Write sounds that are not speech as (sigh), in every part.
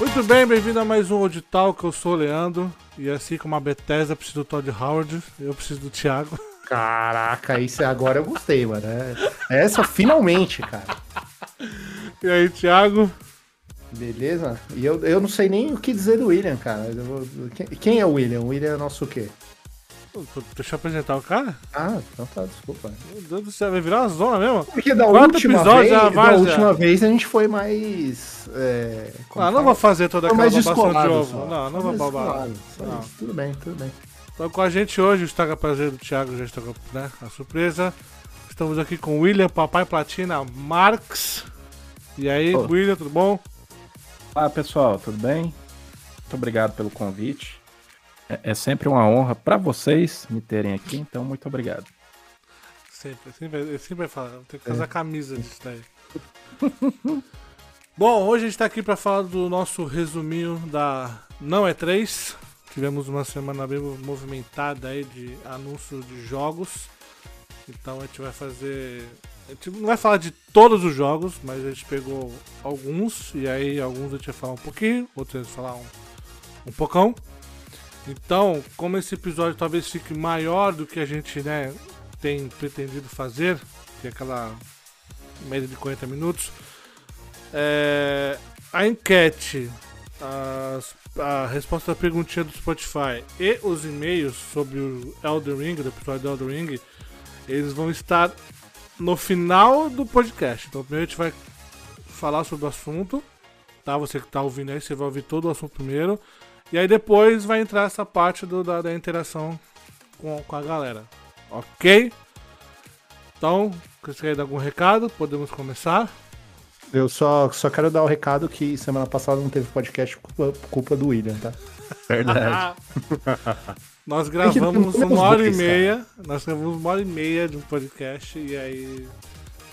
Muito bem, bem-vindo a mais um Audital, que eu sou o Leandro. E assim como a Bethesda precisa do Todd Howard, eu preciso do Thiago. Caraca, isso agora eu gostei, mano. É, essa finalmente, cara. E aí, Thiago? Beleza? E eu, eu não sei nem o que dizer do William, cara. Eu quem, quem é o William? O William é nosso o quê? Deixa eu apresentar o cara? Ah, então tá, desculpa. Meu Deus do céu, vai virar uma zona mesmo? Porque da Quarto última vez, já da última vez a gente foi mais. É, Ah, não vou fazer toda Foi aquela mais babação de ovo. só. Não, não Foi vou babar. Tudo bem, tudo bem. Então com a gente hoje, o Instagram Prazer do Thiago já está com né, a surpresa. Estamos aqui com o William, Papai Platina, Marx. E aí, Ô. William, tudo bom? Olá pessoal, tudo bem? Muito obrigado pelo convite. É, é sempre uma honra para vocês me terem aqui, então muito obrigado. Sempre, sempre, sempre falar. Tem que fazer a camisa disso daí. (laughs) Bom, hoje a gente tá aqui pra falar do nosso resuminho da Não é 3. Tivemos uma semana bem movimentada aí de anúncio de jogos. Então a gente vai fazer. A gente não vai falar de todos os jogos, mas a gente pegou alguns. E aí alguns a gente vai falar um pouquinho, outros a gente vai falar um, um pocão. Então, como esse episódio talvez fique maior do que a gente né, tem pretendido fazer, que é aquela média de 40 minutos, é, a enquete, as- a resposta da perguntinha do Spotify e os e-mails sobre o Elden Ring, do episódio do Elden Ring, eles vão estar no final do podcast. Então, primeiro a gente vai falar sobre o assunto, tá? Você que tá ouvindo aí, você vai ouvir todo o assunto primeiro. E aí depois vai entrar essa parte do- da, da interação com, com a galera. Ok? Então, você quer dar algum recado? Podemos começar? Eu só, só quero dar o recado que semana passada não teve podcast por culpa, culpa do William, tá? (laughs) Verdade. (laughs) Nós que gravamos uma hora e meia. Nós gravamos uma hora e meia de um podcast e aí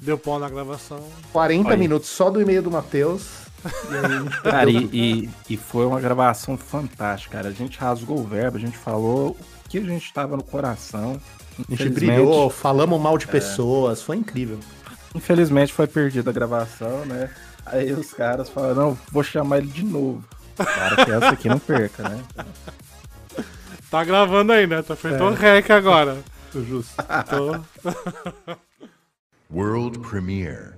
deu pau na gravação. 40 Olha. minutos só do e-mail do Matheus. E Cara, e, e- e foi uma gravação fantástica, cara. A gente rasgou o verbo, a gente falou o que a gente tava no coração. A gente brigou, falamos mal de pessoas, foi incrível. Infelizmente foi perdida a gravação, né? Aí os caras falaram, não, vou chamar ele de novo. Para que essa aqui não perca, né? (laughs) Tá gravando aí, né? Tá feito É. um rec agora. Justo. Tô- World premiere.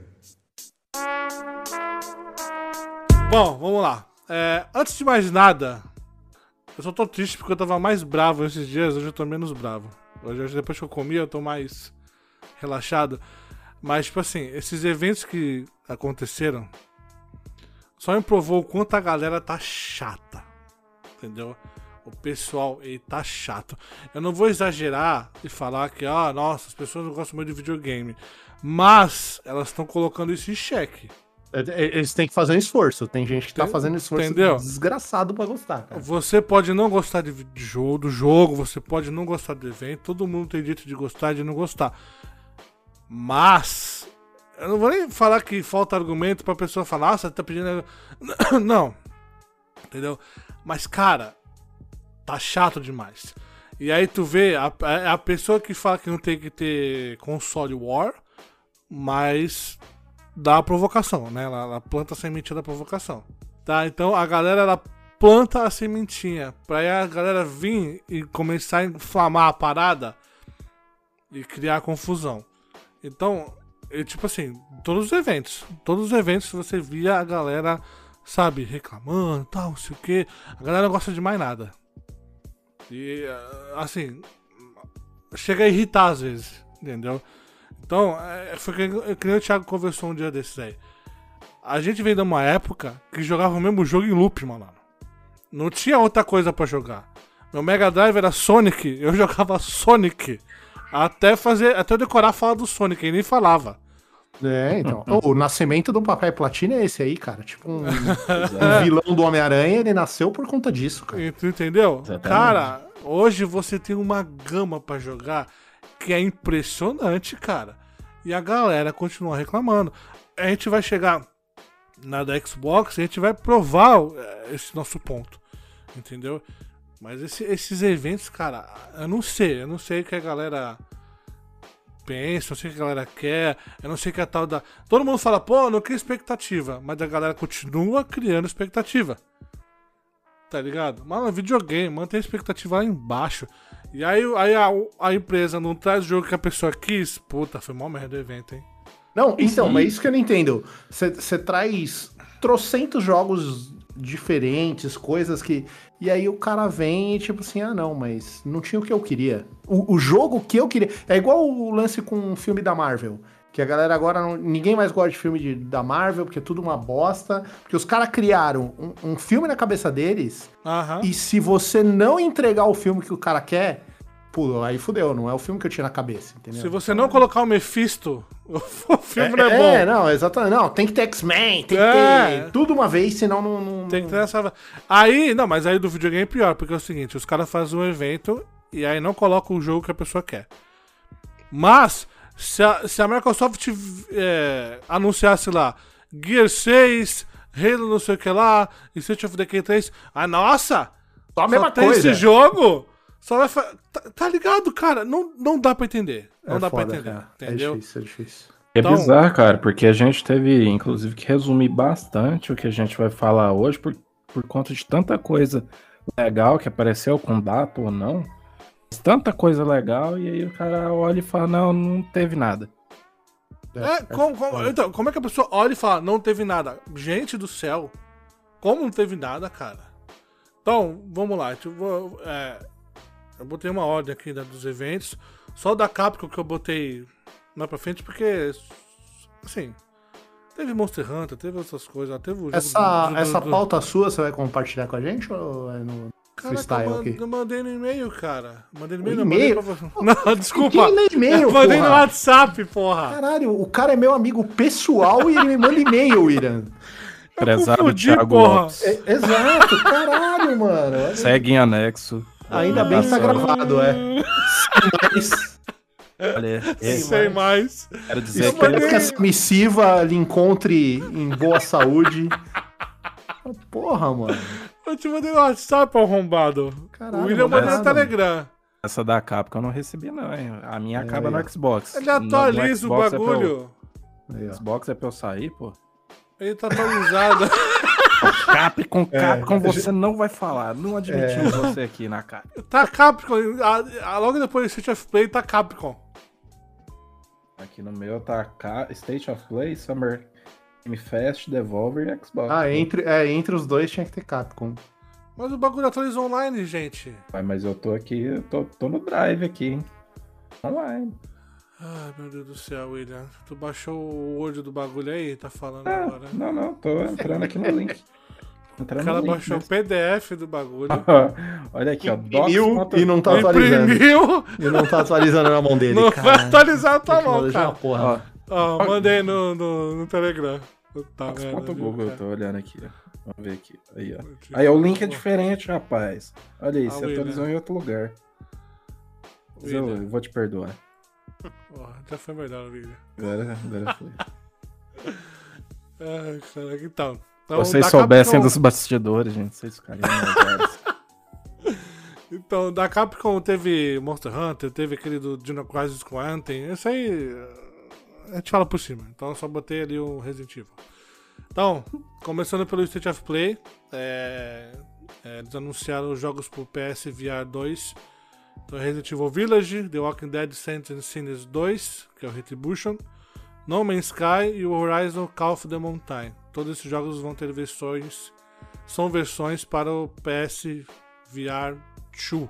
Bom, vamos lá. É, antes de mais nada, eu só tô triste porque eu tava mais bravo esses dias, hoje eu tô menos bravo. Hoje, depois que eu comi, eu tô mais relaxado. Mas, tipo assim, esses eventos que aconteceram só me provou o quanto a galera tá chata. Entendeu? O pessoal, ele tá chato. Eu não vou exagerar e falar que, ah, nossa, as pessoas não gostam muito de videogame. Mas elas estão colocando isso em xeque. É, é, Eles têm que fazer um esforço. Tem gente que tá fazendo esforço entendeu? desgraçado pra gostar, cara. Você pode não gostar de, de jogo, do jogo, você pode não gostar do evento, todo mundo tem direito de gostar e de não gostar. Mas eu não vou nem falar que falta argumento pra pessoa falar, nossa, tá pedindo. (coughs) Não. Entendeu? Mas, cara, tá chato demais. E aí tu vê a, a a pessoa que fala que não tem que ter console war, mas dá a provocação, né? Ela, ela planta a sementinha da provocação. Tá? Então a galera ela planta a sementinha aí a galera vir e começar a inflamar a parada e criar confusão. Então, tipo assim, todos os eventos, todos os eventos você via a galera, sabe, reclamando, tal, sei o que. A galera não gosta de mais nada. E assim, chega a irritar às vezes, entendeu? Então, é, foi que, que nem o Thiago conversou um dia desses aí. A gente vem de uma época que jogava o mesmo jogo em loop, mano. Não tinha outra coisa pra jogar. Meu Mega Drive era Sonic, (laughs) eu jogava Sonic. Até fazer, até eu decorar a fala do Sonic, e nem falava. É, então. o nascimento do Papai Platina é esse aí, cara. Tipo um, (laughs) um vilão do Homem-Aranha, ele nasceu por conta disso, cara. Tu entendeu? Exatamente. Cara, hoje você tem uma gama pra jogar que é impressionante, cara. E a galera continua reclamando. A gente vai chegar na da Xbox e a gente vai provar eh, esse nosso ponto. Entendeu? Mas esse- esses eventos, cara, eu não sei. Eu não sei o que a galera pensa, eu não sei o que a galera quer. Eu não sei o que a tal da. Todo mundo fala, pô, não cria expectativa. Mas a galera continua criando expectativa. Tá ligado? Mano, videogame, mantém a expectativa lá embaixo. E aí, aí a, a empresa não traz o jogo que a pessoa quis. Puta, foi mó merda o evento, hein? Não, então, mas isso que eu não entendo. Você traz trocentos jogos diferentes, coisas que. E aí o cara vem e tipo assim, ah não, mas não tinha o que eu queria. O, o jogo que eu queria. É igual o lance com o filme da Marvel. Que a galera agora não, ninguém mais gosta de filme de, da Marvel, porque é tudo uma bosta. Porque os caras criaram um, um, filme na cabeça deles. Aham. E se você não entregar o filme que o cara quer, pô, aí fudeu, não é o filme que eu tinha na cabeça, entendeu? Se você não colocar o Mephisto, (laughs) o filme não é, é, bom. é, não, exatamente. Não, tem que ter X-Men, tem É. que ter tudo uma vez, senão não. não Tem que ter essa. Aí, não, mas aí do videogame é pior, porque é o seguinte: os caras fazem um evento e aí não colocam o jogo que a pessoa quer. Mas, se a, se a Microsoft é, anunciasse lá Gear 6, Halo não sei o que lá, e State of Decay 3, ah, nossa! Só a mesma tem coisa. esse jogo? Só vai fa... tá, tá ligado, cara? Não, não dá pra entender. Não É dá foda, pra entender. cara. Entendeu? É difícil, é difícil. É Então- bizarro, cara, porque a gente teve, inclusive, que resumir bastante o que a gente vai falar hoje por, por conta de tanta coisa legal que apareceu com data ou não. Tanta coisa legal, e aí o cara olha e fala, não, não teve nada. É, como, como- então, como é que a pessoa olha e fala, não teve nada? Gente do céu, como não teve nada, cara? Então, vamos lá. Eu, vou, é, eu botei uma ordem aqui né, dos eventos. Só o da Capcom que eu botei mais pra frente, porque, assim, teve Monster Hunter, teve outras coisas. Teve o jogo Essa, do- do- essa do- pauta sua você vai compartilhar com a gente ou é no Caraca, freestyle man- aqui? eu mandei no e-mail, cara. Mandei no e-mail, No não, mandei e-mail? pra. Não, (laughs) desculpa. Quem lê e-mail, eu (laughs) mandei no porra? WhatsApp, porra. Caralho, o cara é meu amigo pessoal e ele me manda e-mail, Irã. Prezado confundi, Thiago porra. Lopes. É- exato, caralho, mano. Segue em anexo. Ainda bem que tá gravado, é. Olha, é, Sei mais. quero dizer que que essa missiva lhe encontre em boa saúde. (laughs) Porra, mano. Eu te mandei no WhatsApp, arrombado. Caralho, o William mandou no Telegram. essa da Capcom eu não recebi, não, hein? A minha acaba aí, ó. no Xbox. Ele No- no atualiza o é pra eu- bagulho. Aí, ó. Xbox é pra eu sair, pô. Ele tá atualizado. Capcom, (laughs) Capcom, É. você não vai falar. Não admitimos você aqui na cara. tá Capcom. A- a- logo depois do State of Play tá Capcom. Aqui no meu tá Ca- State of Play, Summer Game Fest, Devolver e Xbox. Ah, entre, é, entre os dois tinha que ter Capcom. Mas o bagulho atualizou online, gente. Vai, Mas eu tô aqui, eu tô, tô no Drive aqui, hein? Online. Ai, meu Deus do céu, William. Tu baixou o Word do bagulho aí? Tá falando Ah, agora. não, não, tô entrando aqui no (laughs) link. O Entrando cara no link baixou o. PDF do bagulho. (laughs) Olha aqui, ó. Imprimiu e não tá atualizando. Imprimiu. E não tá atualizando na mão dele. Não vai Caralho. atualizar a tua mão, é uma cara. porra. Ó, Ó, mandei no, no, no Telegram. Tá Docs.google, eu cara? tô olhando aqui. Vamos ver aqui. Aí, ó. Aí, ó, o link é diferente, rapaz. Olha aí, Ah, você William. atualizou em outro lugar. Mas eu, eu vou te perdoar. (laughs) Ó, já foi melhor, William. Agora, agora (laughs) foi. Ai, caraca, então. então vocês soubessem Capcom- dos bastidores, gente. Vocês ficariam. (laughs) Então, da Capcom teve Monster Hunter, teve aquele do Dino Crisis com Anthem. Esse aí a gente fala por cima. Então eu só botei ali o Resident Evil. Então, começando pelo State of Play, é, é, eles anunciaram os jogos pro PS VR 2. Então, Resident Evil Village, The Walking Dead Saints and Sinners 2, que é o Retribution, No Man's Sky e o Horizon Call of the Mountain. Todos esses jogos vão ter versões, são versões para o PS VR 2.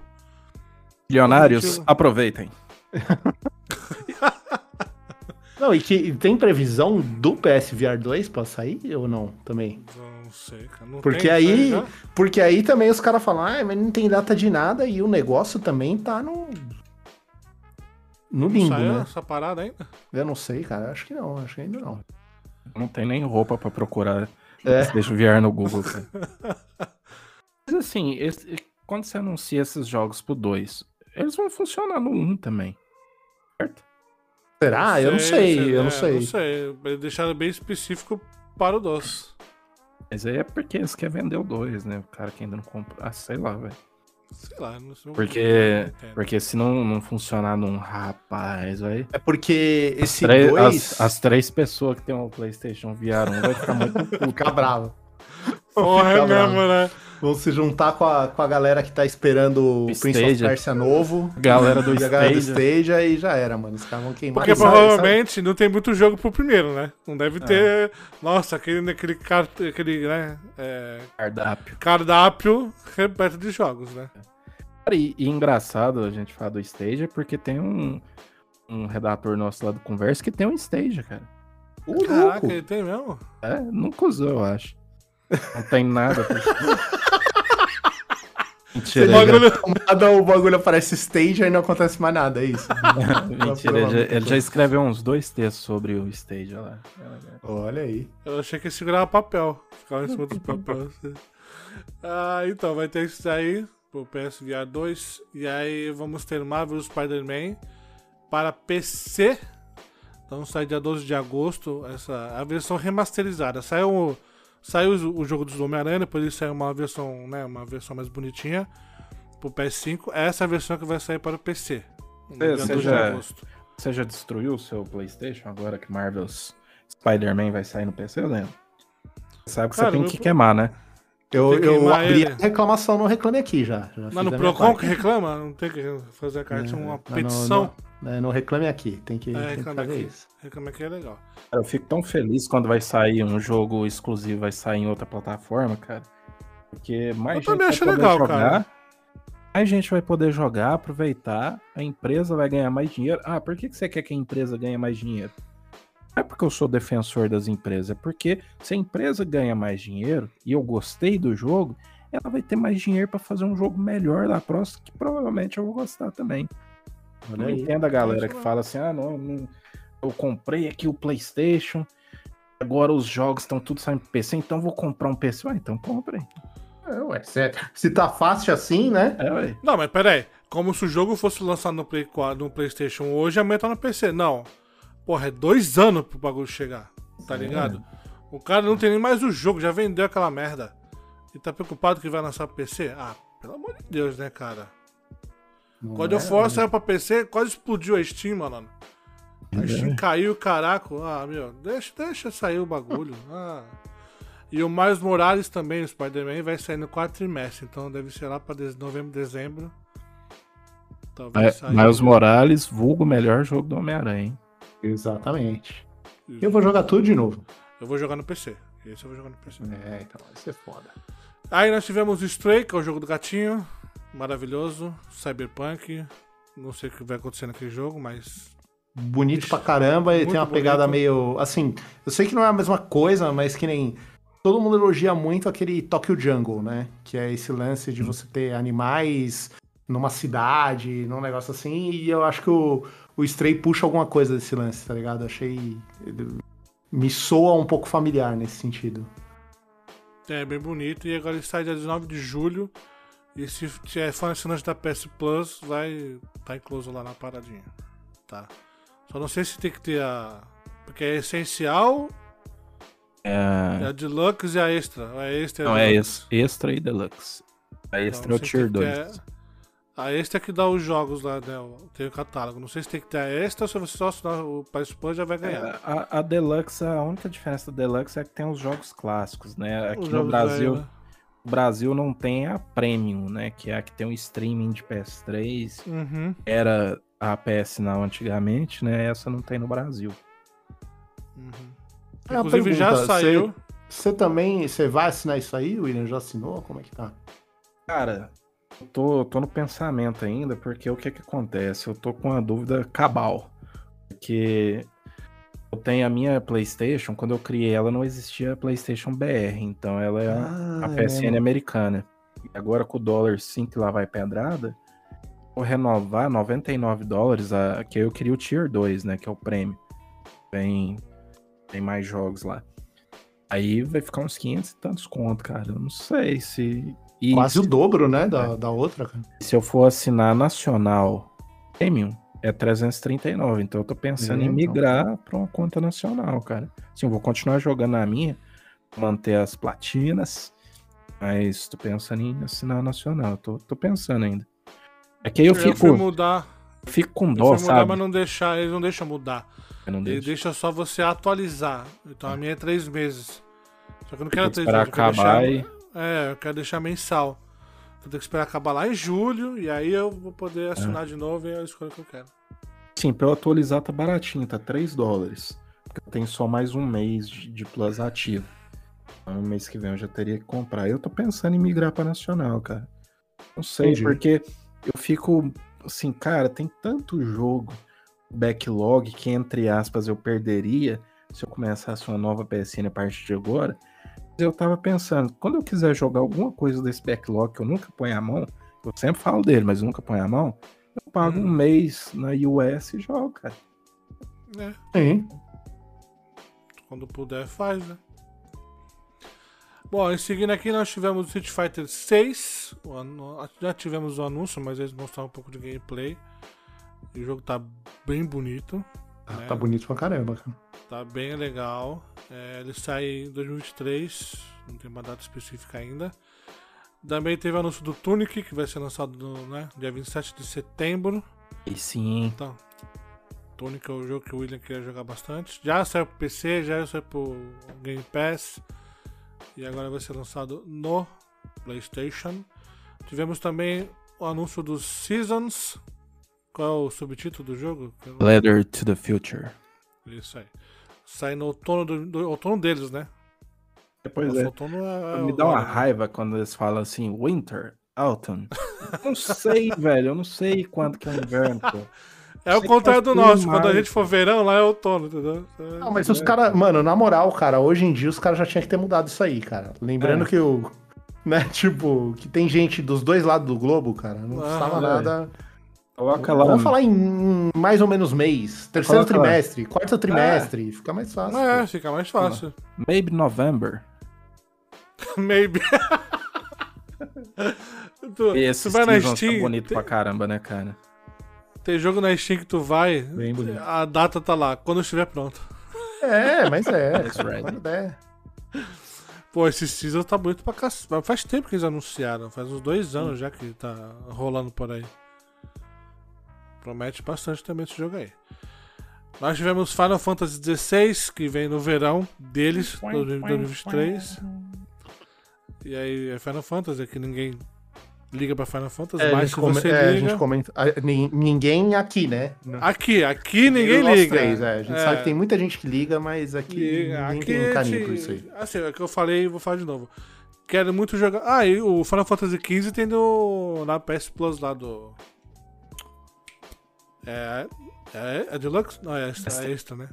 Milionários, aproveitem. (laughs) Não, e que e tem previsão do PSVR 2 pra sair ou não também? Não sei, cara. Não Porque tem, aí, já? porque aí também os caras falam, ah, mas não tem data de nada e o negócio também tá no no saiu né? essa parada ainda? Eu não sei, cara, acho que não, acho que ainda não. Não tem nem roupa pra procurar. É. Deixa o VR no Google. Cara. (laughs) Mas assim, esse- quando você anuncia esses jogos pro 2, eles vão funcionar no 1 também. Certo? Será? Ah, eu não sei, eu não é, sei. Não sei. Deixaram bem específico para o DOS. Mas aí é porque eles querem vender o 2, né? O cara que ainda não comprou. Ah, sei lá, velho. Sei lá, não sei. Porque, não entendo. porque se não, não funcionar num rapaz, vai. É porque esse Três- 2 as, as três pessoas que tem um PlayStation VR 1 vai ficar muito (laughs) puto. ficar bravo. Porra, é mesmo, né? Vão se juntar com a, com a galera que tá esperando o Prince of. Persia novo. Galera do e a galera do. Stadia e já era, mano. Os caras vão queimar. Porque E sabe- provavelmente não tem muito jogo pro primeiro, né? Não deve ter. Nossa, aquele, aquele, car... aquele né? é, Cardápio. cardápio repleto de jogos, né? Cara, E, e engraçado a gente falar do Stadia, porque tem um, um redator nosso lá do Conversa que tem um Stadia, cara. Caraca, louco. ele tem mesmo? É, nunca usou, eu acho. Não tem nada (laughs) Mentira, liga ele, na tomada, o bagulho aparece Stadia e não acontece mais nada, é isso. (laughs) mentira, ele, já, ele já escreveu uns dois textos sobre o Stadia lá. Olha aí. Eu achei que ele segurava papel. Ficava em cima dos papéis. Ah, então, vai ter isso aí pro PSVR 2. E aí vamos ter Marvel Spider-Man para PC. Então sai dia 12 de agosto. Essa, a versão remasterizada. Saiu, saiu o jogo dos Homem-Aranha, depois ele saiu uma versão, né, uma versão mais bonitinha pro PS5. Essa é a versão que vai sair para o PC. Dia você 12 de já-. Você já destruiu o seu PlayStation agora que Marvel's Spider-Man vai sair no PC, Leandro? Você sabe que Cara, você tem meu- que queimar, né? Eu, eu abri ele. a reclamação no Reclame Aqui já. já Mas no Procon que reclama, não tem que fazer a carta, é uma Mas no- petição. No, é, no Reclame Aqui, tem que, É, tem que fazer aqui. isso. Reclama que é legal. Cara, eu fico tão feliz quando vai sair um jogo exclusivo, vai sair em outra plataforma, cara. Porque mais Eu gente vai acho poder legal, jogar. cara. Mais gente vai poder jogar, aproveitar, a empresa vai ganhar mais dinheiro. Ah, por que que você quer que a empresa ganhe mais dinheiro? Não é porque eu sou defensor das empresas, é porque se a empresa ganha mais dinheiro e eu gostei do jogo, ela vai ter mais dinheiro pra fazer um jogo melhor lá próximo, que provavelmente eu vou gostar também. Olha Não entendo a galera que fala assim: ah, não, não, eu comprei aqui o PlayStation, agora os jogos estão tudo saindo pro PC, então eu vou comprar um PC. Ah, então compre. É, ué, se, se tá fácil assim, né? É, ué. Não, mas peraí. Como se o jogo fosse lançado no, Play 4, no PlayStation hoje, amanhã tá no PC. Não. Porra, é dois anos pro bagulho chegar. Tá ligado? O cara não tem nem mais o jogo, já vendeu aquela merda. E tá preocupado que vai lançar pro PC? Ah, pelo amor de Deus, né, cara? Não God é, of War saiu pra PC, quase explodiu a Steam, mano. A Steam caiu, caraca. Ah, meu, deixa, deixa sair o bagulho. (laughs) Ah. E o Miles Morales também, o Spider-Man, vai sair no quarto trimestre. Então deve ser lá pra de- novembro, dezembro. Talvez É, saia. Miles Morales, vulgo o melhor jogo do Homem-Aranha, hein? Exatamente. Eu vou jogar tudo de novo. Eu vou jogar no PC. Esse eu vou jogar no PC. É, então, vai ser foda. Aí nós tivemos o Stray, que é o jogo do gatinho. Maravilhoso. Cyberpunk. Não sei o que vai acontecer naquele jogo, mas. Bonito pra caramba e tem uma pegada bonito. meio. Assim, eu sei que não é a mesma coisa, mas que nem. Todo mundo elogia muito aquele Tokyo Jungle, né? Que é esse lance de você ter animais numa cidade, num negócio assim. E eu acho que o, o Stray puxa alguma coisa desse lance, tá ligado? Eu achei. Me soa um pouco familiar nesse sentido. É bem bonito. E agora ele sai dia 19 de julho. E se tiver fã assinante da PS Plus, vai tá incluso lá na paradinha. Tá. Só não sei se tem que ter a. Porque é essencial, é É... a Deluxe e a Extra. A Extra Não, a é esse, Extra e Deluxe. A Então, Extra é o não Tier tem que 2. ter- A Extra é que dá os jogos lá, né? Tem o catálogo. Não sei se tem que ter a Extra ou se você só assinar o PS Plus já vai ganhar. É, A, a Deluxe, a única diferença da Deluxe é que tem os jogos clássicos, né? Aqui no Brasil, né? O Brasil não tem a Premium, né? Que é a que tem o streaming de PS3. Uhum. Era a PS Now antigamente, né? Essa não tem no Brasil. uhum. Inclusive já pergunta, saiu. Você também. Você vai assinar isso aí? O William já assinou? Como é que tá? Cara, eu tô, tô no pensamento ainda, porque o que que acontece? Eu tô com uma dúvida cabal. Porque eu tenho a minha PlayStation, quando eu criei ela não existia PlayStation BR, então ela é a- Ah, a é PSN mesmo. americana. E agora com o dólar 5 lá vai pedrada, vou renovar 99 dólares, a, que eu queria o Tier 2, né, que é o prêmio. Tem, tem mais jogos lá. Aí vai ficar uns 500 e tantos conto, cara. Eu não sei se... E Quase o dobro, né? É. Da, da outra, cara. se eu for assinar nacional premium, é 339. Então eu tô pensando em então. migrar pra uma conta nacional, cara. Sim, eu vou continuar jogando na minha, manter as platinas, mas tô pensando em assinar nacional. Tô, tô pensando ainda. É que aí eu Eu fui fico, mudar. fico com Eu dó, fui mudar, sabe? mas não deixar. Eles não deixam mudar. Eu não Ele deixa só você atualizar. Então a minha é três meses. Só que eu não quero três esperar meses. eu quero acabar deixar- É, eu quero deixar mensal. Vou ter que esperar acabar lá em julho e aí eu vou poder assinar de novo e eu escolho o que eu quero. Sim, pra eu atualizar tá baratinho, tá 3 dólares. Porque eu tenho só mais um mês de, de Plus ativo. Então, mês que vem eu já teria que comprar. Eu tô pensando em migrar pra Nacional, cara. Não sei, Entendi. porque eu fico assim, cara, tem tanto jogo backlog que, entre aspas, eu perderia se eu começasse uma nova PSN a partir de agora. Eu tava pensando, quando eu quiser jogar alguma coisa desse backlog que eu nunca ponho a mão, eu sempre falo dele, mas eu nunca ponho a mão, eu pago Hum. um mês na US e jogo, cara. É, Sim. quando puder, faz, né? Bom, em seguida aqui nós tivemos o Street Fighter 6. O anu- Já tivemos o anúncio, mas eles mostraram um pouco de gameplay. E o jogo tá bem bonito. Ah, né? Tá bonito pra caramba, cara. Tá bem legal. É, ele sai em 2023, não tem uma data específica ainda. Também teve o anúncio do Tunic, que vai ser lançado no né, dia 27 de setembro. E sim, Então, Tunic é o jogo que o William queria jogar bastante. Já saiu pro PC, já saiu pro Game Pass. E agora vai ser lançado no PlayStation. Tivemos também o anúncio dos Seasons. Qual é o subtítulo do jogo? Letter to the Future. Isso aí. Sai no outono, do, do- outono deles, né? Depois Nosso é. outono é, Me dá uma né? raiva quando eles falam assim, winter, autumn. não sei, (laughs) velho, eu não sei quando que é o inverno, pô. (laughs) É o contrário do nosso. Quando a gente for verão, lá é outono, entendeu? Não, mas os caras, mano, na moral, cara, hoje em dia os caras já tinham que ter mudado isso aí, cara. Lembrando É. que o. Né, (laughs) tipo, que tem gente dos dois lados do globo, cara. Não Ah, precisava é. nada. Coloca lá. Vamos falar em mais ou menos mês. Terceiro Coloca lá. trimestre, quarto trimestre. Fica mais fácil. É, fica mais fácil. Maybe November. (laughs) Maybe. tu, E esse tu vai na tá Steam. bonito tem, pra caramba, né, cara? tem jogo na Steam que tu vai, Bem bonito. a data tá lá, quando estiver pronto. É, mas é. (laughs) Quando der. Pô, esse season tá bonito pra cacete. Faz tempo que eles anunciaram, faz uns dois anos já que tá rolando por aí. Promete bastante também esse jogo aí. Nós tivemos Final Fantasy XVI, que vem no verão deles, 2023. E aí é Final Fantasy, que ninguém liga pra Final Fantasy, É, a, mas gente se come- você é, a liga... gente comenta. a- nin- ninguém aqui, né? Aqui, aqui ninguém Nós liga. três, é. A gente É. sabe que tem muita gente que liga, mas aqui Liga. ninguém Aqui tem um a carinho gente- por isso aí. Assim, é o que eu falei e vou falar de novo. Quero muito jogar. Ah, e o Final Fantasy XV tem no, na PS Plus lá do. É. É, é Deluxe? Não, é extra, é extra né?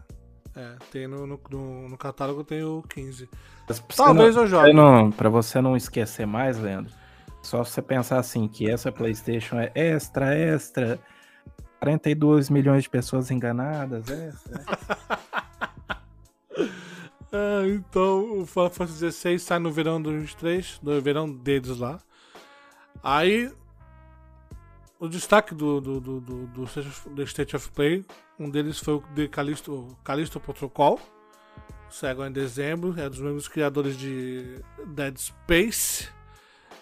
É, tem no, no, no, no catálogo tem o 15. Mas pra você Talvez não- eu jogue. não, pra você não esquecer mais, Leandro, só você pensar assim, que essa Playstation é extra, extra, 42 milhões de pessoas enganadas, extra. É, (laughs) então, o Final Fantasy XVI sai no verão de 2023, no verão deles lá. Aí, o destaque do, do, do, do, do State of- do State of Play, um deles foi o de Callisto, Callisto Protocol, sai agora em dezembro, é dos mesmos criadores de Dead Space.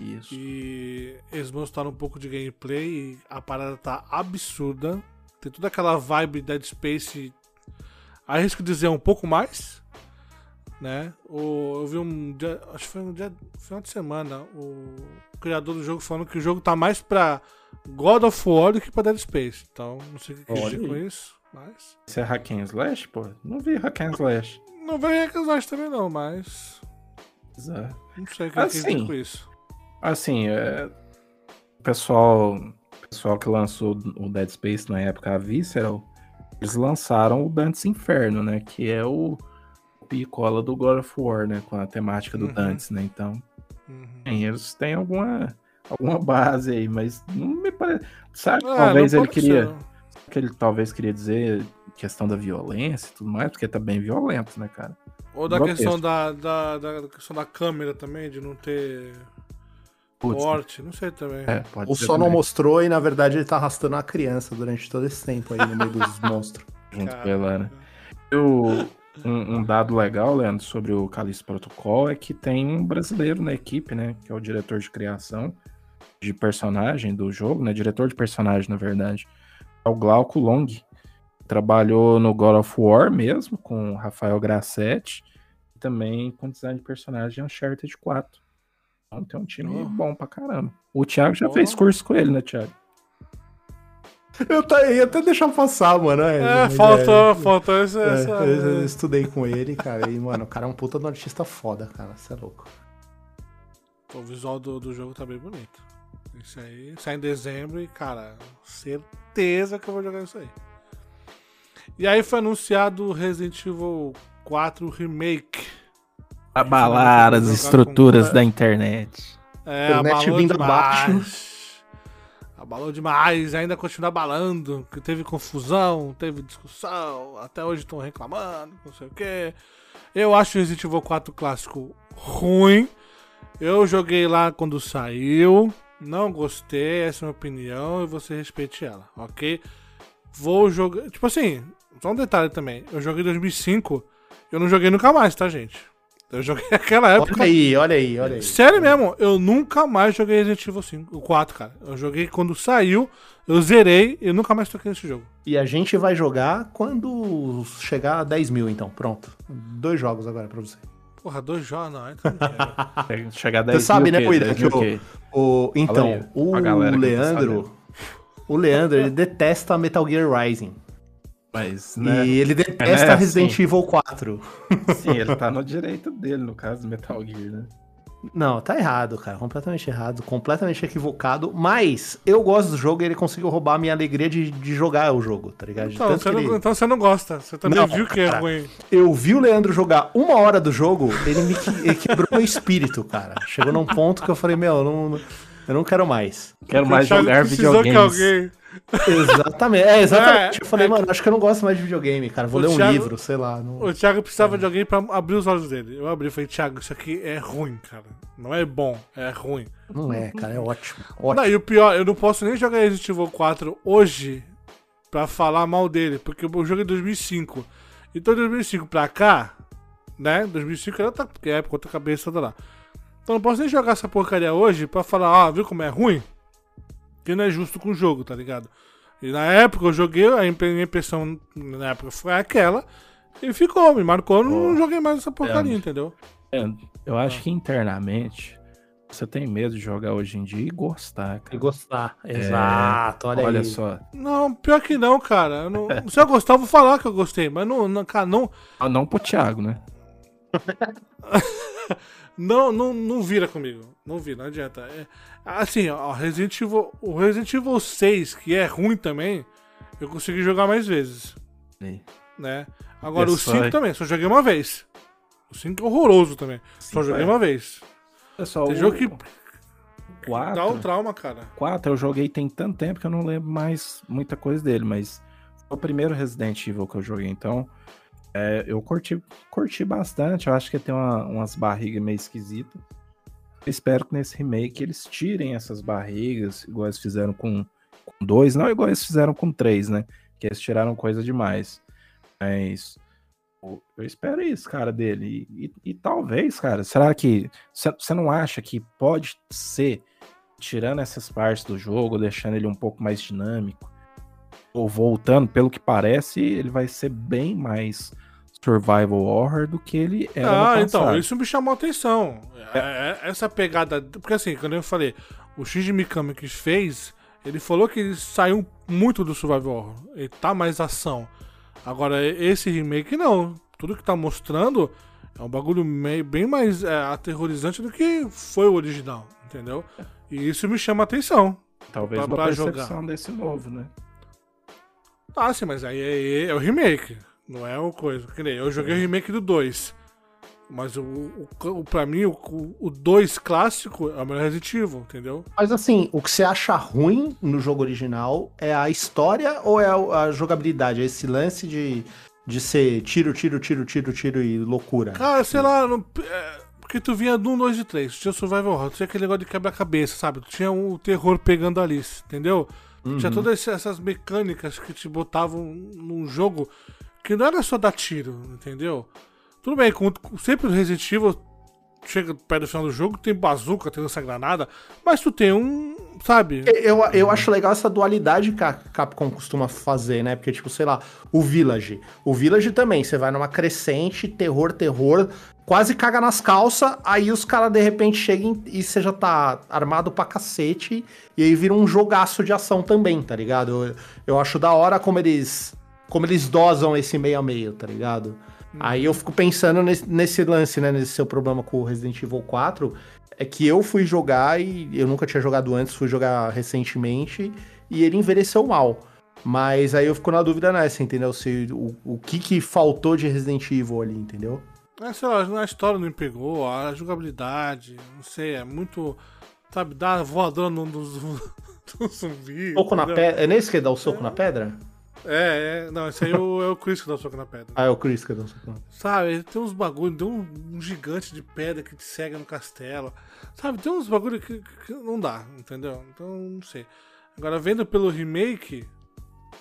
Isso. E eles mostraram um pouco de gameplay e a parada tá absurda. Tem toda aquela vibe Dead Space, arrisco dizer um pouco mais, né? O, eu vi um dia, acho que foi um dia, final de semana, o criador do jogo falando que o jogo tá mais pra God of War do que pra Dead Space. Então, não sei o que dizer com isso, mas... Isso é Hack and Slash, pô? Não vi Hack and Slash. Não vai recusar também não, mas... Exato. Não sei o que Assim, com isso. Assim, é, o pessoal, o pessoal que lançou o Dead Space na época, a Visceral, eles lançaram o Dantes Inferno, né? Que é o picola do God of War, né? Com a temática do Uhum. Dantes, né? Então, Uhum. sim, eles têm alguma, alguma base aí, mas não me parece. Sabe, Ah, talvez não ele queria. ser. Que ele talvez queria dizer questão da violência e tudo mais, porque tá bem violento, né, cara? Ou da Grotesco. questão da, da, da questão da câmera também, de não ter Putz, corte, não sei também. é, pode Ou só não também, mostrou e na verdade ele tá arrastando a criança durante todo esse tempo aí no meio dos monstros. junto com ela, né? E o- um, um dado legal, Leandro, sobre o Calixto Protocol é que tem um brasileiro na equipe, né? Que é o diretor de criação de personagem do jogo, né? Diretor de personagem, na verdade. É o Glauco Long. Trabalhou no God of War mesmo, com o Rafael Grassetti. E também com design de personagem em Uncharted 4. Então tem um time Oh. bom pra caramba. O Thiago já Oh. fez curso com ele, né, Thiago? Eu tá- ia até deixar passar, mano. É, É, faltou, é, faltou essa. é, essa- eu, eu estudei com ele, cara. E, mano, o cara é um puta de um artista foda, cara. Você é louco. O visual do, do jogo tá bem bonito. Isso aí sai em dezembro e, cara, certeza que eu vou jogar isso aí. E aí foi anunciado o Resident Evil 4 Remake. Abalar as com- estruturas da internet. É, Internet abalou vindo demais. Abalou demais, ainda continua abalando. Que teve confusão, teve discussão. Até hoje estão reclamando, não sei o que. Eu acho Resident Evil 4 clássico ruim. Eu joguei lá quando saiu. Não gostei, essa é a minha opinião e você respeite ela, ok? Vou jogar. Tipo assim, só um detalhe também. Eu joguei em 2005. Eu não joguei nunca mais, tá, gente? Eu joguei (laughs) naquela época. Olha aí, olha aí, olha aí. Sério mesmo, eu nunca mais joguei Resident Evil 5, o 4, cara. Eu joguei quando saiu, eu zerei e eu nunca mais toquei nesse jogo. E a gente vai jogar quando chegar a 10 mil, então. Pronto. Dois jogos agora pra você. Porra, dois jogos, não, então não. Chega- (laughs) Chegar a 10 Você sabe, mil, né, 10 que o- o então, aí, o Leandro. O Leandro, ele detesta Metal Gear Rising. Mas, né? E ele detesta É, assim. Resident Evil 4. Sim, ele tá no direito dele, no caso do Metal Gear, né? Não, tá errado, cara. Completamente errado. Completamente equivocado. Mas eu gosto do jogo e ele conseguiu roubar a minha alegria de, de jogar o jogo, tá ligado? Então, você não, ele- então você não gosta. Você também Não, viu que é ruim. Eu vi o Leandro jogar uma hora do jogo, ele me que- ele quebrou meu espírito, cara. Chegou num ponto que eu falei, meu, eu não, eu não quero mais. Quero mais jogar precisou que videogames. alguém. Exatamente. É, exatamente. É, eu falei, é mano, acho que eu não gosto mais de videogame, cara. Vou O ler um Thiago- livro, sei lá. não- O Thiago precisava de alguém pra abrir os olhos dele. Eu abri e falei, Thiago, isso aqui é ruim, cara. Não é bom, é ruim. Não é, cara, é ótimo. ótimo. Não, e o pior, eu não posso nem jogar Resident Evil 4 hoje pra falar mal dele, porque eu joguei em 2005. Então, de 2005 pra cá, né? 2005 era outra época, outra cabeça toda lá. Então, eu não posso nem jogar essa porcaria hoje pra falar, ó, viu como é ruim? Que não é justo com o jogo, tá ligado? E na época eu joguei, a minha impressão na época foi aquela, e ficou, me marcou, não joguei mais essa porcaria, É. entendeu? É, eu Ah. acho que internamente você tem medo de jogar hoje em dia e gostar, E cara. gostar. Exato, olha, Olha aí. só, Não, pior que não, cara. Eu não- (laughs) se eu gostar, eu vou falar que eu gostei, mas não, não cara, não, Ah, não pro Thiago, né? (laughs) Não, não, não vira comigo. Não vira, não adianta. É, assim, ó, Resident Evil, o Resident Evil 6, que é ruim também, eu consegui jogar mais vezes, Aí. né? Agora, É o só 5 aí. também, só joguei uma vez. O 5 é horroroso também. Só Sim, joguei é. uma vez. Pessoal, Tem jogo que dá um 4, trauma, cara. 4 eu joguei tem tanto tempo que eu não lembro mais muita coisa dele, mas foi o primeiro Resident Evil que eu joguei, então é, eu curti, curti bastante. Eu acho que tem uma- umas barrigas meio esquisitas. Espero que nesse remake eles tirem essas barrigas, igual eles fizeram com, com dois, não igual eles fizeram com três, né? Que eles tiraram coisa demais. Mas eu espero isso, cara, dele. E, e- e talvez, cara, será que você não acha que pode ser tirando essas partes do jogo, deixando ele um pouco mais dinâmico, ou voltando, pelo que parece, ele vai ser bem mais survival horror do que ele era Ah, então, isso me chamou a atenção. É, é, essa pegada. Porque assim, quando eu falei, o Shinji Mikami que fez, ele falou que ele saiu muito do Survival Horror. Ele tá mais ação. Agora, esse remake não. Tudo que tá mostrando é um bagulho meio, bem mais é, aterrorizante do que foi o original, entendeu? E isso me chama a atenção. Talvez pra- uma pra percepção jogar. desse novo, né? Ah, sim, mas aí é, é o remake. Não é o coisa. Eu joguei o remake do 2. Mas o, o, o, pra mim, o- o 2 clássico é o melhor Resident Evil, entendeu? Mas assim, o que você acha ruim no jogo original é a história ou é a, a jogabilidade? É esse lance de, de ser tiro, tiro, tiro, tiro, tiro e loucura? Cara, sei lá, não- é, porque tu vinha do 1, 2 e 3. Tu tinha Survival Horror, tu tinha aquele negócio de quebra-cabeça, sabe? Tu tinha o terror pegando a Alice, entendeu? Uhum. Tinha todas essas mecânicas que te botavam num jogo que não era só dar tiro, entendeu? Tudo bem, com, sempre o Resident Evil chega perto do final do jogo, tem bazuca, tem lança-granada, mas tu tem um, sabe? Eu, eu acho legal essa dualidade que a Capcom costuma fazer, né? Porque, tipo, sei lá, o Village. O Village também, você vai numa crescente, terror, terror, quase caga nas calças, aí os caras de repente chegam e você já tá armado pra cacete, e aí vira um jogaço de ação também, tá ligado? Eu, eu acho da hora como eles como eles dosam esse meio a meio, tá ligado? Aí eu fico pensando nesse, nesse, lance, né? Nesse seu problema com o Resident Evil 4. É que eu fui jogar e eu nunca tinha jogado antes, fui jogar recentemente e ele envelheceu mal. Mas aí eu fico na dúvida nessa, entendeu? Se o, o que que faltou de Resident Evil ali, entendeu? É, sei lá, a história não me pegou, a jogabilidade, não sei, é muito. Sabe, dá voadora no, no, (laughs) no zumbi. Soco na pedra. É nesse que dá o soco é. na pedra? É, é. Não, esse aí é o, é o Chris que dá o soco na pedra. Ah, é o Chris que dá o soco na pedra. Sabe, tem uns bagulho, tem um, um, gigante de pedra que te cega no castelo. Sabe, tem uns bagulho que, que, não dá, entendeu? Então, não sei. Agora, vendo pelo remake,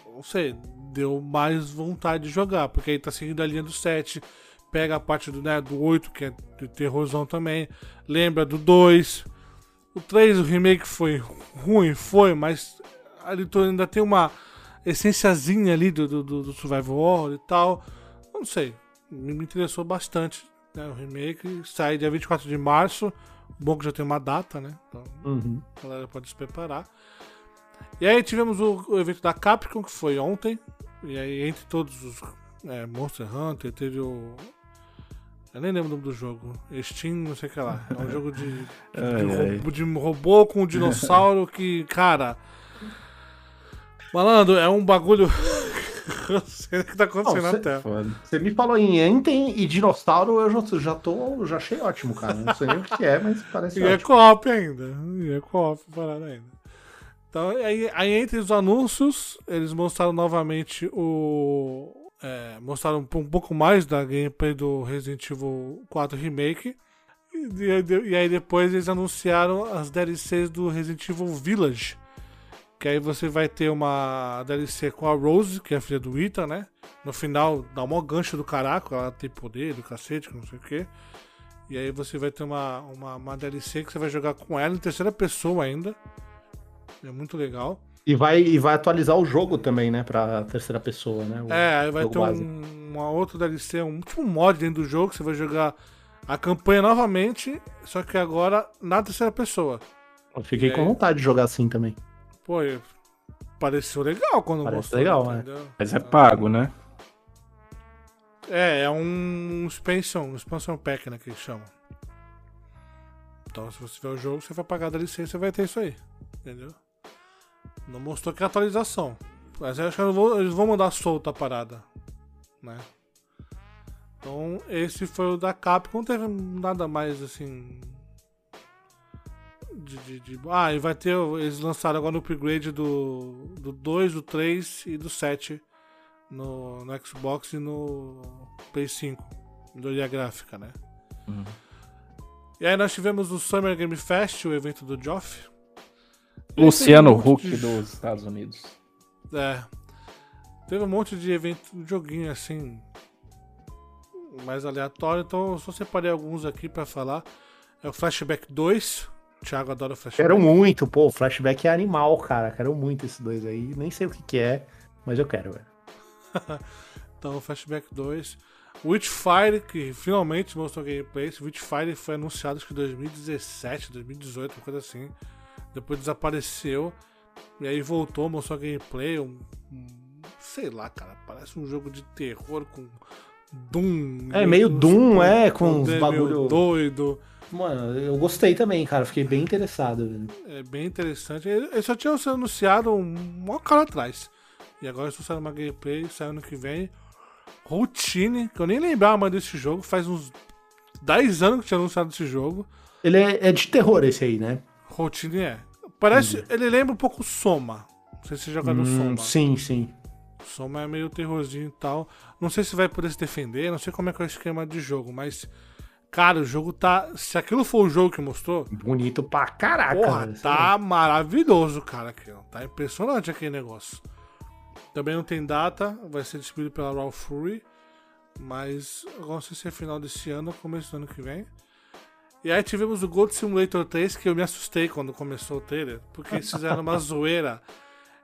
não sei, deu mais vontade de jogar, porque aí tá seguindo a linha do 7, pega a parte do, né, do 8, que é de terrorzão também, lembra do 2. O 3, o remake foi ruim, foi, mas ali ainda tem uma essenciazinha ali do, do, do Survival Horror e tal. Não sei, me interessou bastante. Né, o remake sai dia 24 de março. Bom que já tem uma data, né? Então uhum. a galera pode se preparar. E aí tivemos o, o, evento da Capcom, que foi ontem. E aí, entre todos os é, Monster Hunter, teve o. Eu nem lembro o nome do jogo. Steam, não sei o que lá. É um jogo de, (laughs) de, de, de robô com um dinossauro que, cara. Malandro, é um bagulho. (laughs) não sei o que tá acontecendo na Terra. Você me falou em Enten e dinossauro, eu já, já tô. Já achei ótimo, cara. Não sei nem o que é, mas parece (laughs) e é ótimo. é co-op ainda. E é co-op parada ainda. Então, aí, aí, entre os anúncios, eles mostraram novamente o. É, mostraram um, um, pouco mais da gameplay do Resident Evil 4 Remake. E, e, e aí depois eles anunciaram as DLCs do Resident Evil Village que aí você vai ter uma DLC com a Rose, que é a filha do Ita, né? No final dá um gancho do caraco, ela tem poder do cacete, não sei o que. E aí você vai ter uma, uma, uma, DLC que você vai jogar com ela em terceira pessoa ainda. É muito legal. E vai, e vai atualizar o jogo também, né? Pra terceira pessoa, né? O é, aí vai ter um, uma outra DLC, um tipo um mod dentro do jogo, que você vai jogar a campanha novamente, só que agora na terceira pessoa. Eu fiquei com vontade de jogar assim também. Pô, pareceu legal quando Parece mostrou, legal, né? Mas é pago, né? É, é um expansion, expansion pack, né, que eles chamam. Então, se você tiver o jogo, você vai pagar da licença, você vai ter isso aí. Entendeu? Não mostrou que é atualização. Mas eu acho que eles vão mandar solta a parada. Né? Então, esse foi o da Capcom. Não teve nada mais assim de, de, de, ah, e vai ter. Eles lançaram agora o upgrade do, do 2, do 3 e do 7 no, no Xbox e no Play 5. Melhoria gráfica, né? Uhum. E aí nós tivemos o Summer Game Fest, o evento do Geoff. Luciano Huck de... dos Estados Unidos. É. Teve um monte de evento, um joguinho assim. Mais aleatório, então eu só separei alguns aqui para falar. É o Flashback 2, o Thiago adora flashback. Quero muito, pô, flashback é animal, cara. Quero muito esses dois aí. Nem sei o que, que é, mas eu quero, velho. (laughs) então, Flashback 2. Witchfire, que finalmente mostrou gameplay. Witchfire foi anunciado acho que em 2017, 2018, uma coisa assim. Depois desapareceu. E aí voltou, mostrou gameplay. Um, um, sei lá, cara. Parece um jogo de terror com Doom. É, meio Doom, é, com uns bagulho doido. Mano, eu gostei também, cara. Fiquei bem interessado. Velho. É bem interessante. Eles só tinham sido anunciado um maior cara atrás. E agora eles trouxeram uma gameplay, sai ano que vem. Routine, que eu nem lembrava mais desse jogo. Faz uns 10 anos que tinha anunciado esse jogo. Ele é, é de terror esse aí, né? Routine é. Parece. Hum. Ele lembra um pouco Soma. Não sei se você joga hum, Soma. Sim, sim. Soma é meio terrorzinho e tal. Não sei se vai poder se defender, não sei como é que é o esquema de jogo, mas Cara, o jogo tá. Se aquilo for o jogo que mostrou. Bonito pra caraca. Porra, tá maravilhoso, cara. Aqui, ó. Tá impressionante aquele negócio. Também não tem data, vai ser distribuído pela Raw Fury. Mas não sei se é final desse ano ou começo do ano que vem. E aí tivemos o Gold Simulator 3, que eu me assustei quando começou o trailer, porque eles fizeram uma (laughs) zoeira.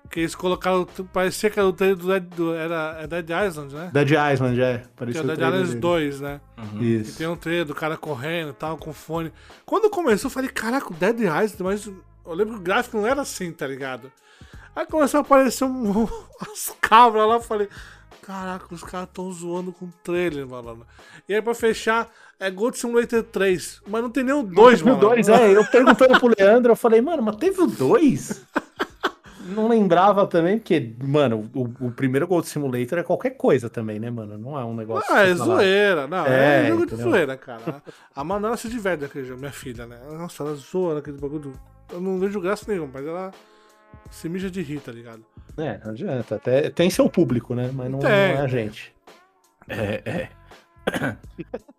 Que eles colocaram. Parecia que era o trailer do Dead, do, era, é Dead Island, né? Dead Island, é. Que é Parecia o Dead Island dele. 2, né? Que Isso. tem um trailer do cara correndo e tal, com fone. Quando começou, eu falei, caraca, o Dead Island, mas eu lembro que o gráfico não era assim, tá ligado? Aí começou a aparecer um, (laughs) as cabras lá, eu falei, caraca, os caras tão zoando com o trailer, mano. E aí pra fechar, é Gold Simulator 3, mas não tem nem o 2, Teve o mano. 2, é. Eu perguntando pro Leandro, eu falei, mano, mas teve o 2? (laughs) Não lembrava também, porque, mano, o, o primeiro Gold Simulator é qualquer coisa também, né, mano? Não é um negócio. Ah, é zoeira, não, é, É, jogo de entendeu? zoeira, cara. A Manuela se diverte naquele jogo, minha filha, né? Nossa, ela zoa naquele bagulho. Eu não vejo graça nenhuma, mas ela se mija de rir, tá ligado? É, não adianta. Até, tem seu público, né? Mas não, não é a gente. É, é. (laughs)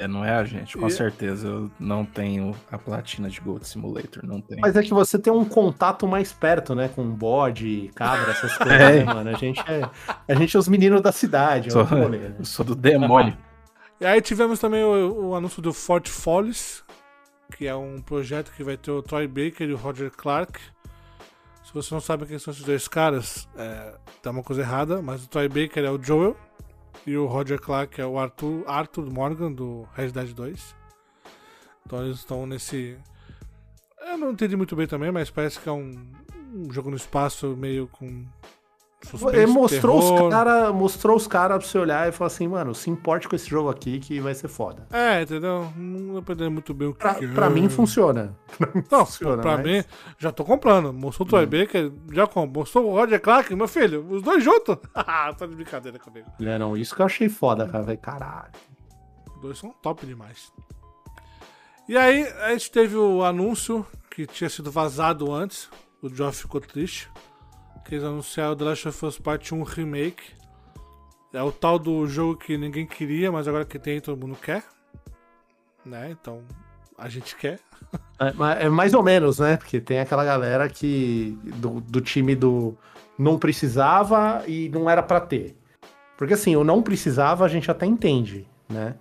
É, não é a gente, com E- certeza. Eu não tenho a platina de Gold Simulator, não tenho. Mas é que você tem um contato mais perto, né? Com bode, cabra, essas (laughs) coisas, É. né, mano? A gente é, a gente é os meninos da cidade. é Sou, rolê, né? eu (laughs) sou do demônio. E aí tivemos também o, o anúncio do Fort Follies, que é um projeto que vai ter o Troy Baker e o Roger Clark. Se você não sabe quem são esses dois caras, é, tá uma coisa errada, mas o Troy Baker é o Joel e o Roger Clark é o Arthur, Arthur Morgan do Red Dead 2. Então eles estão nesse. Eu não entendi muito bem também, mas parece que é um, um jogo no espaço meio com. Suspense, Ele mostrou terror. os caras mostrou os cara pra você olhar e falar assim, mano, se importe com esse jogo aqui que vai ser foda. É, entendeu? Não dependendo muito bem o que Pra, que pra é. mim funciona. (laughs) Não, funciona, pra mas- mim, já tô comprando. Mostrou o Troy Baker, já comprou. Mostrou o Roger Clark, meu filho, os dois juntos. (laughs) tá de brincadeira comigo. É, não, isso que eu achei foda, cara. Falei, caralho. Os dois são top demais. E aí, a gente teve o anúncio que tinha sido vazado antes. O Geoff ficou triste. Que eles anunciaram The Last of Us Part 1 Remake. É o tal do jogo que ninguém queria, mas agora que tem, todo mundo quer. Né? Então, a gente quer. É, é mais ou menos, né? Porque tem aquela galera que. Do, do time do não precisava e não era pra ter. Porque assim, o não precisava a gente até entende, né?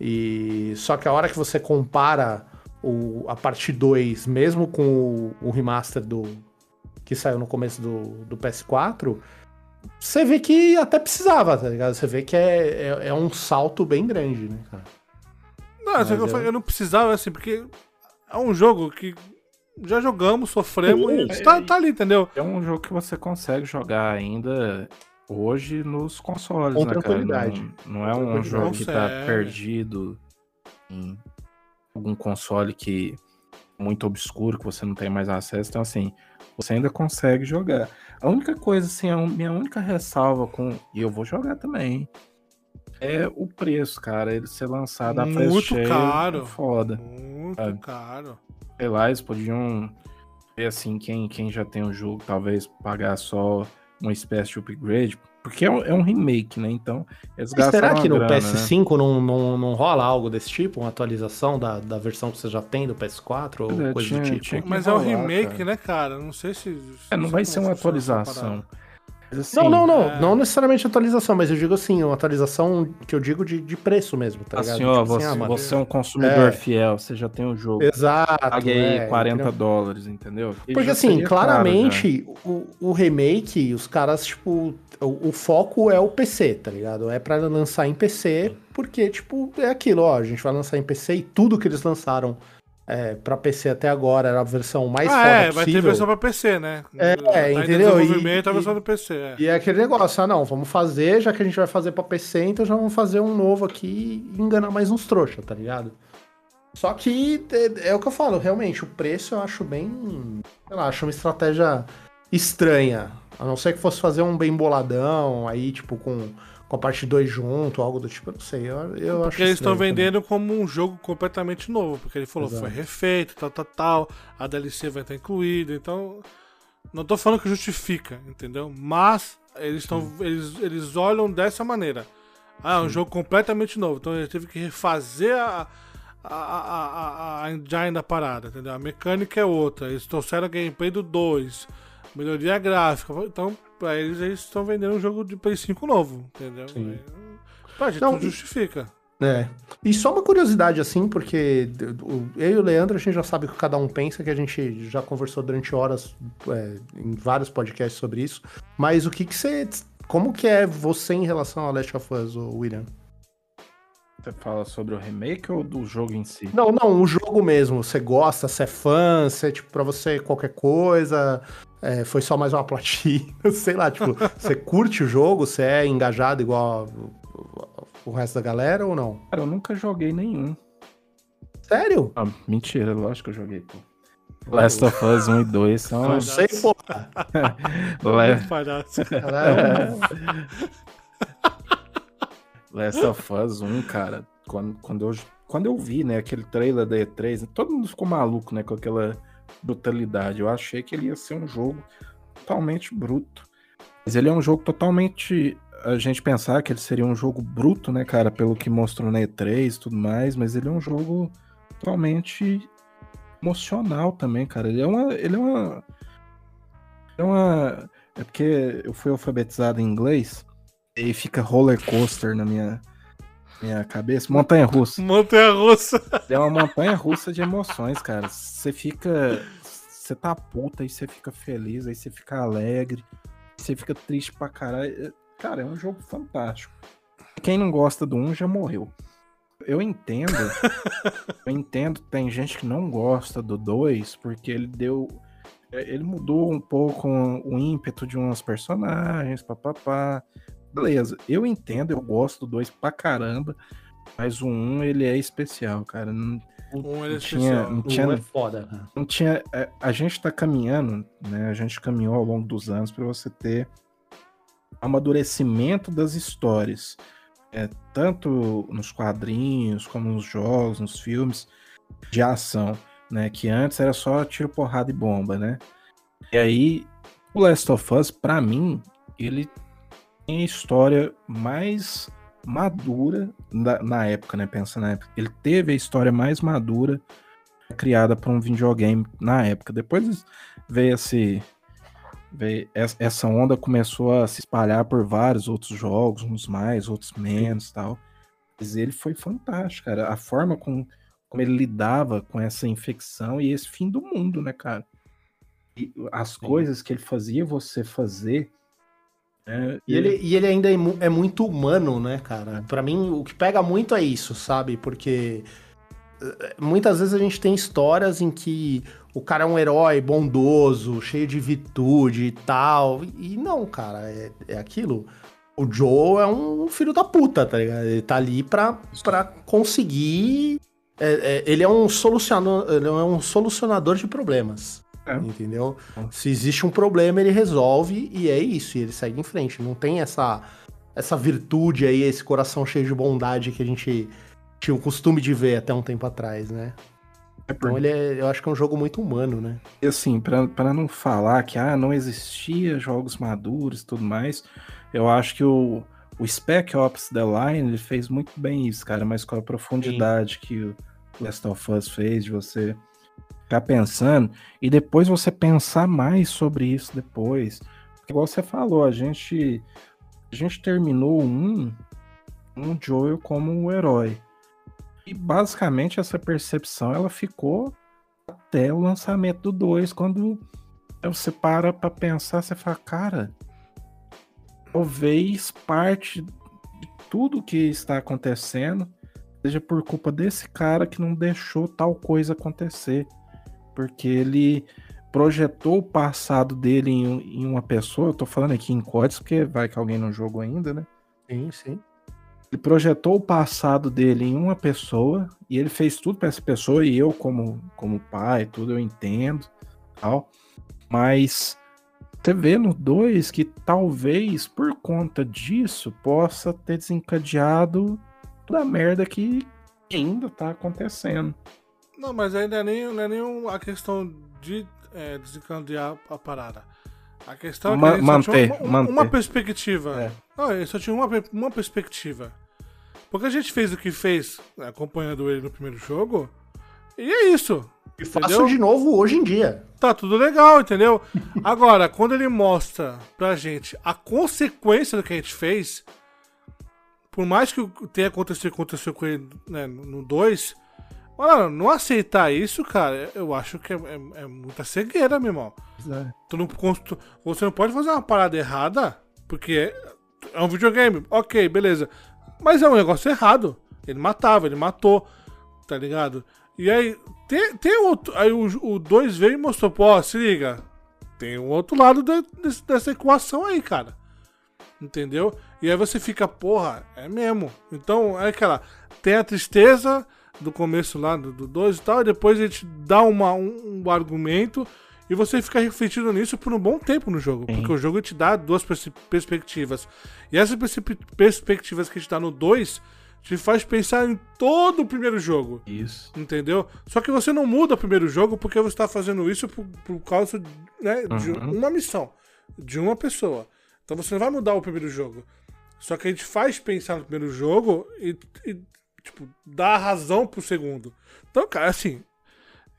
E só que a hora que você compara o, a parte 2, mesmo com o, o remaster do que saiu no começo do, do PS4, você vê que até precisava, tá ligado? Você vê que é, é, é um salto bem grande, né, cara? Não, Mas que eu, eu- falei, eu não precisava, assim, porque é um jogo que já jogamos, sofremos Sim, e tá, tá ali, entendeu? É um jogo que você consegue jogar ainda hoje nos consoles, Com né, cara? tranquilidade. Não, não é um jogo que tá Consegue. perdido em algum console que muito obscuro, que você não tem mais acesso. Então, assim, você ainda consegue jogar. A única coisa, assim, a minha única ressalva com. E eu vou jogar também. É o preço, cara. Ele ser lançado a preço Muito cheio. caro. é Foda. Muito Sabe? caro. sei lá, eles podiam ver assim, quem, quem já tem o jogo, talvez pagar só uma espécie de upgrade, porque é um, é um remake, né? Então, eles Mas será que no grana, né? PS5 não, não, não rola algo desse tipo? Uma atualização da, da versão que você já tem do PS4 ou é, coisa tinha- do tipo? Mas é um rolar, remake, cara. né, cara? Não sei se. É, não vai ser uma atualização. Assim, Não, não, não. é. Não necessariamente atualização, mas eu digo assim, uma atualização que eu digo de, de preço mesmo, tá ligado? Assim, ó, Tipo você, ah, mano, você é um consumidor É. fiel, você já tem o jogo. Exato. Paguei é, 40 entendeu? dólares, entendeu? E Porque assim, claramente, o, o remake, os caras, tipo, o, o foco é o PC, tá ligado? É pra lançar em PC, porque, tipo, é aquilo, ó, a gente vai lançar em PC e tudo que eles lançaram é, pra PC até agora era a versão mais Ah, foda é, vai ter possível. versão pra PC, né? É, tá entendeu? E- a versão do PC. É. E é aquele negócio, ah não, vamos fazer, já que a gente vai fazer pra PC, então já vamos fazer um novo aqui e enganar mais uns trouxa, tá ligado? Só que é, é o que eu falo, realmente, o preço eu acho bem. Sei lá, acho uma estratégia estranha. A não ser que fosse fazer um bem boladão, aí, tipo, com, com a parte 2 junto, algo do tipo, eu não sei. Eu, eu acho Porque eles estão vendendo como um jogo completamente novo. Porque ele falou, Exato. foi refeito, tal, tal, tal. A DLC vai estar incluída. Então, não tô falando que justifica, entendeu? Mas eles estão. Eles, eles olham dessa maneira. Ah, é um jogo completamente novo. Então ele teve que refazer a. A, a, a, a engine da parada, entendeu? A mecânica é outra. Eles trouxeram a gameplay do 2, melhoria gráfica. Então, pra eles, eles estão vendendo um jogo de Play 5 novo, entendeu? Sim. Pá, gente, Não, não justifica. É. E só uma curiosidade, assim, porque eu e o Leandro, a gente já sabe o que cada um pensa, que a gente já conversou durante horas é, em vários podcasts sobre isso. Mas o que que você. Como que é você em relação ao Last of Us, William? Você fala sobre o remake ou do jogo em si? Não, não, o jogo mesmo. Você gosta, você é fã, você, tipo, pra você qualquer coisa. É, foi só mais uma platina, (laughs) sei lá, tipo, você curte o jogo, você é engajado igual o resto da galera ou não? Cara, eu nunca joguei nenhum. Sério? Ah, mentira, lógico que eu joguei, pô. Last of Us 1 e 2 são. Não sei, porra. (laughs) (laughs) Last of Us 1, cara, quando, quando, eu, quando eu vi, né, aquele trailer da E3, todo mundo ficou maluco, né, com aquela brutalidade. Eu achei que ele ia ser um jogo totalmente bruto. Mas ele é um jogo totalmente a gente pensar que ele seria um jogo bruto, né, cara, pelo que mostrou na E3 e tudo mais, mas ele é um jogo totalmente emocional também, cara. Ele é uma. Ele é uma. É uma. É porque eu fui alfabetizado em inglês e fica roller coaster na minha, minha cabeça. Montanha russa. Montanha russa. (laughs) É uma montanha russa de emoções, cara. Você fica. Você tá puta, aí você fica feliz, aí você fica alegre, você fica triste pra caralho. Cara, é um jogo fantástico. Quem não gosta do 1 já morreu. Eu entendo. eu entendo, tem gente que não gosta do 2 porque ele deu. É, ele mudou um pouco o ímpeto de uns personagens, papapá. Beleza, eu entendo, eu gosto do 2 pra caramba, mas o 1 ele é especial, cara. Não, um ele é tinha, especial. não tinha, Um é foda. né? não tinha. é, A gente tá caminhando, né? A gente caminhou ao longo dos anos para você ter amadurecimento das histórias. É, tanto nos quadrinhos, como nos jogos, nos filmes de ação, né? Que antes era só tiro, porrada e bomba, né? E aí, o Last of Us, pra mim, ele tem a história mais madura na, na época, né? Pensa na época. Ele teve a história mais madura criada para um videogame na época. Depois veio esse veio, es- essa onda começou a se espalhar por vários outros jogos, uns mais, outros menos, tal. Mas ele foi fantástico, cara. A forma com, como ele lidava com essa infecção e esse fim do mundo, né, cara? E as coisas que ele fazia você fazer. Né, E ele, e ele ainda é, é muito humano, né, cara? Pra mim, o que pega muito é isso, sabe? Porque eh, muitas vezes a gente tem histórias em que o cara é um herói bondoso, cheio de virtude e tal. E não, cara, é, é aquilo. O Joe é um filho da puta, tá ligado? Ele tá ali pra, pra conseguir. é- é, ele, é um solucionador, ele é um solucionador de problemas. É. Entendeu? Se existe um problema, ele resolve e é isso, e ele segue em frente. Não tem essa, essa virtude aí, esse coração cheio de bondade que a gente tinha o costume de ver até um tempo atrás, né? é por- Então ele é, eu acho que é um jogo muito humano, né? E assim, pra pra não falar que ah, não existia jogos maduros e tudo mais, eu acho que o, o Spec Ops The Line ele fez muito bem isso, cara, mas com a profundidade que o Last of Us fez, de você ficar pensando, e depois você pensar mais sobre isso depois. Porque, igual você falou, a gente, a gente terminou um, um Joel como o herói. E basicamente essa percepção ela ficou até o lançamento do 2, quando você para pra pensar, você fala, cara, talvez parte de tudo que está acontecendo seja por culpa desse cara que não deixou tal coisa acontecer. Porque ele projetou o passado dele em, em uma pessoa, eu tô falando aqui em códigos, porque vai que alguém não jogou ainda, né? Sim, sim. Ele projetou o passado dele em uma pessoa e ele fez tudo para essa pessoa e eu como como pai, tudo eu entendo, tal. Mas você vê no 2 que talvez por conta disso possa ter desencadeado toda a merda que ainda tá acontecendo. Não, mas ainda nem, não é nem um- a questão de é, desencadear a parada. A questão é que Ma- ele só tinha manter, uma, uma perspectiva. É. Não, ele só tinha uma, uma perspectiva. Porque a gente fez o que fez, né, acompanhando ele no primeiro jogo, e é isso. E faço de novo hoje em dia. Tá tudo legal, entendeu? (laughs) Agora, quando ele mostra pra gente a consequência do que a gente fez, por mais que tenha acontecido, aconteceu com ele né, no 2, mano, não aceitar isso, cara, eu acho que é, é, é muita cegueira, meu irmão. É. Tu não, tu, você não pode fazer uma parada errada, porque é um videogame, ok, beleza. Mas é um negócio errado. Ele matava, ele matou, tá ligado? E aí, tem, tem outro. Aí o 2 veio e mostrou, pô, se liga. Tem um outro lado de, de, dessa equação aí, cara. Entendeu? E aí você fica, porra, é mesmo. Então, é aquela. Tem a tristeza do começo lá do 2 e tal, e depois ele te dá uma, um, um, argumento e você fica refletindo nisso por um bom tempo no jogo. Sim. Porque o jogo te dá duas pers perspectivas. E essas pers perspectivas que te dá no 2 te faz pensar em todo o primeiro jogo. Isso. Entendeu? Só que você não muda o primeiro jogo porque você está fazendo isso por, por causa né, uhum. de uma missão, de uma pessoa. Então você não vai mudar o primeiro jogo. Só que a gente faz pensar no primeiro jogo e, e tipo, dá a razão pro segundo. Então, cara, assim.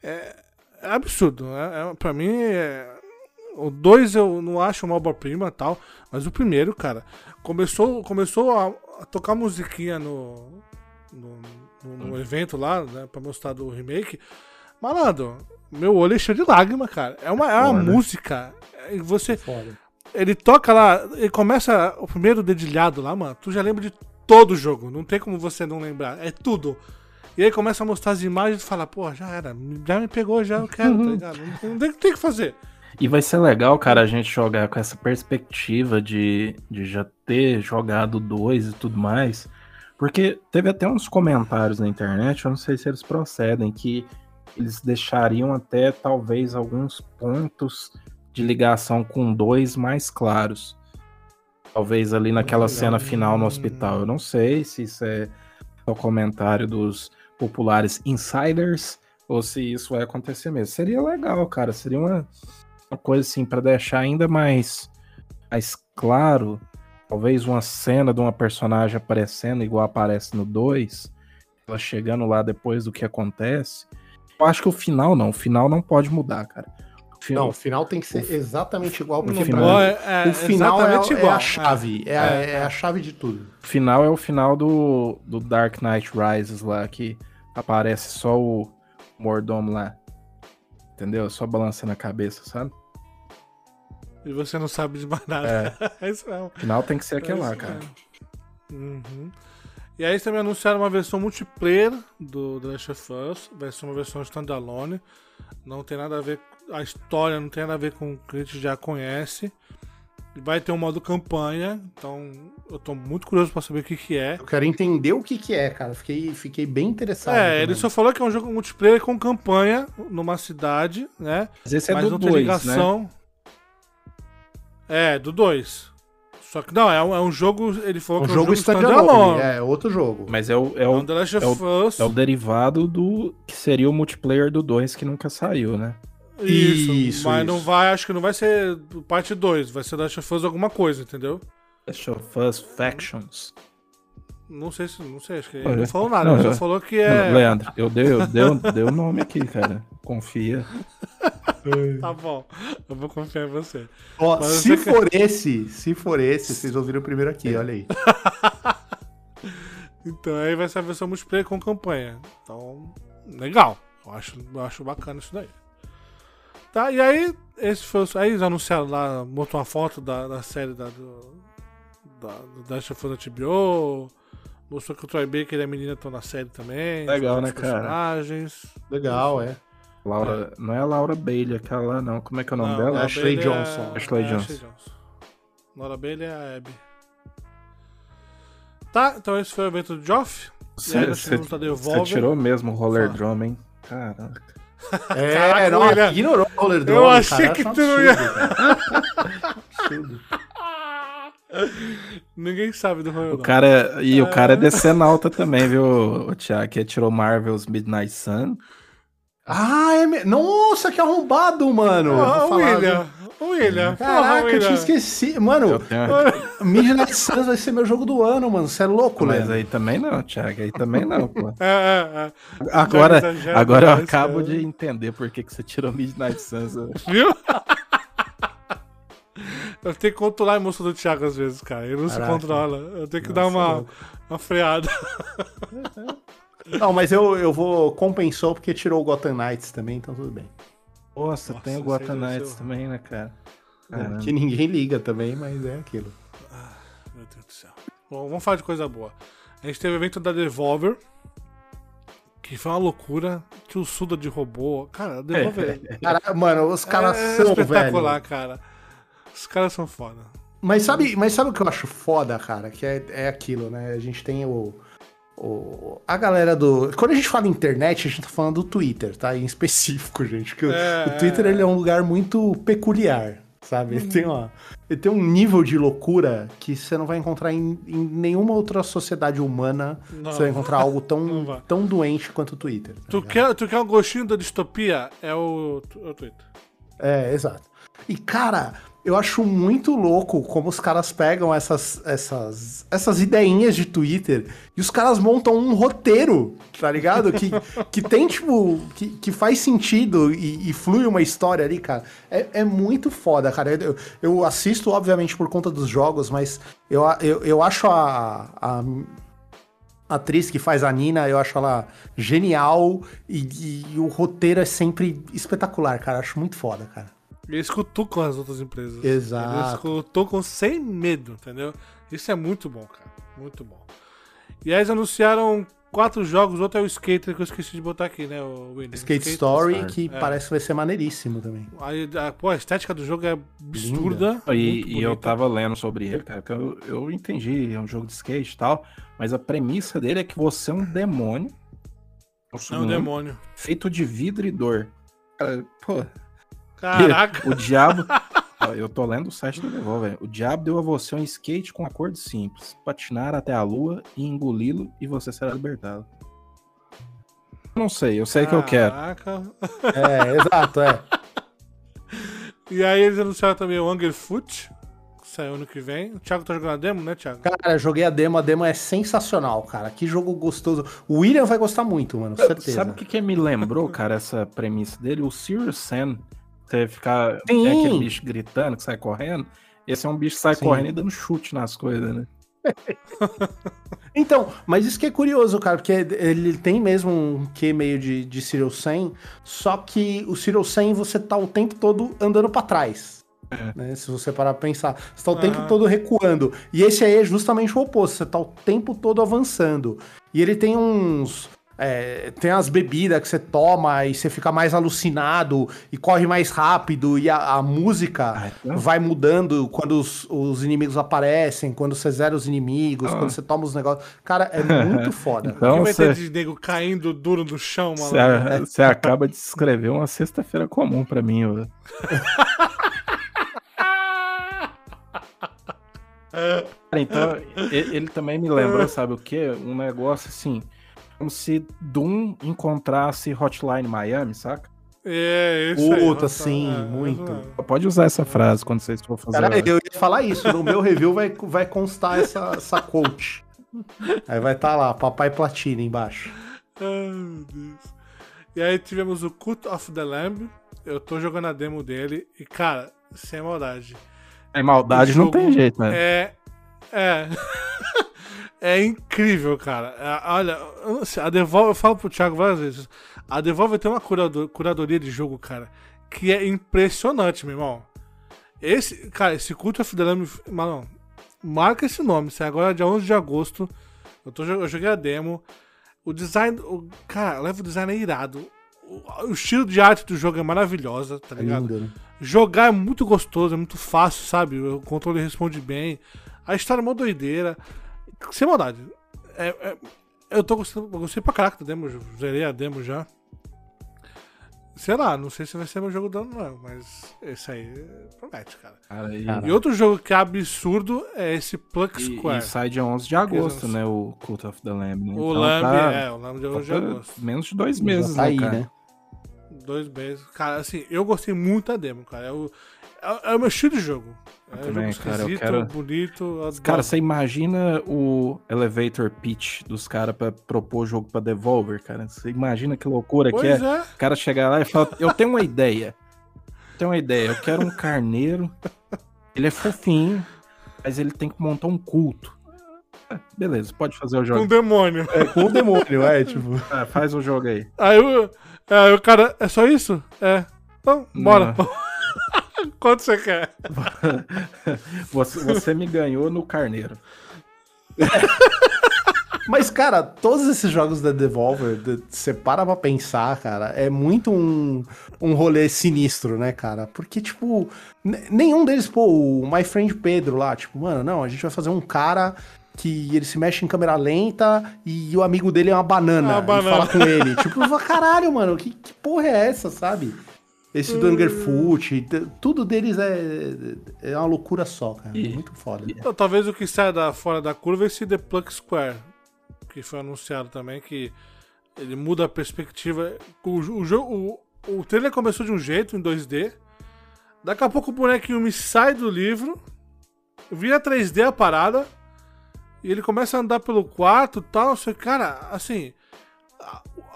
É, é absurdo. É, é, pra mim, é, o 2 eu não acho uma obra-prima tal. Mas o primeiro, cara, começou, começou a, a tocar musiquinha no, no, no, no evento lá, né, pra mostrar do remake. Malandro, meu olho é cheio de lágrima, cara. É uma, é uma música. E você. Ele toca lá, ele começa o primeiro dedilhado lá, mano. Tu já lembra de todo o jogo. Não tem como você não lembrar. É tudo. E aí começa a mostrar as imagens e fala, pô, já era. Já me pegou, já eu quero, tá ligado? Não tem, tem que fazer. E vai ser legal, cara, a gente jogar com essa perspectiva de, de já ter jogado dois e tudo mais. Porque teve até uns comentários na internet, eu não sei se eles procedem, que eles deixariam até talvez alguns pontos de ligação com dois mais claros. Talvez ali naquela cena final no hospital. Eu não sei se isso é o comentário dos populares insiders ou se isso vai acontecer mesmo. Seria legal, cara. Seria uma, uma coisa assim para deixar ainda mais, mais claro. Talvez uma cena de uma personagem aparecendo igual aparece no 2, ela chegando lá depois do que acontece. Eu acho que o final não, o final não pode mudar, cara. Não, o final tem que ser exatamente igual, porque o final, é, é, o final é, é, igual. é a chave, é, a, é, a chave de tudo. O final é o final do, do Dark Knight Rises lá, que aparece só o mordomo lá. Entendeu? Só balançando a cabeça, sabe? E você não sabe de mais nada. É. (laughs) isso O final tem que ser aquele lá, cara. Uhum. E aí eles também anunciaram uma versão multiplayer do The Last of Us, vai ser uma versão standalone. Não tem nada a ver a história não tem nada a ver com o que a gente já conhece. Vai ter um modo campanha, então eu tô muito curioso pra saber o que que é. Eu quero entender o que que é, cara. Fiquei, fiquei bem interessado. É, também. ele só falou que é um jogo multiplayer com campanha numa cidade, né? Mas esse é Mas do 2, né? ligação... né? É, do 2. Só que não, é um, é um jogo. Ele falou um que é um jogo standalone. É, outro jogo. Mas é o, é o, é o, é o derivado do que seria o multiplayer do 2 que nunca saiu, né? Isso, isso mas isso. não vai, acho que não vai ser parte 2, vai ser of Us alguma coisa, entendeu? Us Factions. Não sei se, não sei, acho que ele não falou nada, não, ele só falou que é. Não, Leandro, eu dei, eu dei, eu dei o nome aqui, cara. Confia. (laughs) tá bom, eu vou confiar em você. Ó, se for esse, se for esse, vocês ouviram primeiro aqui, olha aí. (laughs) então aí vai ser a versão multiplayer com campanha. Então, legal. Eu acho, eu acho bacana isso daí. Tá, e aí, esse foi, aí eles anunciaram lá, botou uma foto da, da série da, do, da, do Dash of HBO, mostrou que o Troy Baker e a menina estão na série também. Legal, né, cara? Personagens. Legal, é. Laura, é. não é a Laura Bailey, aquela lá, não. Como é que é o nome não, dela? Ashley Johnson. É... Ashley, Johnson. Ashley Johnson. Laura Bailey é a Abby. Tá, então esse foi o evento do Joff. Você tirou mesmo o Roller Drum, hein? Caraca. É, Caraca, não, William, ignorou o roller drone, Eu achei cara, que tu não ia. (laughs) Ninguém sabe do roller o cara E é... o cara é decenalta também, viu, o Thiago? Que tirou Marvel's Midnight Sun. Ah, é. Me... Nossa, que arrombado, mano. Ah, William. William. Caraca, porra, eu tinha esquecido. Mano, tenho... Midnight Suns vai ser meu jogo do ano, mano. Você é louco, né? Mas aí também não, Thiago. Aí também não, pô. (laughs) É, é, é. Agora, agora eu acabo de entender por que, que você tirou Midnight Suns. Viu? (laughs) Eu tenho que controlar a emoção do Thiago às vezes, cara. Ele não Caraca. se controla. Eu tenho que Nossa, dar uma, louco. uma freada. Não, mas eu, eu vou. Compensou porque tirou o Gotham Knights também, então tudo bem. Nossa, Nossa, tem o Gotham Knights ser também, né, cara? É, Caramba. que ninguém liga também, mas é aquilo. Meu Deus do céu. Bom, vamos falar de coisa boa. A gente teve o evento da Devolver. Que foi uma loucura. Tio Suda de robô. Cara, a Devolver (laughs) Cara, mano, os caras é são, espetacular, velho. cara. Os caras são foda. Mas sabe, mas sabe o que eu acho foda, cara? Que é, é aquilo, né? A gente tem o, o. A galera do. Quando a gente fala internet, a gente tá falando do Twitter, tá? Em específico, (laughs) gente. Que o- É, o Twitter é. ele é um lugar muito peculiar, sabe? Ele tem, uma, ele tem um nível de loucura que você não vai encontrar em, em nenhuma outra sociedade humana. Não. Você vai encontrar algo tão, tão doente quanto o Twitter. tá Tu ligado? quer, tu quer um gostinho da distopia? É o, é o Twitter. É, exato. E, cara, eu acho muito louco como os caras pegam essas, essas, essas ideinhas de Twitter e os caras montam um roteiro, tá ligado? Que, que tem, tipo, que, que faz sentido e, e flui uma história ali, cara. É, é muito foda, cara. Eu, eu assisto, obviamente, por conta dos jogos, mas eu, eu, eu acho a, a atriz que faz a Nina, eu acho ela genial e, e o roteiro é sempre espetacular, cara. Acho muito foda, cara. Eles cutucam as outras empresas. Exato. Eles cutucam sem medo, entendeu? Isso é muito bom, cara. Muito bom. E aí eles anunciaram quatro jogos. Outro é o Skater, que eu esqueci de botar aqui, né? O Winnie. Skate Story, Story. que É. parece que vai ser maneiríssimo também. Aí, a, pô, a estética do jogo é absurda. E, e eu tava lendo sobre ele, cara, que eu, eu entendi, é um jogo de skate e tal, mas a premissa dele é que você é um demônio. É um demônio. Feito de vidro e dor. Cara, pô, Caraca. o diabo. (laughs) Eu tô lendo o site do Devolver. O diabo deu a você um skate com acordo simples: patinar até a lua e engoli-lo e você será libertado. Não sei, eu sei que eu quero. Caraca. É, exato, é. (laughs) E aí eles anunciaram também o Hungerfoot, que saiu ano que vem. O Thiago tá jogando a demo, né, Thiago? Cara, eu joguei a demo, a demo é sensacional, cara. Que jogo gostoso. O William vai gostar muito, mano, certeza. Sabe o que, que me lembrou, cara, essa premissa dele? O Serious Sam. Você ficar. Sim. Tem aquele bicho gritando que sai correndo. Esse é um bicho que sai Sim. correndo e dando chute nas coisas, né? (laughs) Então, mas isso que é curioso, cara, porque ele tem mesmo um quê meio de, de Cyril 100, só que o Cyril 100 você tá o tempo todo andando pra trás. Né? Se você parar pra pensar, você tá o tempo Aham. todo recuando. E esse aí é justamente o oposto, você tá o tempo todo avançando. E ele tem uns. É, tem as bebidas que você toma e você fica mais alucinado e corre mais rápido e a, a música Ah, então- vai mudando quando os, os inimigos aparecem, quando você zera os inimigos, Ah. quando você toma os negócios. Cara, é muito (laughs) foda. Que Então vai ter você de nego caindo duro no chão, mano? você- acaba de escrever uma sexta-feira comum pra mim. (laughs) Cara, então, ele também me lembrou, sabe o quê? Um negócio assim, como se Doom encontrasse Hotline Miami, saca? É, isso aí. Puta, nossa, sim, é, muito. isso mesmo. Pode usar essa frase quando vocês for fazer. Cara, eu ia falar isso, no meu review vai, vai constar essa, essa quote. Aí vai estar lá, Papai Platina embaixo. Ai, meu Deus. E aí tivemos o Cult of the Lamb. Eu tô jogando a demo dele e, cara, sem maldade. Sem maldade não tem jeito, né? É. É. (laughs) é incrível, cara. É, olha, a Devolver, eu falo pro Thiago várias vezes. A Devolver tem uma curador- curadoria de jogo, cara, que é impressionante, meu irmão. Esse, cara, esse Cult of the Lamb, mano, marca esse nome. Isso é agora dia 11 de agosto. Eu, tô, eu joguei a demo. O design, o, cara, o level design é irado. O, o estilo de arte do jogo é maravilhosa, tá É ligado? lindo, né? Jogar é muito gostoso, é muito fácil, sabe? O controle responde bem. A história é uma doideira. Sem maldade. É, é- eu tô gostando, eu gostei pra caraca da demo, eu zerei a demo já. Sei lá, não sei se vai ser meu jogo do ano, não, mas esse aí promete, cara. Cara, e, outro jogo que é absurdo é esse Plug e- Square. e sai dia 11 de agosto, né? O Cult of the Lamb. Né? o Então Lamb, tá- é, o Lamb de hoje de falta agosto. menos de dois meses, tá né, aí, cara? né? Dois meses. Cara, assim, eu gostei muito da demo, cara. É o, é, é o meu estilo de jogo. É um também, jogo cara, eu quero- bonito. eu adoro. Cara, você imagina o elevator pitch dos caras pra propor jogo pra Devolver, cara? Você imagina que loucura que Pois é? é. O cara chegar lá e falar: Eu tenho uma ideia. Tenho uma ideia. Eu quero um carneiro. Ele é fofinho, mas ele tem que montar um culto. É, beleza, pode fazer o Com jogo. um demônio. É com o demônio, é, tipo. É, (laughs) faz o jogo aí. Aí o, aí o cara, é só isso? É. Então, bora. Quanto você quer? (laughs) Você, você me ganhou no carneiro. (laughs) Mas, cara, todos esses jogos da Devolver, de- você para pra pensar, cara, é muito um, um rolê sinistro, né, cara? Porque, tipo, nenhum deles, pô, o My Friend Pedro lá, tipo, mano, não, a gente vai fazer um cara que ele se mexe em câmera lenta e o amigo dele é uma banana. Uma e banana. fala com ele. tipo, caralho, mano, que, que porra é essa, sabe? Esse do Angerfoot, tudo deles é, é uma loucura só, cara. E- Muito foda. Então, talvez o que sai da, fora da curva é esse The Plug Square, que foi anunciado também, que ele muda a perspectiva. O, o, o, o trailer começou de um jeito, em 2D. Daqui a pouco o bonequinho me sai do livro, vira 3D a parada, e ele começa a andar pelo quarto e tal. Que, cara, assim.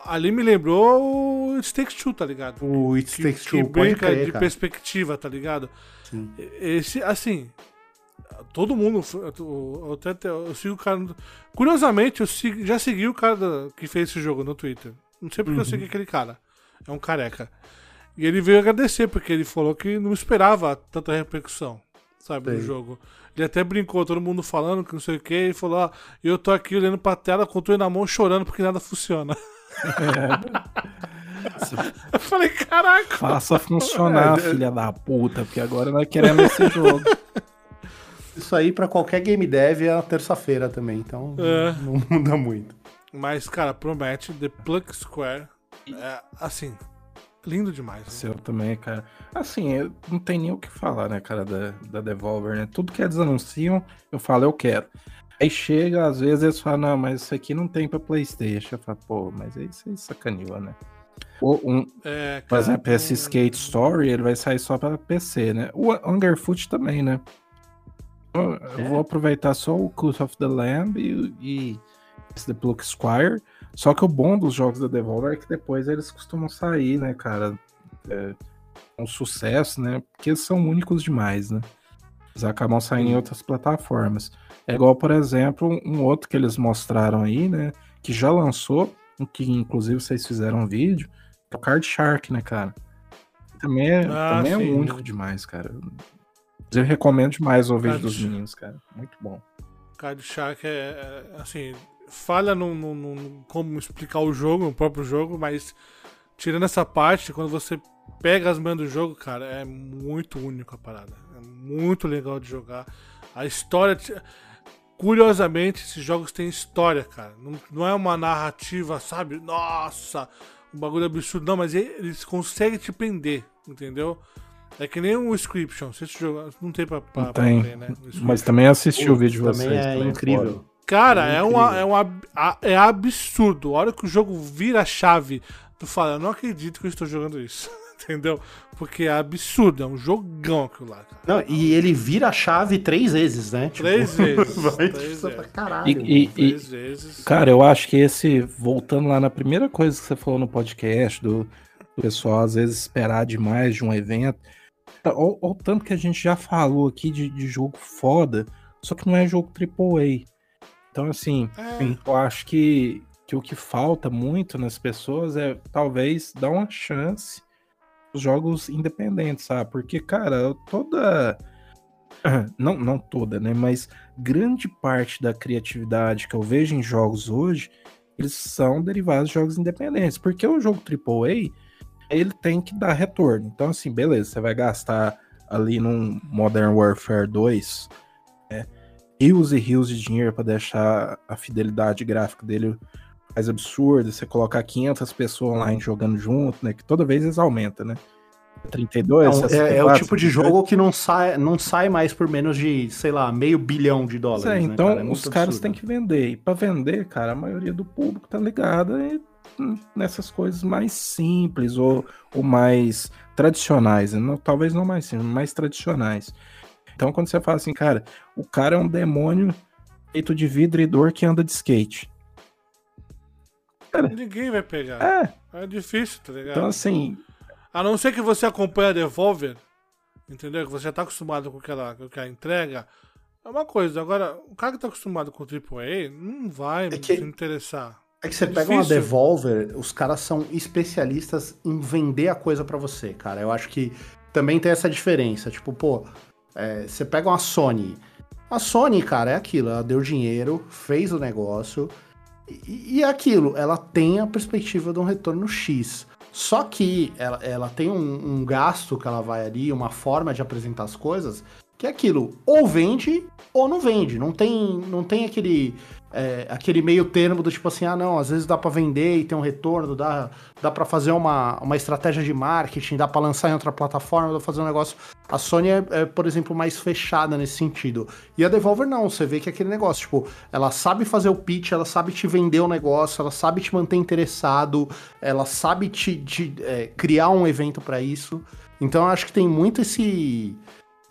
Ali me lembrou o It Takes Two, tá ligado? O It que, Takes que Two, pode brinca crer, de cara. perspectiva, tá ligado? Sim. Esse, assim, todo mundo, eu, eu, até- eu sigo o cara, curiosamente, eu sigo- já segui o cara que fez esse jogo no Twitter, não sei porque eu Uhum. segui aquele cara, é um careca, e ele veio agradecer, porque ele falou que não esperava tanta repercussão, sabe, no Sei. jogo. Ele até brincou, todo mundo falando que não sei o que, e falou, ó, eu tô aqui olhando pra tela, com o na mão, chorando porque nada funciona. (laughs) eu falei, caraca, Faça funcionar, filha da puta, porque agora nós queremos esse jogo. Isso aí pra qualquer game dev é na terça-feira também, então É. não muda muito. Mas, cara, promete. The Plug Square. É, assim, lindo demais. né? Seu também, cara. Assim, eu não tem nem o que falar, né, cara, da, da Devolver, né? Tudo que eles anunciam, eu falo, eu quero. Aí chega, às vezes eles falam, não, mas isso aqui não tem pra Playstation. Eu falo, pô, mas aí você sacaneou, né? Ou um, É, por cara, exemplo, esse Skate Story, ele vai sair só pra PC, né? O Hungerfoot também, né? Eu, eu vou aproveitar só o Cult of the Lamb e, e esse The Plug Squire. Só que o bom dos jogos da Devolver é que depois eles costumam sair, né, cara? É, um sucesso, né? Porque são únicos demais, né? Eles acabam saindo em outras plataformas. É igual, por exemplo, um outro que eles mostraram aí, né? Que já lançou, que inclusive vocês fizeram um vídeo, é o Card Shark, né, cara? Também é, Ah, também é único demais, cara. Eu recomendo demais o vídeo Card dos meninos, cara. Muito bom. Card Shark é, é, assim, falha no, no- no- no como explicar o jogo, o próprio jogo, mas tirando essa parte, quando você pega as manhas do jogo, cara, é muito único a parada. É muito legal de jogar. A história. te- Curiosamente, esses jogos têm história, cara. Não, não é uma narrativa, sabe? Nossa, um bagulho absurdo. Não, mas ele- eles conseguem te prender, entendeu? É que nem o Inscription. Se você jogar, não tem pra, pra, Não pra tem. ver, né? Mas também assisti o vídeo de Também vocês. é também, incrível. foda. Cara, É é, uma, é, um ab- a- é absurdo. A hora que o jogo vira a chave, tu fala, eu não acredito que eu estou jogando isso. (laughs) Entendeu? Porque é absurdo, é um jogão aquilo lá, cara. Não, e ele vira a chave três vezes, né? Tipo, Três (laughs) vezes. vai três tipo, pra vezes. caralho. E- e- Três vezes. Cara, eu acho que esse, voltando lá na primeira coisa que você falou no podcast, do, do pessoal às vezes esperar demais de um evento, ou, ou tanto que a gente já falou aqui de, de jogo foda, só que não é jogo AAA. Então, assim, É, eu acho que, que o que falta muito nas pessoas é talvez dar uma chance jogos independentes, sabe? Porque, cara, toda. (clears throat) Não, não toda, né? Mas grande parte da criatividade que eu vejo em jogos hoje, eles são derivados de jogos independentes. Porque o jogo AAA, ele tem que dar retorno. Então, assim, beleza, você vai gastar ali num Modern Warfare 2 né, rios e rios de dinheiro para deixar a fidelidade gráfica dele mais absurda. Você colocar 500 pessoas online jogando junto, né? Que toda vez eles aumentam, né? 32, Não, é, é o 64, tipo de 68. jogo que não sai, não sai mais por menos de, sei lá, meio bilhão de dólares. É, né, então cara? É os caras absurdo. têm que vender. E pra vender, cara, a maioria do público tá ligada hum, nessas coisas mais simples ou, ou mais tradicionais. né? Não- talvez não mais simples, mais tradicionais. Então quando você fala assim, cara, o cara é um feito de vidro e dor que anda de skate. Ninguém vai pegar. É, É difícil, tá ligado? então assim, A não ser que você acompanhe a Devolver entendeu? Que você já tá acostumado com aquela, com aquela entrega, é uma coisa. Agora, o cara que tá acostumado com AAA não vai É que- se interessar. É que você É pega uma. Devolver, os caras são especialistas em vender a coisa pra você, cara. Eu acho que também tem essa diferença. Tipo, pô, é, você pega uma Sony. A Sony, cara, é aquilo. Ela deu dinheiro, fez o negócio. E, e aquilo. Ela tem a perspectiva de um retorno X. Só que ela, ela tem um, um gasto que ela vai ali, uma forma de apresentar as coisas, que é aquilo. Ou vende ou não vende. Não tem, não tem aquele é, aquele meio termo do tipo assim, ah não, às vezes dá pra vender e tem um retorno, dá, dá para fazer uma, uma estratégia de marketing, dá pra lançar em outra plataforma, dá pra fazer um negócio. A Sony é, é, por exemplo, mais fechada nesse sentido. E a Devolver não, você vê que é aquele negócio, tipo, ela sabe fazer o pitch, ela sabe te vender o negócio, ela sabe te manter interessado, ela sabe te, te, é, criar um evento pra isso. Então eu acho que tem muito esse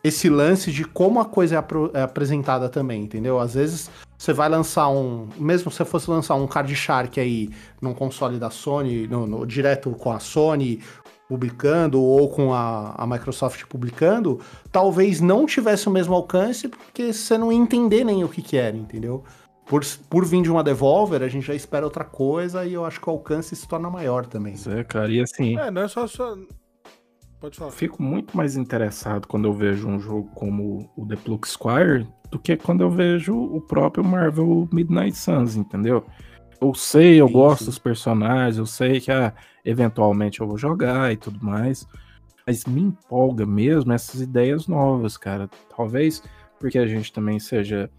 esse lance de como a coisa é, apro- é apresentada também, entendeu? Às vezes você vai lançar um. Mesmo se você fosse lançar um Card Shark aí num console da Sony, no, no- direto com a Sony publicando, ou com a, a Microsoft publicando, talvez não tivesse o mesmo alcance, porque você não ia entender nem o que, que era, entendeu? Por, por vir de uma Devolver, a gente já espera outra coisa e eu acho que o alcance se torna maior também. É, cara, e assim, É, não é só. só... Pode falar. fico muito mais interessado quando eu vejo um jogo como o The Plug Squire do que quando eu vejo o próprio Marvel Midnight Suns, entendeu? Eu sei, eu Sim, gosto sim. dos personagens, eu sei que ah, eventualmente eu vou jogar e tudo mais, mas me empolga mesmo essas ideias novas, cara. Talvez porque a gente também seja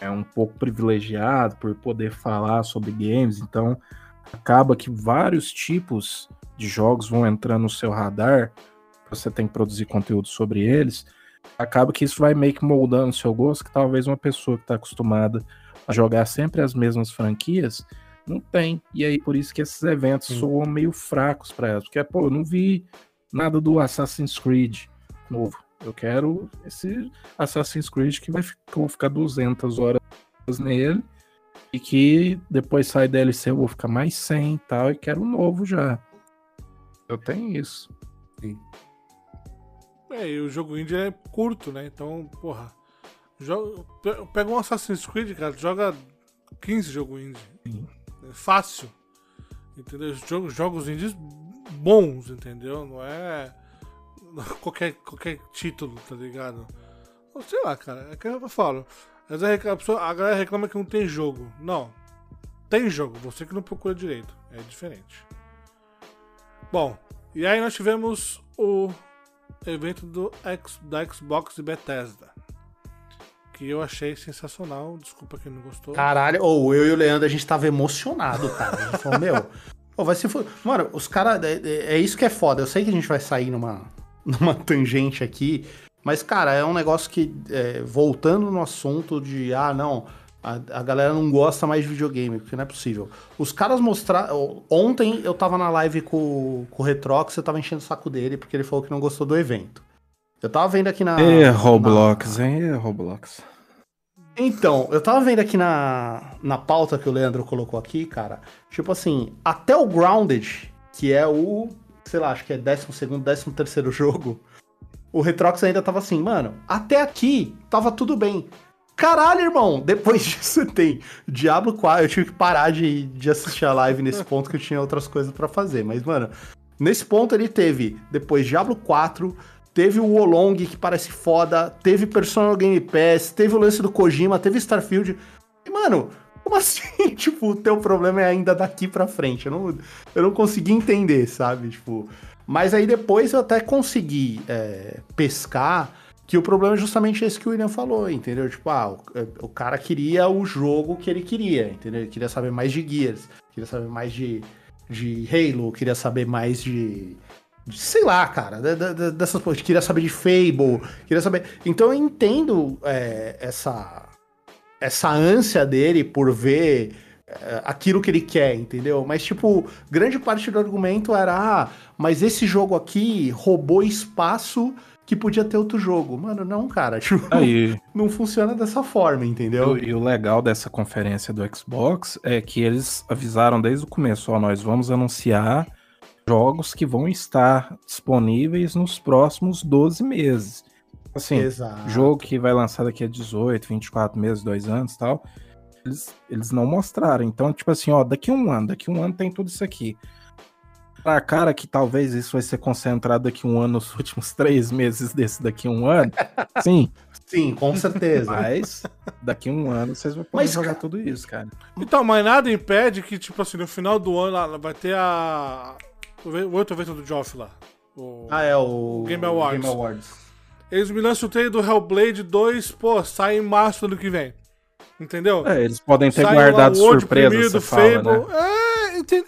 é, um pouco privilegiado por poder falar sobre games, então acaba que vários tipos de jogos vão entrando no seu radar, você tem que produzir conteúdo sobre eles, acaba que isso vai meio que moldando o seu gosto, que talvez uma pessoa que está acostumada a jogar sempre as mesmas franquias não tem. E aí por isso que esses eventos Sim. soam meio fracos para elas, porque pô, eu não vi nada do Assassin's Creed novo. Eu quero esse Assassin's Creed que vai fi- que eu vou ficar 200 horas nele e que depois sai DLC eu vou ficar mais 100 e tal e quero um novo já. Eu tenho isso. É, e o jogo indie é curto, né? Então, porra. Joga, pe- pega um Assassin's Creed, cara, joga 15 jogos indie. Sim. É fácil. Entendeu? Jogos, jogos indies bons, entendeu? Não é (laughs) qualquer, qualquer título, tá ligado? Sei lá, cara. É que eu falo. Às vezes a pessoa- a galera reclama que não tem jogo. Não. Tem jogo, você que não procura direito. É diferente. Bom, e aí nós tivemos o evento do da Xbox e Bethesda. Que eu achei sensacional. Desculpa quem não gostou. Caralho, ou eu e o Leandro, a gente tava emocionado, cara. A gente falou, meu, pô, vai se for... Mano, os caras. É, é- é isso que é foda. Eu sei que a gente vai sair numa, (laughs) numa tangente aqui, mas, cara, é um negócio que, é, voltando no assunto de, ah, não, a, a galera não gosta mais de videogame, porque não é possível. Os caras mostraram. Ontem eu tava na live com, com o Retrox, eu tava enchendo o saco dele, porque ele falou que não gostou do evento. Eu tava vendo aqui na. É, na- Roblox, hein? É, Roblox. então, eu tava vendo aqui na, na pauta que o Leandro colocou aqui, cara. Tipo assim, até o Grounded, que é o, sei lá, acho que é 12 13 terceiro (laughs) jogo, o Retrox ainda tava assim, mano, até aqui tava tudo bem. Caralho, irmão, depois (laughs) disso tem Diablo 4. Eu tive que parar de, de assistir a live nesse (laughs) ponto que eu tinha outras coisas pra fazer. Mas, mano, nesse ponto ele teve depois Diablo 4, teve o Wolong, que parece foda, teve Personal Game Pass, teve o lance do Kojima, teve Starfield. E, mano, como (laughs) assim? tipo, o teu problema é ainda daqui pra frente. Eu não, eu não consegui entender, sabe? Tipo. Mas aí depois eu até consegui é, pescar que o problema é justamente esse que o William falou, entendeu? Tipo, ah, o, o cara queria o jogo que ele queria, entendeu? Ele queria saber mais de Gears, queria saber mais de, de Halo, queria saber mais de, de sei lá, cara, de- de- de- dessas coisas, queria saber de Fable, queria saber. Então eu entendo é, essa essa ânsia dele por ver é, aquilo que ele quer, entendeu? Mas, tipo, grande parte do argumento era: ah, mas esse jogo aqui roubou espaço que podia ter outro jogo. Mano, não, cara. (laughs) Tipo, Aí, não funciona dessa forma, e, entendeu? o- e o legal dessa conferência do Xbox é que eles avisaram desde o começo, ó, nós vamos anunciar jogos que vão estar disponíveis nos próximos 12 meses. Assim, Exato. jogo que vai lançar daqui a 18, 24 meses, 2 anos e tal. Eles, eles não mostraram. Então, tipo assim, ó, daqui a um ano, daqui a um ano tem tudo isso aqui. Pra cara que talvez isso vai ser concentrado daqui a um ano, nos (laughs) últimos três meses desse daqui a um ano. Sim, Sim, com certeza. mas daqui a um ano vocês vão poder Mas, jogar cara- tudo isso, cara. Então, mas nada impede que, tipo assim, no final do ano lá, vai ter a. O outro evento do Joff lá. O- Ah, é o Game Awards. Game Awards. Eles me lançam o trailer do Hellblade 2, pô, sai em março do ano que vem. Entendeu? É, eles podem ter Sai guardado surpresa, do fala, né?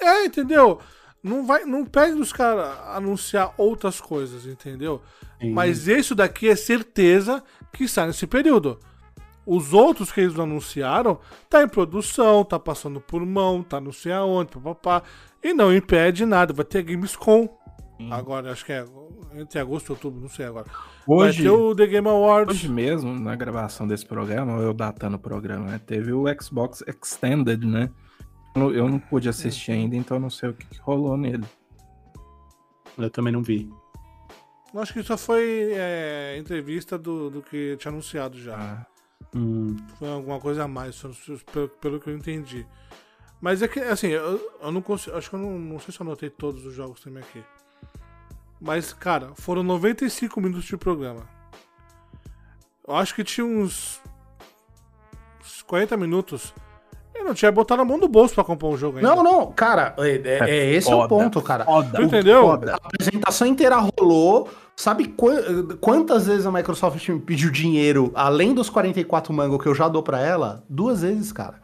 É, é, entendeu? Não, vai, não pede os caras anunciar outras coisas, entendeu? Sim. Mas esse daqui é certeza que sai nesse período. Os outros que eles anunciaram, tá em produção, tá passando por mão, tá não sei aonde, papapá. E não impede nada. Vai ter Gamescom. Agora, acho que é entre agosto e outubro, não sei agora. Hoje, Vai ter o The Game Awards. hoje mesmo, na gravação desse programa, ou eu datando o programa, né, teve o Xbox Extended, né? Eu não- pude assistir ainda, então eu não sei o que, que rolou nele. Eu também não vi. Eu Acho que só foi é, entrevista do, do que tinha anunciado já. Ah, Hum, Foi alguma coisa a mais, pelo, pelo que eu entendi. Mas é que, assim, eu, eu não consigo. Acho que eu não, não sei se eu anotei todos os jogos também aqui. Mas, cara, foram 95 minutos de programa. Eu acho que tinha uns. uns 40 minutos. Não tinha botado a mão no bolso pra comprar um jogo ainda. Não, não, cara, é, é- é esse é o foda, ponto, cara. foda. Tu entendeu? Foda. A apresentação inteira rolou. Sabe qu- quantas vezes a Microsoft me pediu dinheiro além dos 44 mango que eu já dou pra ela? Duas vezes, cara.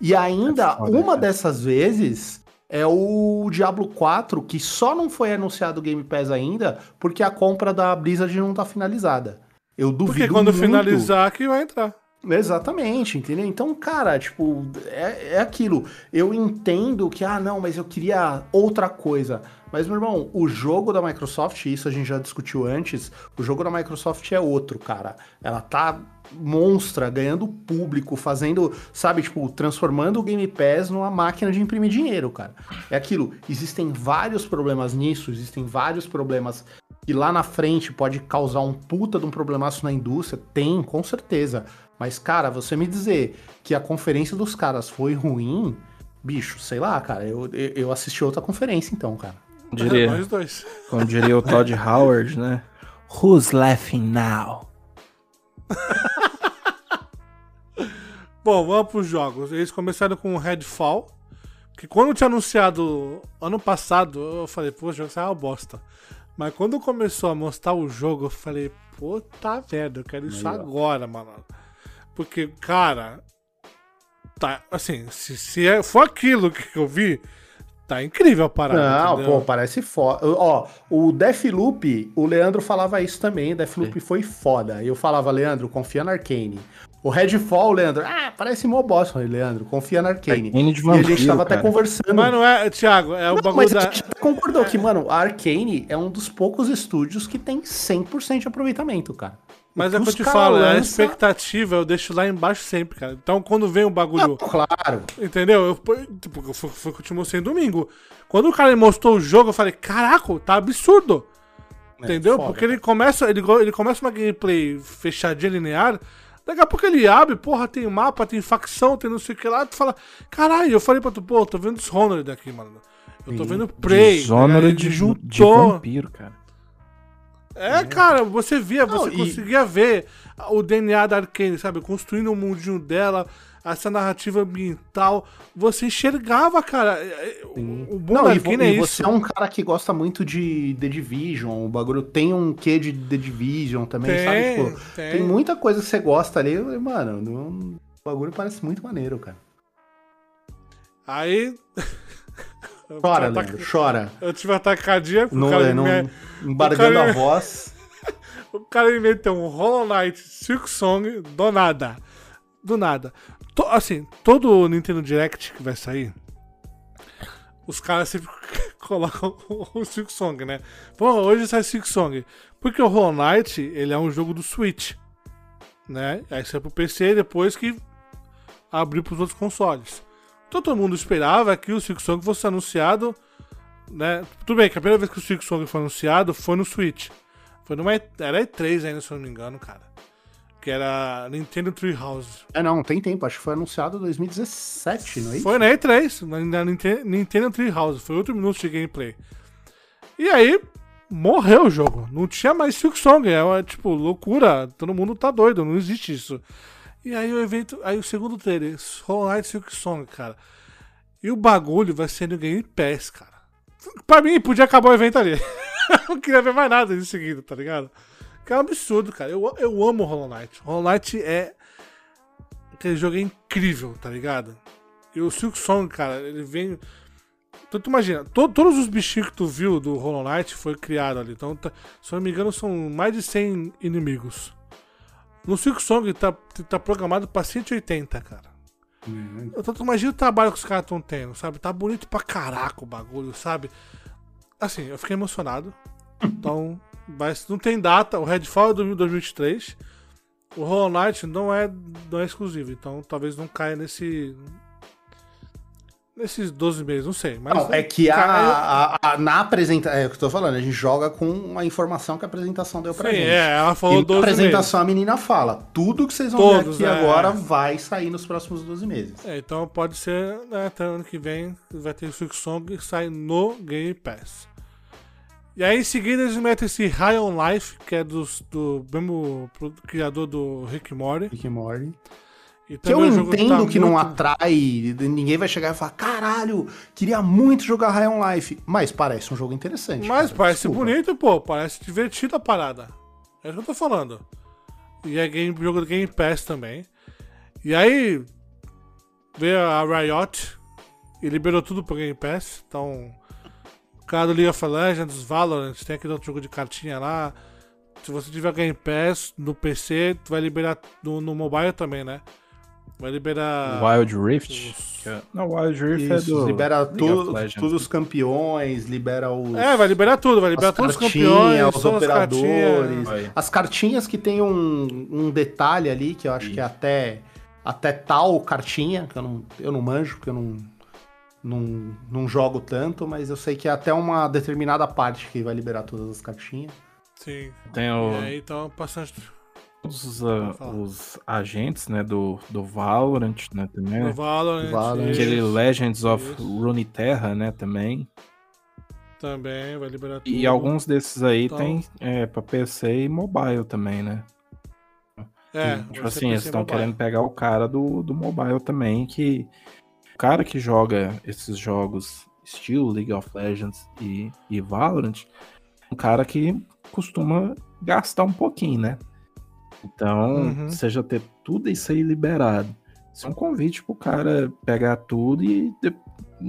E ainda, É foda, uma dessas vezes é o Diablo 4, que só não foi anunciado o Game Pass ainda, porque a compra da Blizzard não tá finalizada. Eu duvido Porque quando muito. finalizar que vai entrar. Exatamente, entendeu? Então, cara, tipo, é, é aquilo. Eu entendo que, ah, não, mas eu queria outra coisa. Mas, meu irmão, o jogo da Microsoft, isso a gente já discutiu antes, o jogo da Microsoft é outro, cara. Ela tá monstra, ganhando público, fazendo, sabe, tipo, transformando o Game Pass numa máquina de imprimir dinheiro, cara. É aquilo. Existem vários problemas nisso, existem vários problemas que lá na frente pode causar um puta de um problemaço na indústria. Tem, com certeza. Mas, cara, você me dizer que a conferência dos caras foi ruim, bicho, sei lá, cara, eu, eu eu assisti outra conferência então, cara. diria, Nós dois. (laughs) como diria o Todd Howard, né? Who's laughing now? (laughs) Bom, vamos pros jogos. Eles começaram com o Redfall. Que quando eu tinha anunciado ano passado, eu falei, pô, o jogo saiu uma bosta. Mas quando começou a mostrar o jogo, eu falei, puta merda, eu quero isso Aí, agora, mano. Porque, cara, tá, assim, se, se é- for aquilo que eu vi, tá incrível a parada. Não, entendeu? pô, parece foda. Ó, o Deathloop, o Leandro falava isso também, Deathloop foi foda. Eu falava, Leandro, confia na Arcane. O Redfall, Leandro, ah, parece mó bosta, Leandro, confia na Arcane. Arcane de e a gente vampiro, tava até cara. conversando. Mas não é, Thiago, é o Não, bagulho mas a da. gente até concordou que, mano, a Arcane é um dos poucos estúdios que tem 100% de aproveitamento, cara. O Mas é o que eu te falo, a lança- expectativa eu deixo lá embaixo sempre, cara. Então quando vem um bagulho. Claro. Entendeu? Eu, tipo, foi, foi o que eu te mostrei domingo. Quando o cara me mostrou o jogo, eu falei, caraca, tá absurdo. Entendeu? É, foda, Porque ele começa, ele, ele começa uma gameplay fechadinha linear. Daqui a pouco ele abre, porra, tem mapa, tem facção, tem não sei o que lá. Tu fala, caralho, eu falei pra tu, pô, eu tô vendo Dishonored daqui, mano. Eu tô vendo Prey. Dishonored ele de, de juntou. vampiro, cara. É, cara, você via, você Não, e- conseguia ver o DNA da Arkane, sabe? Construindo o mundinho dela, essa narrativa ambiental. Você enxergava, cara. é, é, O, o bom Não, da Arkane é e isso. você é um cara que gosta muito de The Division, o bagulho tem um quê de The Division também, Tem, sabe? Tipo, tem. tem. muita coisa que você gosta ali, mano, o bagulho parece muito maneiro, cara. Aí. (laughs) Chora, ataque- Leandro, chora. Eu tive ataque cardíaco, Não, cara, é, não, me, embargando cara- a voz. o cara me (laughs) meteu um Hollow Knight Silk Song do nada. Do nada. To- assim, todo o Nintendo Direct que vai sair, os caras sempre (laughs) colocam o, Silk Song, né? Pô, hoje sai Silk Song. Porque o Hollow Knight, ele é um jogo do Switch, né? Aí sai pro PC depois que abriu pros outros consoles. Todo mundo esperava que o Silk Song fosse anunciado, né? Tudo bem que a primeira vez que o Silk Song foi anunciado foi no Switch. Foi numa. Era E3 ainda, se eu não me engano, cara. Que era Nintendo Treehouse. É, não, tem tempo. Acho que foi anunciado em 2017, não é isso? Foi na E3, na, na Ninte- Nintendo Treehouse. Foi 8 minutos de gameplay. E aí, morreu o jogo. Não tinha mais Silk Song. É tipo, loucura. Todo mundo tá doido, não existe isso. E aí o evento. Aí o segundo trailer, Hollow Knight Silk Song, cara. E o bagulho vai ser no Game Pass, cara. Pra mim, podia acabar o evento ali. (laughs) Não queria ver mais nada em seguida, tá ligado? Que é um absurdo, cara. Eu, eu amo Hollow Knight. Hollow Knight é. Aquele jogo é incrível, tá ligado? E o Silk Song, cara, ele vem. Então, tu imagina, to- todos os bichinhos que tu viu do Hollow Knight foi criado ali. Então, tá- se eu não me engano, são mais de 100 inimigos. No Silk Song tá, tá programado pra 180, cara. Então, tu imagina o trabalho que os caras estão tendo, sabe? Tá bonito pra caraca o bagulho, sabe? Assim, eu fiquei emocionado. Então, (laughs) vai, não tem data. O Redfall é 2023. O Hollow Knight não é, não é exclusivo. Então, talvez não caia nesse. Nesses 12 meses, não sei. Mas Não, é que a, a- a- na apresentação. É o que eu tô falando, a gente joga com a informação que a apresentação deu pra Sim, gente. é, ela falou E na 12 apresentação a menina fala: tudo que vocês vão Todos, ver aqui é. agora vai sair nos próximos 12 meses. É, então pode ser, né, até ano que vem vai ter o Silk Song que sai no Game Pass. E aí em seguida eles metem esse High on Life, que é dos, do mesmo criador do Rick Morty. Rick. E Que eu entendo tá que não muito- atrai, ninguém vai chegar e falar: caralho, queria muito jogar High on Life. Mas parece um jogo interessante. Mas cara, parece desculpa. bonito, pô. Parece divertido a parada. É isso que eu tô falando. E é game, jogo do Game Pass também. E aí, veio a Riot e liberou tudo pro Game Pass. Então, o cara do League of Legends, Valorant, tem aquele outro jogo de cartinha lá. Se você tiver Game Pass no PC, tu vai liberar no, no mobile também, né? Vai liberar. Wild Rift. os- é- Não, Wild Rift é Isso, do. libera tudo, todos os campeões, libera os. É, vai liberar tudo, vai liberar as todos os cartinhas, campeões, os todas as operadores. cartinhas. As cartinhas que tem um, um detalhe ali, que eu acho que é até, até tal cartinha, que eu não, eu não manjo, porque eu não, não, não jogo tanto, mas eu sei que é até uma determinada parte que vai liberar todas as cartinhas. Sim. Tem E o, aí, então, bastante. Todos os, ah, os agentes, né, do, do Valorant, né, também. No Valorant. Valorant. Aquele Legends of isso. Runeterra, né, também. Também vai liberar tudo. E alguns desses aí Então- tem é, pra PC e mobile também, né? É, tipo assim, eles estão querendo pegar o cara do, do mobile também, que o cara que joga esses jogos estilo League of Legends e, e Valorant, um cara que costuma gastar um pouquinho, né? Então, Uhum. seja ter tudo isso aí liberado. Isso é um convite pro cara pegar tudo e de-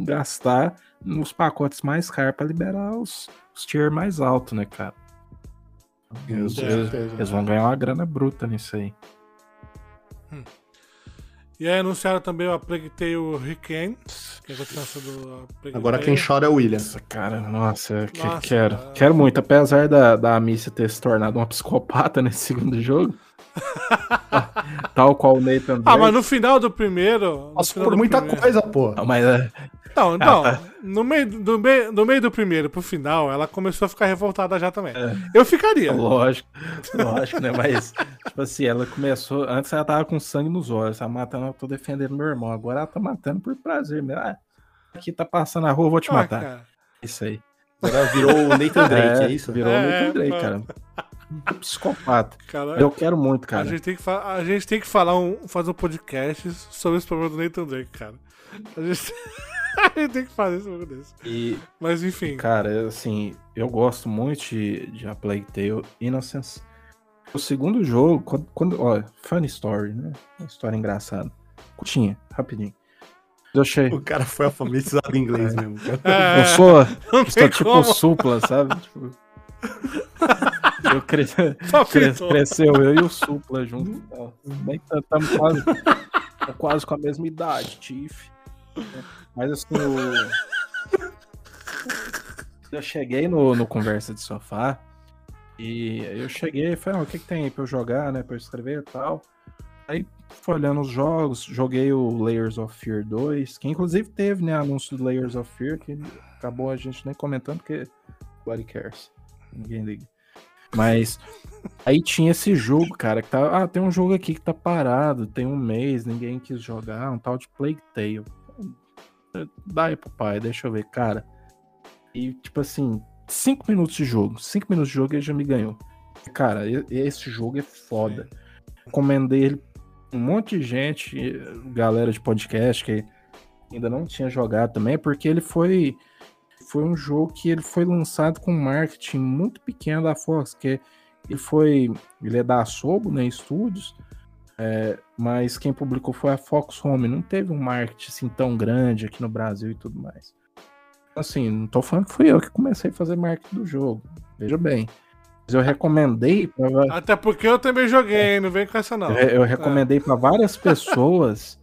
gastar nos pacotes mais caros pra liberar os, os tier mais altos, né, cara? Eles, eles- eles vão ganhar uma grana bruta nisso aí. E aí anunciaram também a Plague Tale Requiem, que é a continuação do Plague Agora Tale. quem chora é o William. Nossa, cara, nossa, eu que- Nossa, quero. cara. Quero muito. Apesar da, da Amicia ter se tornado uma (laughs) psicopata nesse segundo jogo. (laughs) tal qual o Nathan Ah, Drake. mas no final do primeiro. Passou por do muita primeiro- coisa, pô. Não, mas é, Não, não. tá. No, meio, no, meio, no meio do primeiro pro final, ela começou a ficar revoltada já também. É. Eu ficaria. lógico, lógico, né? Mas, tipo assim, ela começou. Antes ela tava com sangue nos olhos, tá matando, eu tô defendendo meu irmão. Agora ela tá matando por prazer mesmo. Ah, aqui tá passando na rua, eu vou te Ah, matar. cara. Isso aí. Agora virou o Nathan (laughs) Drake, é, isso? Virou o É, Nathan Drake, pô. cara. (laughs) Psicopata. Cara, Eu quero muito, a, cara. gente tem que fa- a gente tem que falar um, fazer um podcast sobre esse problema do Nathan Drake, cara. A gente, (laughs) a gente tem que fazer esse bagulho desse. E, Mas enfim. Cara, assim, eu gosto muito de, de A Plague Tale Innocence. O segundo jogo, quando, quando ó, funny story, né? Uma história engraçada. Curtinha, rapidinho. Eu achei. O cara foi alfabetizado em inglês mesmo. cara. É, Eu sou, sou tem tipo como. supla, sabe? Tipo, (laughs) eu cre- (laughs) cresceu eu e o supla junto. Ó, Bem, estamos quase, tá quase com a mesma idade, Tiff. Mas assim, o... eu cheguei no, no Conversa de Sofá e eu cheguei e falei, ah, o que, que tem aí pra eu jogar, né? Pra eu escrever e tal. Aí fui olhando os jogos, joguei o Layers of Fear 2, que inclusive teve, né, anúncio do Layers of Fear, que acabou a gente nem comentando, porque nobody cares. Ninguém liga. Mas aí tinha esse jogo, cara, que tá. Ah, tem um jogo aqui que tá parado, tem um mês, ninguém quis jogar, um tal de Plague Tale. Dá aí pro pai, deixa eu ver, cara. E, tipo assim, cinco minutos de jogo. Cinco minutos de jogo ele já me ganhou. Cara, esse jogo é foda. Recomendei ele um monte de gente, galera de podcast que ainda não tinha jogado também, porque ele foi foi um jogo que ele foi lançado com marketing muito pequeno da Fox, que ele foi ele é da Asobo, né, Studios, é, mas quem publicou foi a Fox Home, não teve um marketing assim tão grande aqui no Brasil e tudo mais. Assim, não tô falando que fui eu que comecei a fazer marketing do jogo, veja bem. Mas eu recomendei pra... Até porque eu também joguei, não vem com essa não. Eu, eu recomendei é. para várias (laughs) pessoas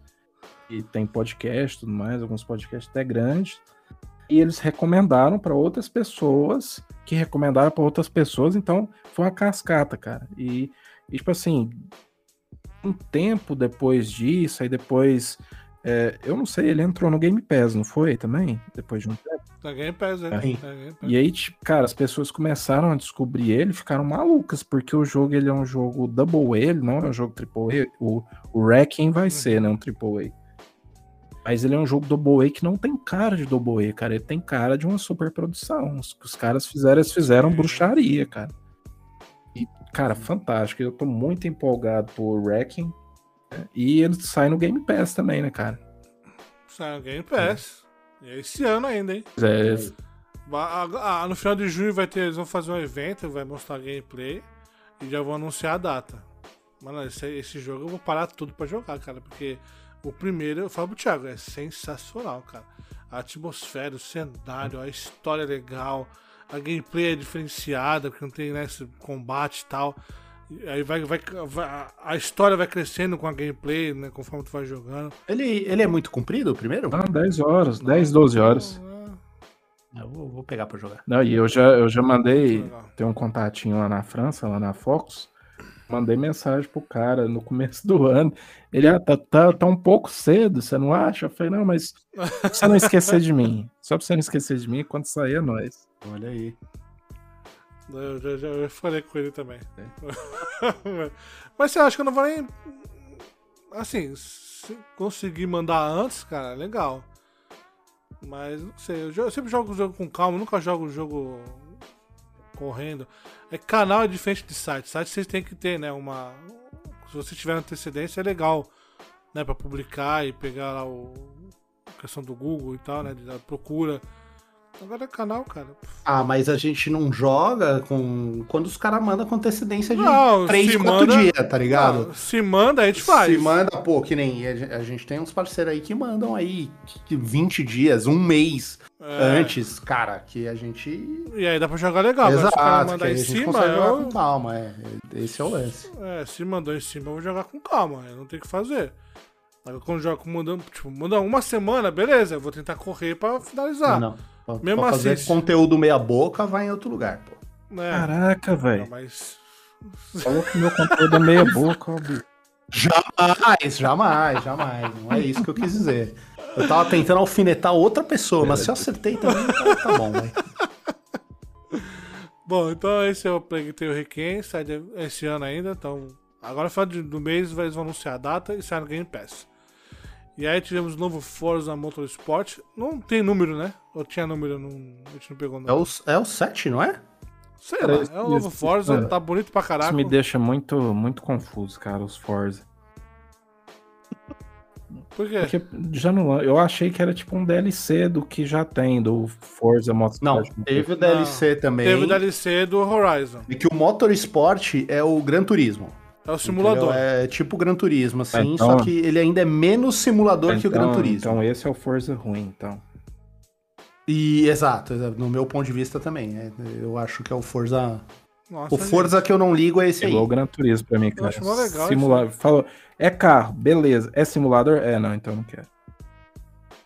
e tem podcast tudo mais, alguns podcasts até grandes. E eles recomendaram para outras pessoas, que recomendaram para outras pessoas, então foi uma cascata, cara. E, e, tipo assim, um tempo depois disso, aí depois. É, eu não sei, ele entrou no Game Pass, não foi também? Depois de um tempo. Na Game Pass, é. é e aí, tipo, cara, as pessoas começaram a descobrir ele ficaram malucas, porque o jogo ele é um jogo Double A, ele não é um jogo Triple A. O, o Wrecking vai uhum. ser, né? Um Triple A. Mas ele é um jogo Double A que não tem cara de Double A, cara. Ele tem cara de uma super produção. Os os caras fizeram, eles fizeram bruxaria, cara. E, cara, fantástico. Eu tô muito empolgado por Wrecking. Né? E ele sai no Game Pass também, né, cara? Sai no Game Pass. É. É esse ano ainda, hein? É. Ah, no final de junho vai ter, eles vão fazer um evento, vai mostrar gameplay e já vão anunciar a data. Mano, esse, esse jogo eu vou parar tudo pra jogar, cara, porque o primeiro, eu falo pro Thiago, é sensacional, cara. A atmosfera, o cenário, a história é legal, a gameplay é diferenciada, porque não tem né, esse combate e tal. Aí vai, vai, vai, a história vai crescendo com a gameplay, né? Conforme tu vai jogando. Ele, ele é muito comprido, o primeiro? Ah, 10 horas, 10, 12 horas. Eu vou, vou pegar pra jogar. Não, e eu já, eu já mandei. Tem um contatinho lá na França, lá na Fox. Mandei mensagem pro cara no começo do ano. Ele, ah, tá, tá, tá um pouco cedo, você não acha? Eu falei, não, mas você não esquecer de mim. Só pra você não esquecer de mim, quando sair é nós. Olha aí. Eu já, já, já falei com ele também. É. (laughs) mas você acha que eu não vou nem. Assim, se conseguir mandar antes, cara, legal. Mas não sei, eu, eu sempre jogo o jogo com calma, nunca jogo o jogo correndo. É canal é diferente de site. Site vocês têm que ter, né? Uma. Se você tiver antecedência, é legal, né? Pra publicar e pegar lá o. A questão do Google e tal, né? Da procura. Agora é canal, cara. Ah, mas a gente não joga com. Quando os caras mandam com antecedência de não, 3, 4 manda... dias, tá ligado? Não, se manda, a gente faz. Se manda, pô, que nem. A gente tem uns parceiros aí que mandam aí 20 dias, um mês é. antes, cara, que a gente. E aí dá pra jogar legal, Exato, mas se mandar em cima. Eu... jogar com calma, é. Esse é o lance. É, se mandou em cima, eu vou jogar com calma, eu não tenho que fazer. Agora quando jogo mandando, tipo, manda uma semana, beleza, eu vou tentar correr pra finalizar. Não, não. Pra, Mesmo pra fazer assim, conteúdo meia boca, vai em outro lugar, pô. É. Caraca, velho. Mas... Falou que meu conteúdo é meia boca, ó, Jamais, jamais, jamais. Não é isso que eu quis dizer. Eu tava tentando alfinetar outra pessoa, mas se eu acertei também, tá, tá bom, velho. (laughs) Bom, então esse é o Plague Tale Requiem, sai esse ano ainda, então... Agora, no final do mês, eles vão anunciar a data e sai no Game Pass. E aí tivemos o novo Forza Motorsport. Não tem número, né? Ou tinha número? Não, a gente não pegou número. É o, é o 7, não é? Sei lá, é o novo Forza, isso, tá bonito pra caralho. Isso me deixa muito, muito confuso, cara, os Forza. Por quê? Porque já não, eu achei que era tipo um DLC do que já tem, do Forza Motorsport. Não, teve o DLC não, também. Teve o DLC do Horizon. E que o Motorsport é o Gran Turismo. É o simulador. Entendeu? É tipo Gran Turismo, assim, então, só que ele ainda é menos simulador então, que o Gran então, Turismo. Então esse é o Forza ruim, então. E exato, no meu ponto de vista também. É, eu acho que é o Forza. Nossa, o Forza gente. que eu não ligo é esse é aí. Igual o Gran Turismo pra mim, cara. Eu acho legal Simulador. Falou, é carro, beleza. É simulador? É, não, então não quero.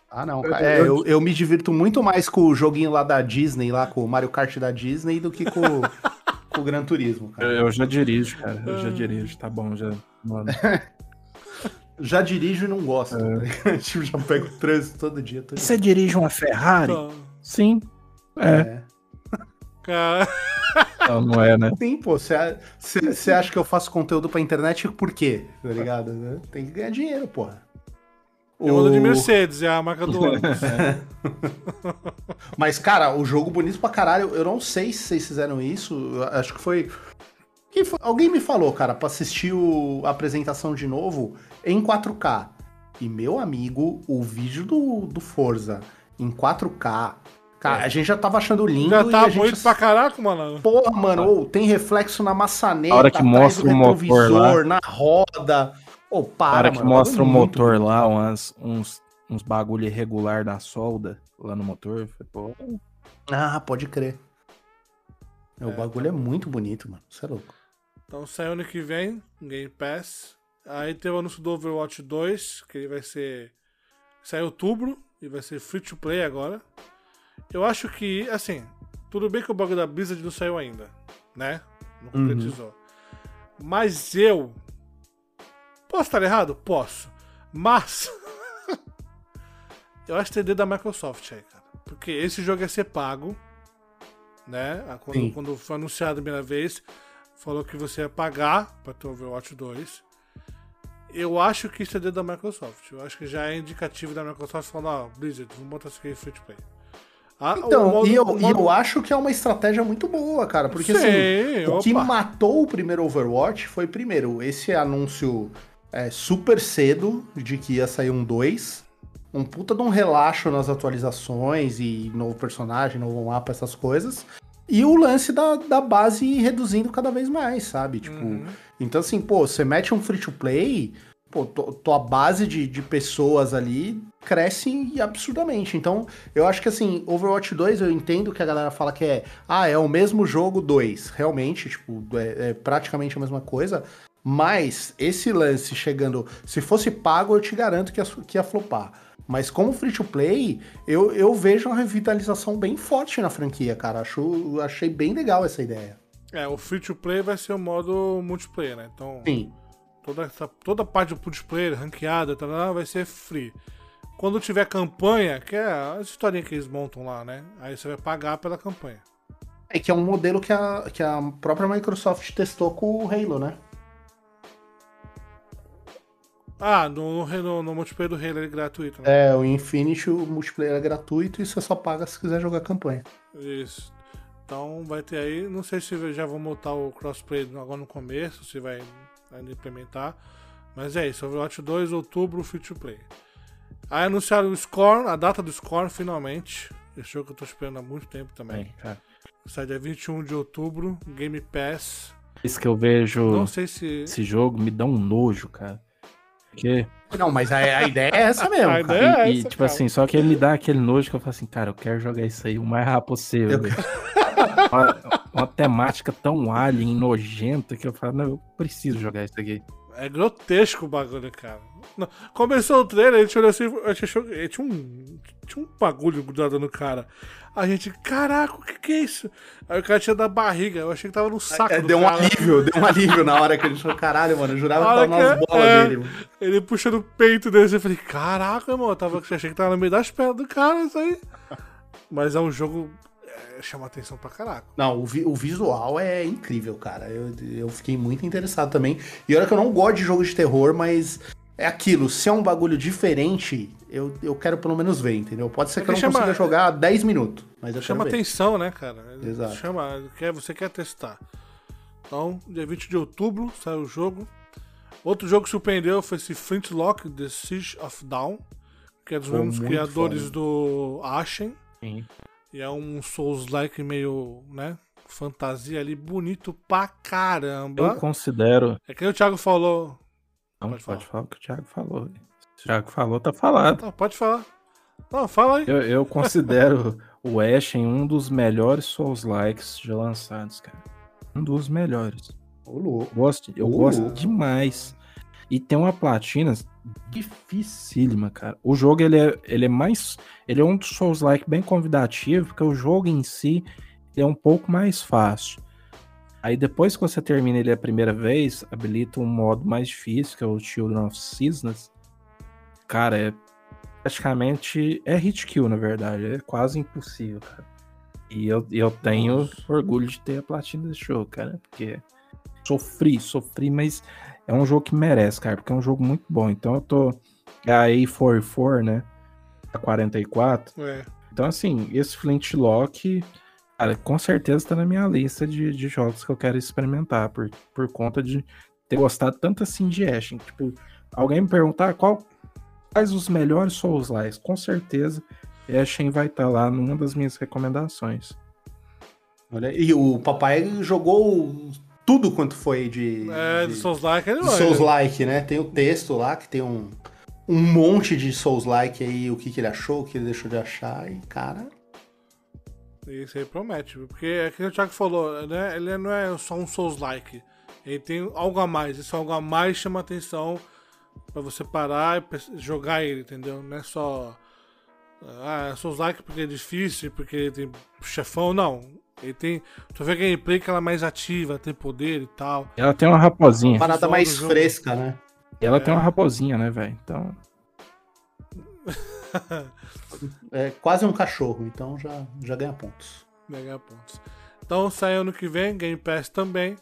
Ah, não. Eu, é, eu, eu, me divirto muito mais com o joguinho lá da Disney, lá com o Mario Kart da Disney, do que com, com (laughs) o Gran Turismo, cara. Eu, eu, já dirijo, cara. Eu já dirijo, tá bom, já. (laughs) já dirijo e não gosto. É. (laughs) tipo, já pego trânsito todo dia. Todo Você dia. dirige uma Ferrari? Sim. É. é. Cara. Não, não é, né? Sim, pô, você acha que eu faço conteúdo pra internet por quê? Tá ligado? Tem que ganhar dinheiro, porra. Eu ando de Mercedes, é a marca do (laughs) ônibus. Mas, cara, o jogo bonito pra caralho. Eu não sei se vocês fizeram isso. eu Acho que foi. Quem foi? Alguém me falou, cara, pra assistir o- a apresentação de novo em 4K. E, meu amigo, o vídeo do, do Forza em 4K. Cara, a gente já tava achando lindo. Já tá a gente... bonito pra caraca, mano. Porra, mano, tem reflexo na maçaneta, A hora que atrás mostra do o motor retrovisor, na roda. Ô, O para, cara que mano, mostra o bagulho muito motor lá, umas, uns, uns bagulho irregular da solda lá no motor. Pô, Ah, pode crer. É, o É, bagulho é muito bonito, mano. Você é louco. Então sai ano que vem, Game Pass. Aí teve o anúncio do Overwatch 2, que ele vai ser. Sai em outubro e vai ser free to play agora. Eu acho que, assim, tudo bem que o bagulho da Blizzard não saiu ainda, né? Não Uhum. concretizou. Mas eu. Posso estar errado? Posso. Mas. (laughs) eu acho que dedo da Microsoft aí, cara. Porque esse jogo ia ser pago. Né? Ah, Quando, Sim. quando foi anunciado a primeira vez, falou que você ia pagar pra ter o Overwatch 2. Eu acho que isso é dedo da Microsoft. Eu acho que já é indicativo da Microsoft falando, ó, Blizzard, vamos botar isso aqui free to play. Ah, Então, modo- e, eu, e modo- eu acho que é uma estratégia muito boa, cara. Porque assim, Sim, o que opa. matou o primeiro Overwatch foi, primeiro, esse anúncio é, super cedo de que ia sair um 2. Um puta de um relaxo nas atualizações e novo personagem, novo mapa, essas coisas. E o lance da, da base reduzindo cada vez mais, sabe? Tipo, Uhum. então assim, pô, você mete um free to play, pô, tua base de, de pessoas ali cresce absurdamente. Então, eu acho que assim, Overwatch 2, eu entendo que a galera fala que é, ah, é o mesmo jogo 2. Realmente, tipo, é, é praticamente a mesma coisa. Mas esse lance chegando, se fosse pago, eu te garanto que ia, que ia flopar. Mas como free to play, eu, eu vejo uma revitalização bem forte na franquia, cara. Acho, achei bem legal essa ideia. É, o free to play vai ser o modo multiplayer, né? Então, Sim. toda, essa, toda parte do multiplayer, ranqueada, tal, vai ser free. Quando tiver campanha, que é a historinha que eles montam lá, né? Aí você vai pagar pela campanha. É que é um modelo que a, que a própria Microsoft testou com o Halo, né? Ah, no, no, no, no multiplayer do Halo ele é gratuito, né? É, o Infinity, o multiplayer é gratuito e você só paga se quiser jogar campanha. Isso. Então vai ter aí, não sei se já vão montar o crossplay agora no começo, se vai ainda implementar. Mas é isso, Overwatch 2, outubro, free to play. Aí anunciaram o Scorn, a data do Scorn finalmente. Esse jogo que eu tô esperando há muito tempo também. bem, cara. Sai dia 21 de outubro, Game Pass. Isso que eu vejo Não sei se. esse jogo me dá um nojo, cara. Porque, Não, mas a, a ideia é essa mesmo, (laughs) A cara. ideia- É e, e, essa, tipo cara. assim, só que ele me dá aquele nojo que eu falo assim, cara, eu quero jogar isso aí o mais rápido possível. Eu- (laughs) uma, uma temática tão alien, nojenta, que eu falo, não, eu preciso jogar isso aqui. É grotesco o bagulho, cara. Começou o trailer, a gente olhou assim, a gente achou que tinha um, tinha um bagulho grudado no cara. A gente, caraca, o que que é isso? Aí o cara tinha da barriga, eu achei que tava no saco É, deu um cara. alívio, deu um alívio na hora que ele falou, caralho, mano, eu jurava que tava nas bolas é. dele. mano. Ele puxando o peito dele, eu falei, caraca, irmão, eu tava, achei que tava no meio das pernas do cara, isso aí. Mas é um jogo, é, chama atenção pra caraca. Não, o, vi- o visual é incrível, cara. Eu, eu fiquei muito interessado também. E olha que eu não gosto de jogo de terror, mas é aquilo. Se é um bagulho diferente, eu, eu quero pelo menos ver, entendeu? Pode ser É que eu não chama- consiga jogar 10 minutos, mas eu Chama quero ver. atenção, né, cara? Exato. Chama, quer, você quer testar. Então, dia 20 de outubro sai o jogo. Outro jogo que surpreendeu foi esse Flintlock, The Siege of Dawn, que é dos Pô, mesmos criadores foda. do Ashen. Sim. E é um Souls-like meio, né? Fantasia ali, bonito pra caramba. Eu considero. É que nem o Thiago falou. Não, Pode pode, falar. falar o que o Thiago falou. o Thiago falou, tá falado. Não, pode falar. Não, fala aí. Eu, eu considero o Ashen um dos melhores Souls-likes já lançados, cara. Um dos melhores. Ô, louco. Gosto, eu Ô, gosto louco. demais. E tem uma platina dificílima, cara. O jogo ele é, ele é mais. Ele é um dos Souls-like bem convidativo, porque o jogo em si é um pouco mais fácil. Aí depois que você termina ele a primeira vez, habilita um modo mais difícil, que é o Children of Seasons. Cara, é praticamente. É hit kill, na verdade. É quase impossível, cara. E eu, eu tenho orgulho de ter a platina desse jogo, cara, porque sofri, sofri, mas é um jogo que merece, cara, porque é um jogo muito bom. Então eu tô a A44, né? A 44. É. Então, assim, esse Flintlock, cara, com certeza tá na minha lista de, de jogos que eu quero experimentar, por, por conta de ter gostado tanto assim de Ashen. Tipo, alguém me perguntar qual, quais os melhores Souls Likes, com certeza Ashen vai estar tá lá numa das minhas recomendações. Olha, e o papai jogou tudo quanto foi de. É, de, de Souls Like, ele Souls Like, né? Tem o texto lá que tem um, um monte de Souls Like aí, o que, que ele achou, o que ele deixou de achar, e cara. Isso aí promete, porque é que o Thiago falou, né? Ele não é só um Souls Like. Ele tem algo a mais. Esse algo a mais chama atenção para você parar e jogar ele, entendeu? Não é só. Ah, Souls Like porque é difícil, porque tem chefão, não. Ele tem. Tu vê a gameplay que ela é mais ativa, tem poder e tal. Ela tem uma raposinha. Uma parada mais fresca, né? E ela é. tem uma raposinha, né, velho? Então. (laughs) é quase um cachorro, então já, já ganha pontos. Ganha pontos. Então sai ano que vem, Game Pass também.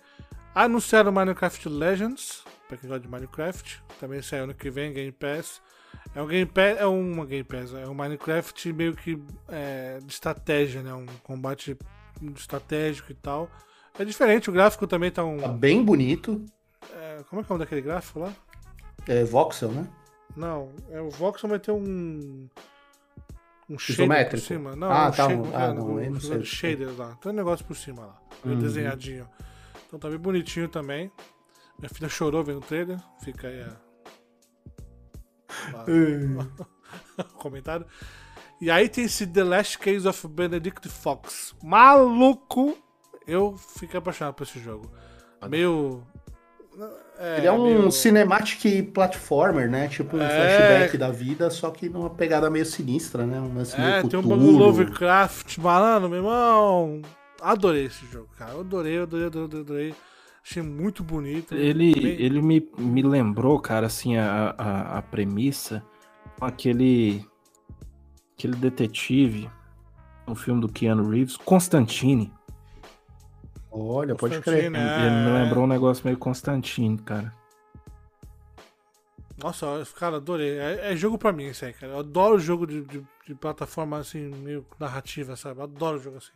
Anunciaram Minecraft Legends, pra quem gosta de Minecraft. Também sai ano que vem, Game Pass. É um Game Pass, é uma Game Pass, é um Minecraft meio que é, de estratégia, né? Um combate estratégico e tal. É diferente, o gráfico também tá um. Tá bem bonito. É, como é que é o nome daquele gráfico lá? É voxel, né? Não, é o voxel vai ter um. Um shader por cima. Não, ah, um tá. Um, ah, não, um, não sei. Shader lá. Tem um negócio por cima lá. Uhum. Desenhadinho. Então tá bem bonitinho também. Minha filha chorou vendo o trailer. Fica aí a. (laughs) (laughs) comentário. E aí tem esse The Last Case of Benedict Fox. Maluco! Eu fiquei apaixonado por esse jogo. Meio. É, Ele é um meio... cinematic platformer, né? Tipo um é... flashback da vida, só que numa pegada meio sinistra, né? Um lance é, meio tem um bagulho Lovecraft, malandro, meu irmão. Adorei esse jogo, cara. Eu adorei, adorei, adorei, adorei. Achei muito bonito. Ele, bem... ele me, me lembrou, cara, assim, a, a, a premissa com aquele aquele detetive no filme do Keanu Reeves, Constantine. Olha, pode crer. É... Ele me lembrou um negócio meio Constantine, cara. Nossa, cara, adorei. É, é, jogo pra mim isso aí, cara. Eu adoro jogo de, de, de, plataforma assim, meio narrativa, sabe? Eu adoro jogo assim.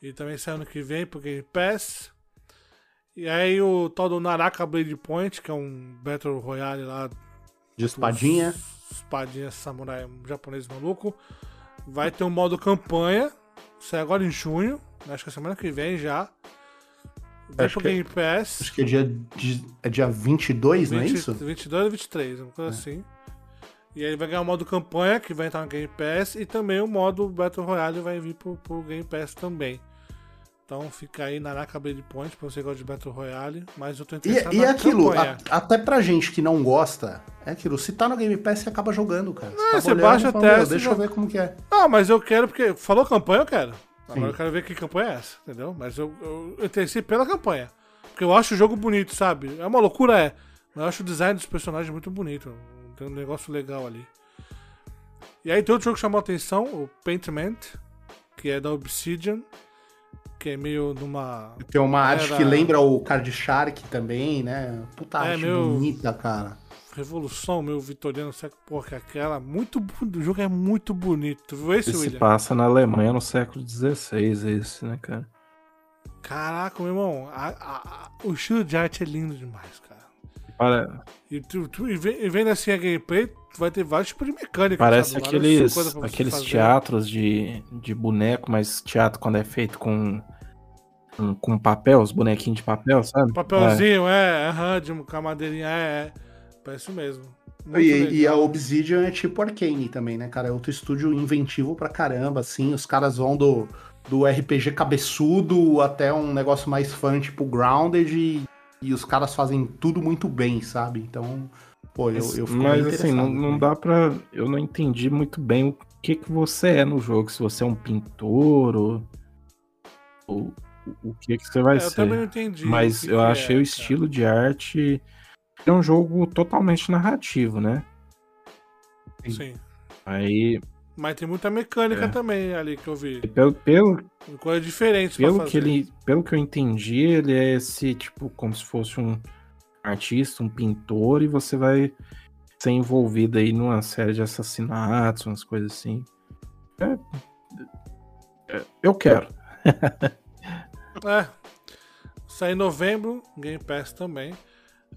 E também sai ano que vem pro Game Pass. E aí o tal do Naraka Blade Point, que é um Battle Royale lá. De espadinha. Espadinha samurai japonês maluco. Vai ter um modo campanha. Sai agora em junho. Acho que é semana que vem já. Vai acho pro Game Pass. Acho que é dia, é dia 22, 20, não é isso? 22 ou 23, uma coisa é. assim. E aí vai ganhar o modo campanha, que vai entrar no Game Pass, e também o modo Battle Royale vai vir pro, pro Game Pass também. Então fica aí na Blade Point pra você gosta de Battle Royale, mas eu tô interessado E, e aquilo, a, até pra gente que não gosta, é aquilo, se tá no Game Pass, você acaba jogando, cara. Você, não, você baixa até. Deixa eu ver como que é. Ah, mas eu quero, porque falou campanha, eu quero. Agora Sim. eu quero ver que campanha é essa, entendeu? Mas eu, eu, eu interessei pela campanha. Porque eu acho o jogo bonito, sabe? É uma loucura, é. Mas eu acho o design dos personagens muito bonito. Tem um negócio legal ali. E aí tem outro jogo que chamou a atenção, o Paintment, que é da Obsidian que é meio numa. Tem uma arte era... que lembra o Card Shark também, né? Puta é, arte meu... bonita, cara. Revolução, meu vitoriano, século, porra, que aquela. Muito, o jogo é muito bonito. Viu esse, esse William? passa na Alemanha no século XVI, esse, né, cara? Caraca, meu irmão, a, a, a, o estilo de arte é lindo demais, cara. Para... E, tu, tu, e vendo assim a gameplay, vai ter vários tipos de mecânica. Parece sabe? aqueles, aqueles teatros de, de boneco, mas teatro quando é feito com, com, com papel, os bonequinhos de papel, sabe? Papelzinho, é, é, de com a madeirinha, é, é. Parece mesmo. E, e, a Obsidian é tipo Arcane também, né, cara? É outro estúdio inventivo pra caramba, assim. Os caras vão do, do RPG cabeçudo até um negócio mais fã, tipo Grounded, e, e os caras fazem tudo muito bem, sabe? Então, Pô, eu, eu Mas assim, não, não dá pra. Eu não entendi muito bem o que, que você é no jogo. Se você é um pintor ou. ou o que, que você vai é, ser. Eu também não entendi. Mas eu achei é, o estilo cara. de arte. É um jogo totalmente narrativo, né? Sim. Aí. Mas tem muita mecânica É. também ali que eu vi. Pelo, pelo, Coisas diferentes pra pelo, fazer. que ele, pelo que eu entendi, ele é esse, tipo, como se fosse um artista, um pintor, e você vai ser envolvido aí numa série de assassinatos, umas coisas assim. É- é- eu quero. (laughs) É. Sai em novembro, Game Pass também.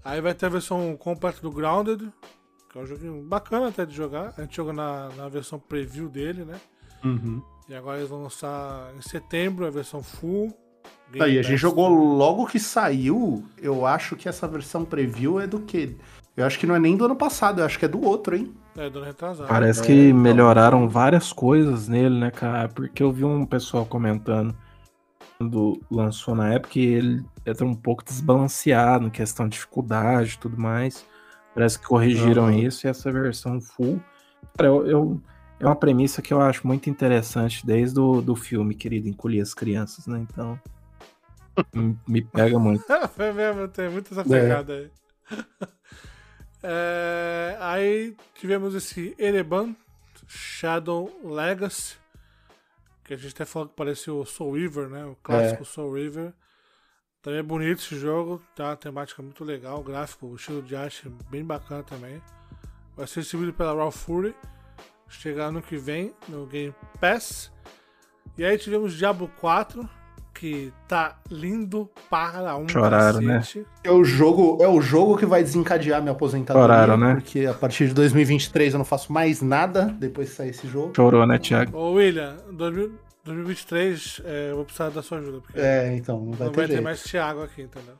Aí vai ter a versão completa do Grounded, que é um joguinho bacana até de jogar. A gente jogou na, na versão preview dele, né? Uhum. E agora eles vão lançar em setembro a versão full. Game Aí, a gente jogou logo que saiu. Eu acho que essa versão preview é do quê? Eu acho que não é nem do ano passado, eu acho que é do outro, hein? É, do ano retrasado. Parece É, que então. melhoraram várias coisas nele, né, cara? Porque eu vi um pessoal comentando quando lançou na época que ele era um pouco desbalanceado em questão de dificuldade e tudo mais. Parece que corrigiram Aham. isso e essa versão full. Cara, eu, eu- é uma premissa que eu acho muito interessante desde o do filme, querido, Encolher as Crianças, né? Então. Me- pega muito. (laughs) Foi mesmo, tem muita essa É. pegada aí. (laughs) É, aí tivemos esse Ereban Shadow Legacy, que a gente até falou que parecia o Soul River, né? O clássico Soul River. Também é bonito esse jogo, tá? Temática muito legal, o gráfico, o estilo de arte bem bacana também. Vai ser distribuído pela Raw Fury. Chegar ano que vem no Game Pass. E aí tivemos Diablo 4, que tá lindo para um Choraram, né? É o jogo, é o jogo que vai desencadear minha aposentadoria. Choraram, né? Porque a partir de 2023 eu não faço mais nada depois que sair esse jogo. Chorou, né, Thiago? Ô William, 2000 2023 é, eu vou precisar da sua ajuda, porque É, então, não vai não ter vai ter jeito. mais Thiago aqui, entendeu?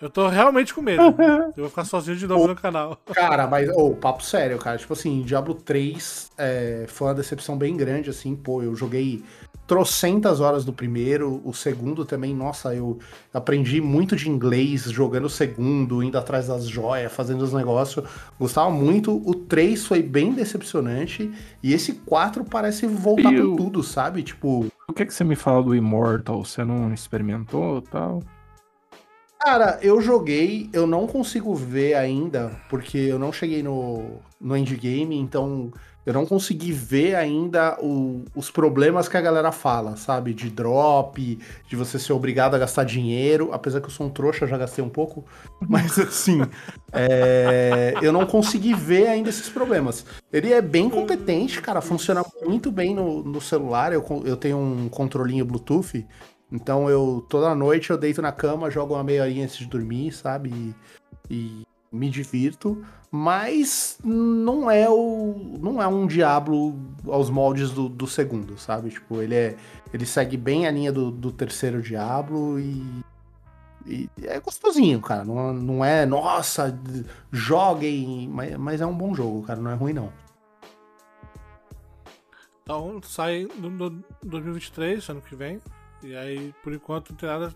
Eu tô realmente com medo. (laughs) eu vou ficar sozinho de novo no canal. Cara, mas, ô, papo sério, cara. Tipo assim, Diablo 3 é, foi uma decepção bem grande, assim. Pô, eu joguei trocentas horas do primeiro, o segundo também, nossa, eu aprendi muito de inglês jogando o segundo, indo atrás das joias, fazendo os negócios. Gostava muito. O 3 foi bem decepcionante. E esse 4 parece voltar E com tudo, sabe? Tipo. O que, que você me fala do Immortal? Você não experimentou tal? Cara, eu joguei, eu não consigo ver ainda, porque eu não cheguei no, no endgame, então eu não consegui ver ainda o- os problemas que a galera fala, sabe? De drop, de você ser obrigado a gastar dinheiro, apesar que eu sou um trouxa, já gastei um pouco, (laughs) mas assim, é, eu não consegui ver ainda esses problemas. Ele é bem competente, cara, funciona muito bem no, no celular, eu, eu tenho um controlinho Bluetooth, então eu toda noite eu deito na cama, jogo uma meia horinha antes de dormir, sabe? E, e me divirto, mas não é o não é um Diablo aos moldes do, do segundo, sabe? Tipo, ele é ele segue bem a linha do, do terceiro Diablo e, e é gostosinho, cara. Não, não é, nossa, joguem, mas, mas é um bom jogo, cara. Não é ruim não. Então sai no, no 2023, ano que vem. E aí, por enquanto, não tem nada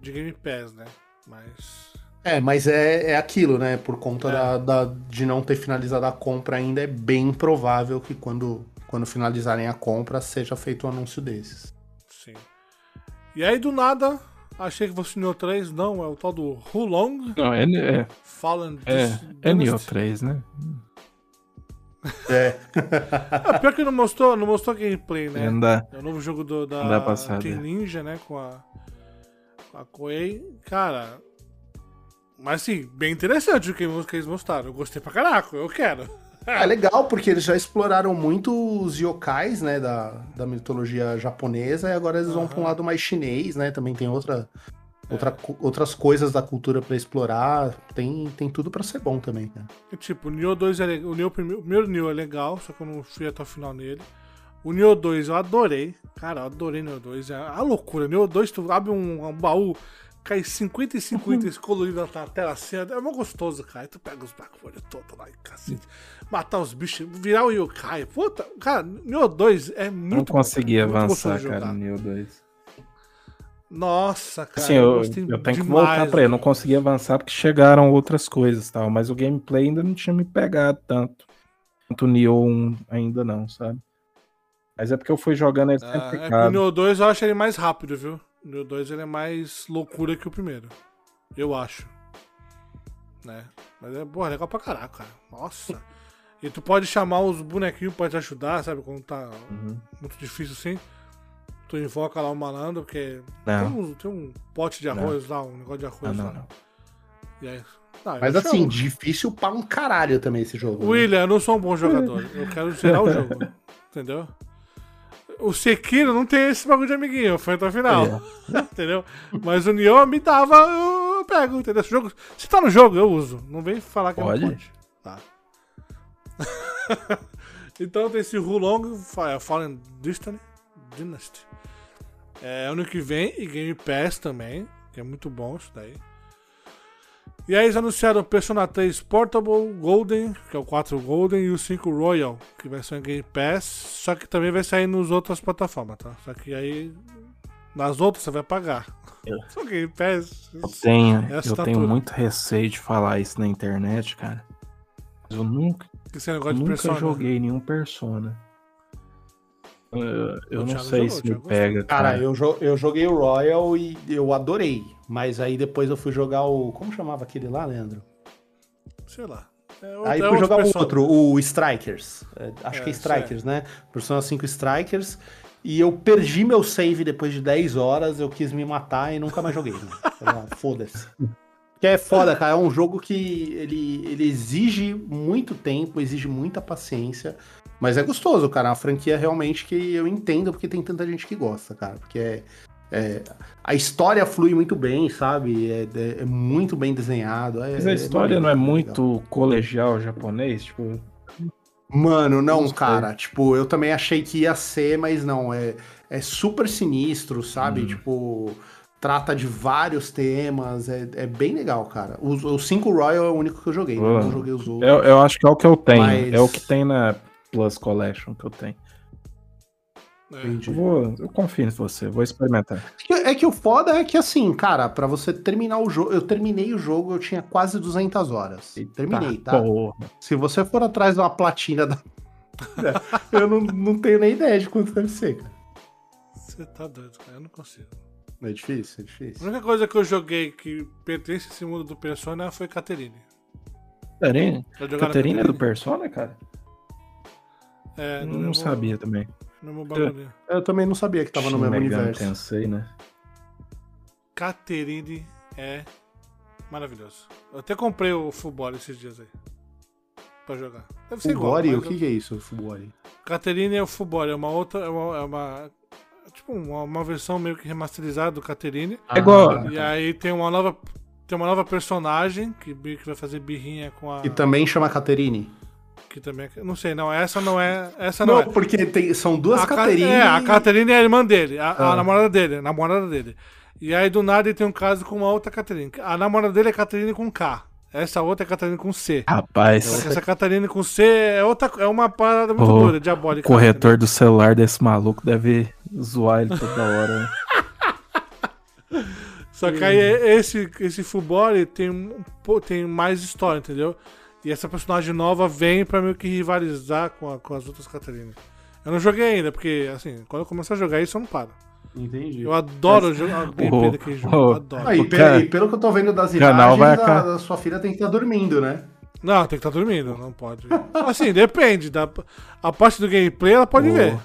de Game Pass, né? Mas. É, mas é, é aquilo, né? Por conta É. da, da- de não ter finalizado a compra ainda, é bem provável que quando, quando finalizarem a compra seja feito um anúncio desses. Sim. E aí, do nada, achei que fosse o Neo 3. Não, é o tal do Hulong Não, é, é, Fallen é, é Neo Dynasty. 3, né? É. Ah, pior que não mostrou, não mostrou gameplay, né? Ainda. É o novo jogo do, da. Team Ninja, né? Com a, com a Koei. Cara. Mas sim, bem interessante o que, eles mostraram. Eu gostei pra caraca, eu quero. É legal, porque eles já exploraram muito os yokais, né, da, da mitologia japonesa, e agora eles vão pra um lado mais chinês, né? Também tem outra, outra, co- outras coisas da cultura pra explorar. Tem, tem tudo pra ser bom também, cara. E, tipo, o Neo 2 é legal. O, Neo, primeiro, o primeiro Neo é legal, só que eu não fui até o final nele. O Neo 2 eu adorei. Cara, eu adorei o Neo 2. É a loucura. Neo 2, tu abre um, um baú, cai 55 itens coloridos na tela assim. É mó gostoso, cara. Tu pega os bagulho todo lá e cacete. Matar os bichos, virar o Yokai. Puta, cara, Neo 2 é muito Não bom, consegui cara. Muito avançar, cara, Neo 2. Nossa, cara. Assim, eu, gostei eu tenho que voltar pra ele. Eu não consegui avançar porque chegaram outras coisas e tal. Mas o gameplay ainda não tinha me pegado tanto. Quanto o Neo 1 ainda não, sabe? Mas é porque eu fui jogando ele Ah, sempre é o. Neo 2 eu acho ele mais rápido, viu? O Neo 2 ele é mais loucura que o primeiro. Eu acho. Né? Mas é, porra, legal pra caraca, cara. Nossa. (laughs) E tu pode chamar os bonequinhos pra te ajudar, sabe? Quando tá Uhum. muito difícil assim. Tu invoca lá o malandro, porque Não. tem um, tem um pote de arroz lá, um negócio de Ah, arroz não, lá. não. E aí, tá, Mas assim, chamo. difícil pra um caralho também esse jogo. né? William, eu não sou um bom jogador. Eu quero zerar o jogo. (laughs) Entendeu? O Sekiro não tem esse bagulho de amiguinho, foi até o final. É. (laughs) entendeu? Mas o Nioh me dava, eu, pego, entendeu? Esse jogo, se tá no jogo, eu uso. Não vem falar que Pode? não pode. Tá. (laughs) então tem esse Hulong Fa- Fallen Dynasty. Dynasty. É ano que vem e Game Pass também, que é muito bom isso daí. E aí eles anunciaram o Persona 3 Portable Golden, que é o 4 Golden, e o 5 Royal, que vai ser em Game Pass, só que também vai sair nas outras plataformas, tá? Só que aí nas outras você vai pagar. Eu- (laughs) Só Game Pass. Eu tenho, É eu tenho muito receio de falar isso na internet, cara. Mas eu nunca, nunca Persona. joguei nenhum Persona. Eu, eu não sei jogou, se me pega, Cara, cara. eu, jo- eu joguei o Royal e eu adorei. Mas aí depois eu fui jogar o. Como chamava aquele lá, Leandro? Sei lá. É Aí é fui jogar o outro, o Strikers. É, acho É, que é isso Strikers, né? Persona 5 Strikers. E eu perdi meu save depois de 10 horas, eu quis me matar e nunca mais joguei. (laughs) Né? Foda-se. Que é foda, cara. É um jogo que ele, ele exige muito tempo, exige muita paciência. Mas é gostoso, cara. É uma franquia realmente que eu entendo porque tem tanta gente que gosta, cara. Porque é, é- a história flui muito bem, sabe? É, é- é muito bem desenhado. é- Mas a é história não é legal. muito colegial japonês, tipo, Mano, não, cara. Tipo, eu também achei que ia ser, mas não. É, é super sinistro, sabe? Hum. Tipo, trata de vários temas. É, é bem legal, cara. O, o 5 Royal é o único que eu joguei. né? Não joguei os outros. eu, eu acho que é o que eu tenho. Mas- É o que tem na Plus Collection que eu tenho. É. Entendi. Eu, vou, eu confio em você, vou experimentar. É que- É que o foda é que, assim, cara, pra você terminar o jogo. Eu terminei o jogo, eu tinha quase 200 horas. Terminei, tá? Porra. Se você for atrás de uma platina da. (laughs) eu não, não tenho nem ideia de quanto deve ser, cara. Você tá doido, cara. Eu não consigo. É difícil, é A difícil. única coisa que eu joguei que pertence a esse mundo do Persona foi Caterine. Jogaram Caterina é do Caterine? Persona, cara? É, Eu não mesmo- sabia também. no mesmo bagulho. Eu também não sabia que tava no mesmo Megami universo. Tensei, né? Caterine é maravilhoso. Eu até comprei o Futebol esses dias aí. Pra jogar. Deve ser igual. Fubori? O mas que, eu- que é isso, Fubori? Caterine é o Futebol, é uma outra. É uma. é uma- tipo, uma, uma versão meio que remasterizada do Caterine. É igual- E aí tem uma nova. Tem uma nova personagem que, que vai fazer birrinha com a. E também chama Caterine? Que também. é- Não sei, não. Essa não é. Essa não, Não, é. porque tem- são duas a Caterine. É, a Caterine é a irmã dele, a, a Ah. namorada dele, a namorada dele. E aí do nada ele tem um caso com uma outra Caterine. A namorada dele é Caterine com K. Essa outra é Caterine com C. Rapaz, essa Catarina com C é, outra, é uma parada muito O doida, diabólica. o corretor do celular desse maluco deve zoar ele toda hora. né? Só que aí esse, esse futebol tem, tem mais história, entendeu? E essa personagem nova vem pra meio que rivalizar com, a- com as outras Catarinas. Eu não joguei ainda, porque assim, quando eu começar a jogar isso eu não paro. Entendi. Eu adoro jogar a gameplay daquele jogo. o- eu adoro. Pe- cara- e pelo que eu tô vendo das imagens, vai a, a sua filha tem que estar dormindo, né? Não, tem que estar dormindo, não pode. Assim, depende. Da, a parte do gameplay ela pode O- ver.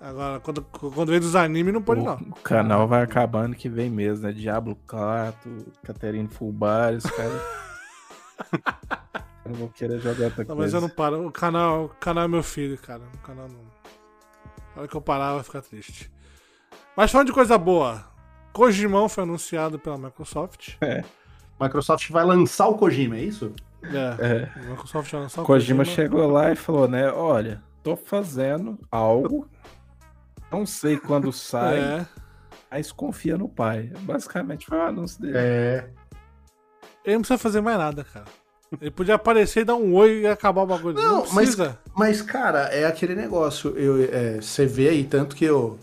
Agora, quando, quando vem dos animes, não pode o, não. o canal vai acabando que vem mesmo, né? Diablo 4, Caterine Fulbar, os caras. (laughs) eu não vou querer jogar outra Não, coisa. mas eu não paro. O canal, o canal é meu filho, cara. O canal não. Na hora que eu parar, vai ficar triste. Mas falando de coisa boa, Kojimão foi anunciado pela Microsoft. (laughs) Microsoft vai lançar o Kojima, é isso? É, a Microsoft vai lançar o Kojima chegou lá e falou, né? Olha, tô fazendo algo, não sei quando (laughs) sai, É, mas confia no pai. Basicamente foi o anúncio dele. É. ele não precisa fazer mais nada, cara. Ele podia aparecer e dar um oi e acabar o bagulho. Não, Não, mas- precisa. Mas, cara, é aquele negócio. Eu, é, você vê aí, tanto que eu,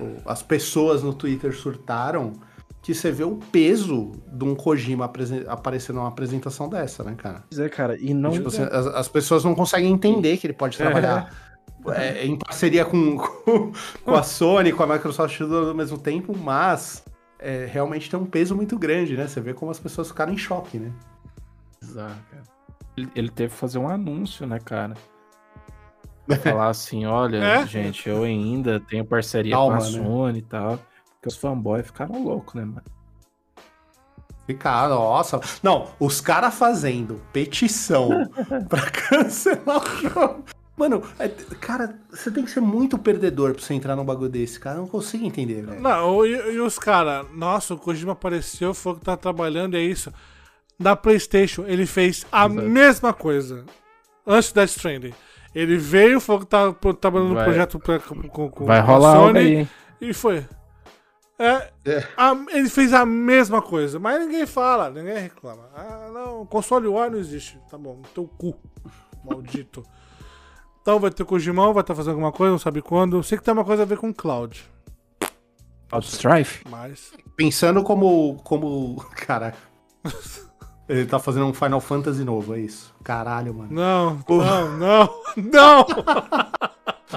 o- as pessoas no Twitter surtaram, que você vê o peso de um Kojima aparecendo numa apresentação dessa, né, cara? Pois é, cara, e não. Tipo, assim, as, as pessoas não conseguem entender que ele pode trabalhar é, em parceria com, (laughs) com, com a Sony, com a Microsoft tudo ao mesmo tempo, mas é, realmente tem um peso muito grande, né? Você vê como as pessoas ficaram em choque, né? Bizarro, cara. Ele, ele teve que fazer um anúncio, né, cara? (laughs) falar assim, olha, É? gente, eu ainda tenho parceria Calma, com a né? Sony e tal. Porque os fanboys ficaram loucos, né, mano? Ficar, nossa. Não, os caras fazendo petição (laughs) pra cancelar o jogo. Mano, é- cara, você tem que ser muito perdedor pra você entrar num bagulho desse, cara. Eu não consigo entender, velho. Não, e, e os caras, nossa, o Kojima apareceu, falou que tá trabalhando, é isso. Na PlayStation, ele fez a Exato. mesma coisa. Antes do Death Stranding. Ele veio, falou que tá trabalhando no projeto pra, com, com, com Vai a rolar algo aí, hein? E foi. É, É. a- ele fez a mesma coisa, mas ninguém fala, ninguém reclama. Ah, não, console War não existe. Tá bom, teu cu, maldito. Então vai ter Kojimão, vai estar fazendo alguma coisa, não sabe quando. Sei que tem uma coisa a ver com Cloud, Out Strife? mas... Pensando como. como. (laughs) Caraca. Ele tá fazendo um Final Fantasy novo, é isso. Caralho, mano. Não, não, não, não! (laughs)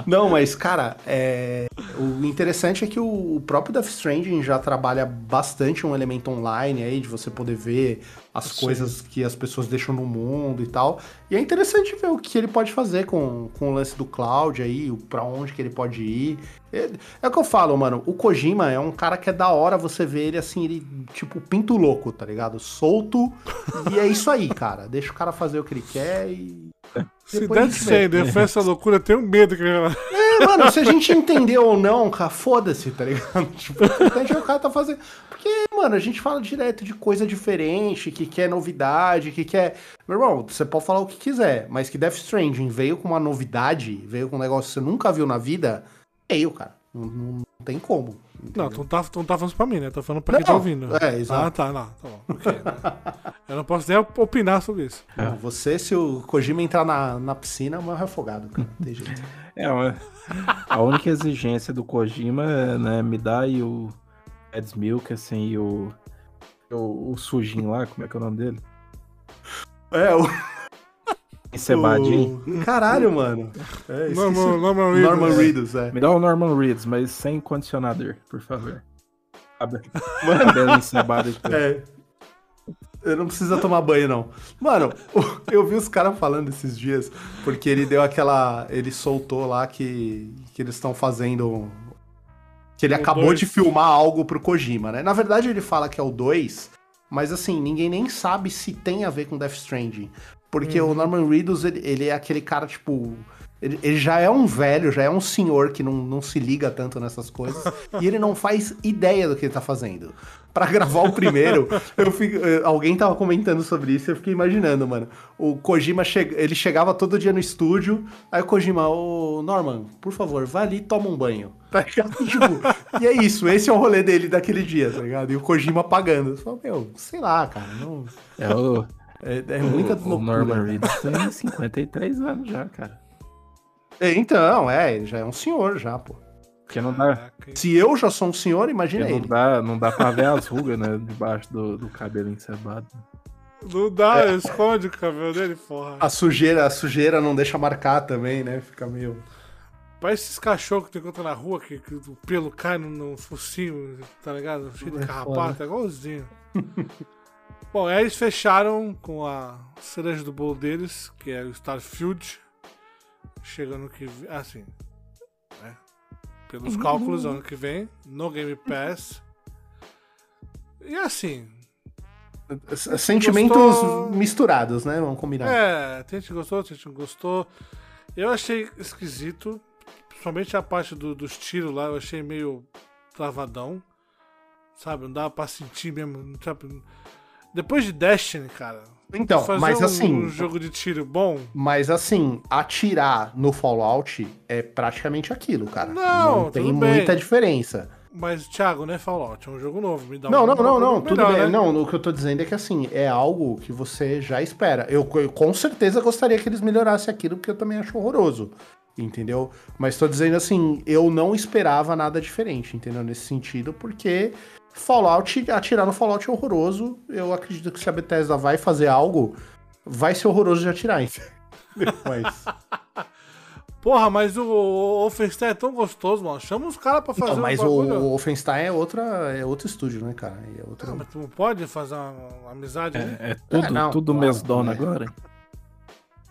Não, mas, cara, é... o interessante é que o o próprio Death Stranding já trabalha bastante um elemento online aí, de você poder ver as Sim. coisas que as pessoas deixam no mundo e tal. E é interessante ver o que ele pode fazer com, com o lance do cloud aí, pra onde que ele pode ir. É, é o que eu falo, mano, o Kojima é um cara que é da hora você ver ele assim, ele, tipo, pinto louco, tá ligado? Solto. e é isso aí, cara. Deixa o cara fazer o que ele quer e. Se Depois a Death gente vê. Stranding foi essa loucura, eu tenho medo que ele É, mano, se a gente entendeu ou não, cara, foda-se, tá ligado? (laughs) Tipo, o importante é o cara tá fazendo. Porque, mano, a gente fala direto de coisa diferente, que quer novidade, que quer. Meu irmão, você pode falar o que quiser, mas que Death Stranding veio com uma novidade, veio com um negócio que você nunca viu na vida, veio, cara. Não, não- não tem como. Não, tu não tá, tu não tá falando isso pra mim, né? Tô falando pra quem Não, tá ouvindo. é, exato. Ah, tá, não. Tá bom. ok. eu não posso nem opinar sobre isso. Não, Você, se o Kojima entrar na, na piscina, morre afogado, cara. Não tem jeito. É, a única exigência do Kojima é, né, me dá aí o Milk, assim, e o, o, o sujinho lá, como é que é o nome dele? É, o. Encebadinho. o- Caralho, mano. É. Norman, Norman Reedus. Norman Reedus, é. Me dá o Norman Reedus, mas sem condicionador, por favor. Cabe- Cabelo encebado aqui. É. Eu não precisa tomar banho, não. Mano, eu vi os caras falando esses dias, porque ele deu aquela. Ele soltou lá que, que eles estão fazendo. Que ele O acabou dois. de filmar algo pro Kojima, né? Na verdade, ele fala que é o 2, mas assim, ninguém nem sabe se tem a ver com Death Stranding. Porque o Norman Reedus, ele, ele é aquele cara, tipo. Ele, ele já é um velho, já é um senhor que não, não se liga tanto nessas coisas. (laughs) e ele não faz ideia do que ele tá fazendo. Pra gravar o primeiro, eu fico, eh, alguém tava comentando sobre isso e eu fiquei imaginando, mano. O Kojima, che, ele chegava todo dia no estúdio, aí o Kojima, ô Norman, por favor, vai ali e toma um banho. (laughs) Tá ligado? Tipo, e é isso, esse é o rolê dele daquele dia, tá ligado? E o Kojima pagando. Eu falo, meu, sei lá, cara, não, É o, é, é muita o, o loucura. Norman Reedus tem 53 anos já, cara. É, Então, é, ele já é um senhor já, pô. Porque não dá, Se eu já sou um senhor, imagina porque não ele. dá, não dá pra ver as rugas, né, debaixo do, do cabelo encebado. Não dá, esconde o cabelo dele, porra. A sujeira, a sujeira não deixa marcar também, né? Fica meio. Parece esses cachorros que tu encontra na rua, que, que o pelo cai no, no focinho, tá ligado? Cheio de É carrapato, é igualzinho. (laughs) Bom, aí eles fecharam com a cereja do bolo deles, que é o Starfield. Chegando que. Assim. Né? Pelos cálculos, ano que vem, no Game Pass. E assim. Sentimentos Gostou? misturados, né? Vamos combinar. É, tem gente que gostou, tem gente que não gostou. Eu achei esquisito, principalmente a parte do- dos tiros lá, eu achei meio travadão. Sabe, não dava pra sentir mesmo. Sabe? Depois de Destiny, cara. Então, mas um, assim. um jogo de tiro bom. Mas assim, atirar no Fallout é praticamente aquilo, cara. Não, tem tudo bem. muita diferença. Mas, Thiago, não é Fallout, é um jogo novo. Me dá Não, um, não, não, não, tudo melhor, bem. né? Não, o que eu tô dizendo é que assim, é algo que você já espera. Eu, eu com certeza gostaria que eles melhorassem aquilo, porque eu também acho horroroso. Entendeu? Mas tô dizendo assim, eu não esperava nada diferente, entendeu? Nesse sentido, porque Fallout, atirar no Fallout é horroroso. Eu acredito que se a Bethesda vai fazer algo, vai ser horroroso de atirar? (laughs) Mas. Porra, mas o, o Wolfenstein é tão gostoso, mano. Chama os caras pra fazer Não, mas um o, o Wolfenstein é, outra, é outro estúdio, né, cara? É outro... Ah, mas tu não pode fazer uma, uma amizade? É, é tudo, É, não, tudo claro, mesdona é. agora.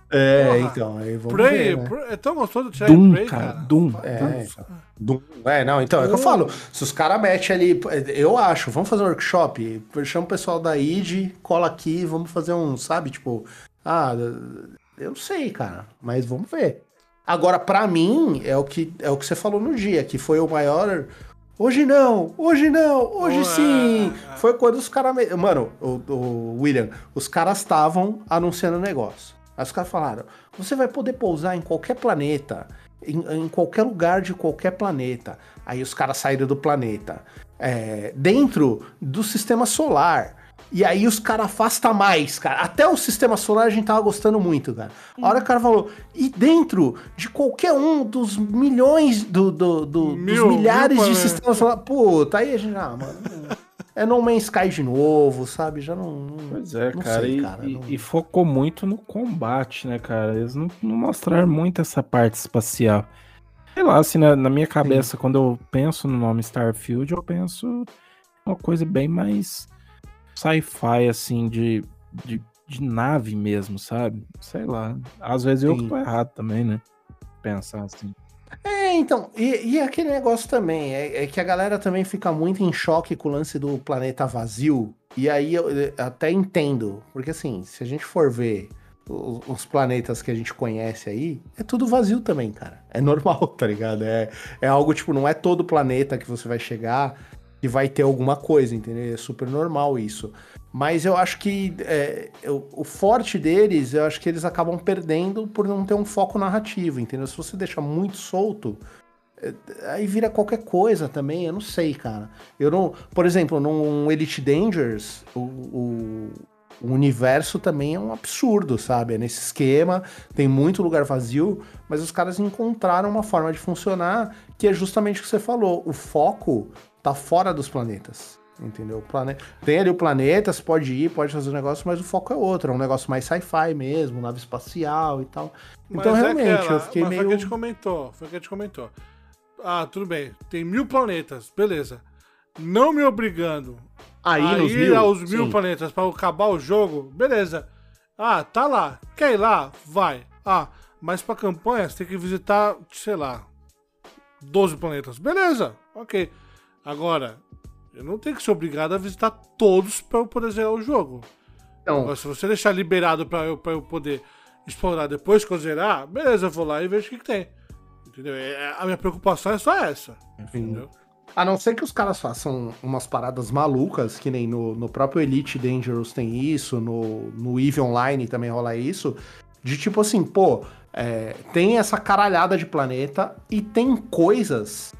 É, Porra. então, aí vamos Prey, ver, né? Prey- é tão gostoso tirar Doom, Prey, cara, cara. Doom. É, então. Doom. É, não, então, é o que eu falo. Se os caras metem ali, eu acho, vamos fazer um workshop, chama o pessoal da ID, cola aqui, vamos fazer um, sabe, tipo, ah, eu não sei, cara, mas vamos ver. Agora, pra mim, é o que é o que você falou no dia, que foi o maior. Hoje não, hoje não, hoje Ué, sim. é. Foi quando os caras. Mano, o, o William, os caras estavam anunciando o negócio. Aí os caras falaram: você vai poder pousar em qualquer planeta, em, em qualquer lugar de qualquer planeta. Aí os caras saíram do planeta. é, dentro do sistema solar. E aí os caras afastam mais, cara. Até o sistema solar a gente tava gostando muito, cara. A hora que o cara falou, e dentro de qualquer um dos milhões, do, do- do- dos Mil, milhares mil de sistemas solares, puta, aí a gente, ah, mano, é No Man's Sky de novo, sabe? Já não. não- Pois é, não cara, sei, e, cara, e- não- e focou muito no combate, né, cara? Eles não, não mostraram muito essa parte espacial. Sei lá, assim, na, na minha cabeça, quando eu penso no nome Starfield, eu penso uma coisa bem mais sci-fi, assim, de, de, de nave mesmo, sabe? Sei lá. Às vezes eu que Sim. tô errado também, né? Pensar assim. É, então, e, e aquele negócio também, é, é que a galera também fica muito em choque com o lance do planeta vazio, e aí eu, eu até entendo, porque assim, se a gente for ver o- os planetas que a gente conhece aí, é tudo vazio também, cara. É normal, (laughs) tá ligado? É, é algo, tipo, não é todo planeta que você vai chegar que vai ter alguma coisa, entendeu? É super normal isso. Mas eu acho que é, eu- o forte deles, eu acho que eles acabam perdendo por não ter um foco narrativo, entendeu? Se você deixa muito solto, é, aí vira qualquer coisa também, eu não sei, cara. Eu não. Por exemplo, num Elite Dangerous, o, o- o universo também é um absurdo, sabe? É nesse esquema, tem muito lugar vazio, mas os caras encontraram uma forma de funcionar que é justamente o que você falou. O foco tá fora dos planetas. Entendeu? Plane... Tem ali o planeta, você pode ir, pode fazer um negócio, mas o foco é outro. É um negócio mais sci-fi mesmo, nave espacial e tal. Então, Mas é realmente, aquela- eu fiquei mas meio. Foi o que a gente comentou. Foi o que a gente comentou. Ah, tudo bem. Tem mil planetas, beleza. Não me obrigando Aí, a ir mil, aos mil sim. planetas pra acabar o jogo, beleza. Ah, tá lá. Quer ir lá? Vai. Ah, mas pra campanha você tem que visitar, sei lá, 12 planetas. Beleza, ok. Agora, eu não tenho que ser obrigado a visitar todos pra eu poder zerar o jogo. Então, Agora, se você deixar liberado pra eu, pra eu poder explorar depois que eu zerar, beleza, eu vou lá e vejo o que, que tem. Entendeu? É- A minha preocupação é só essa. Entendeu? A não ser que os caras façam umas paradas malucas, que nem no, no próprio Elite Dangerous tem isso, no, no EVE Online também rola isso, de tipo assim, pô, é, tem essa caralhada de planeta e tem coisas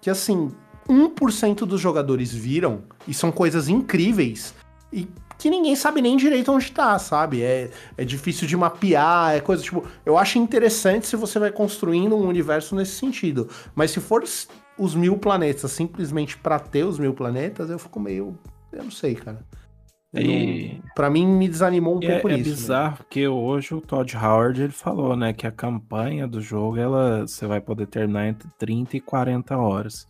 que, assim, 1% dos jogadores viram e são coisas incríveis e que ninguém sabe nem direito onde tá, sabe? É, é difícil de mapear, é coisa tipo. Eu acho interessante se você vai construindo um universo nesse sentido. Mas se for os mil planetas simplesmente pra ter os mil planetas, eu fico meio. Eu não sei, cara. E- Pra mim, me desanimou um E é, pouco é nisso. né? bizarro, porque hoje o Todd Howard ele falou, né, que a campanha do jogo ela você vai poder terminar entre 30 e 40 horas.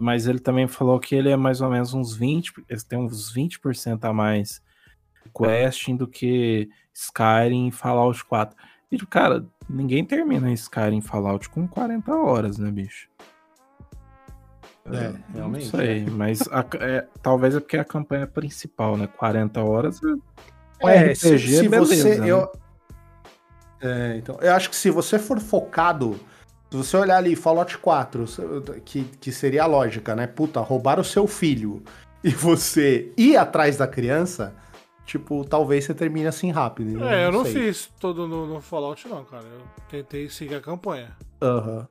Mas ele também falou que ele é mais ou menos uns 20, eles têm uns 20% a mais de questing do que Skyrim e Fallout 4. E, cara, ninguém termina Skyrim e Fallout com 40 horas, né, bicho? É, realmente, Não sei, mas a- é, talvez é porque é a campanha principal, né? 40 horas é- É, RPG, se, se beleza, você. né? Eu, é, então, eu acho que se você for focado. Se você olhar ali Fallout 4, que, que seria a lógica, né? Puta, roubar o seu filho (laughs) e você ir atrás da criança, tipo, talvez você termine assim rápido. né? É, eu não sei. fiz todo no, no Fallout, não, cara. Eu tentei seguir a campanha. Aham.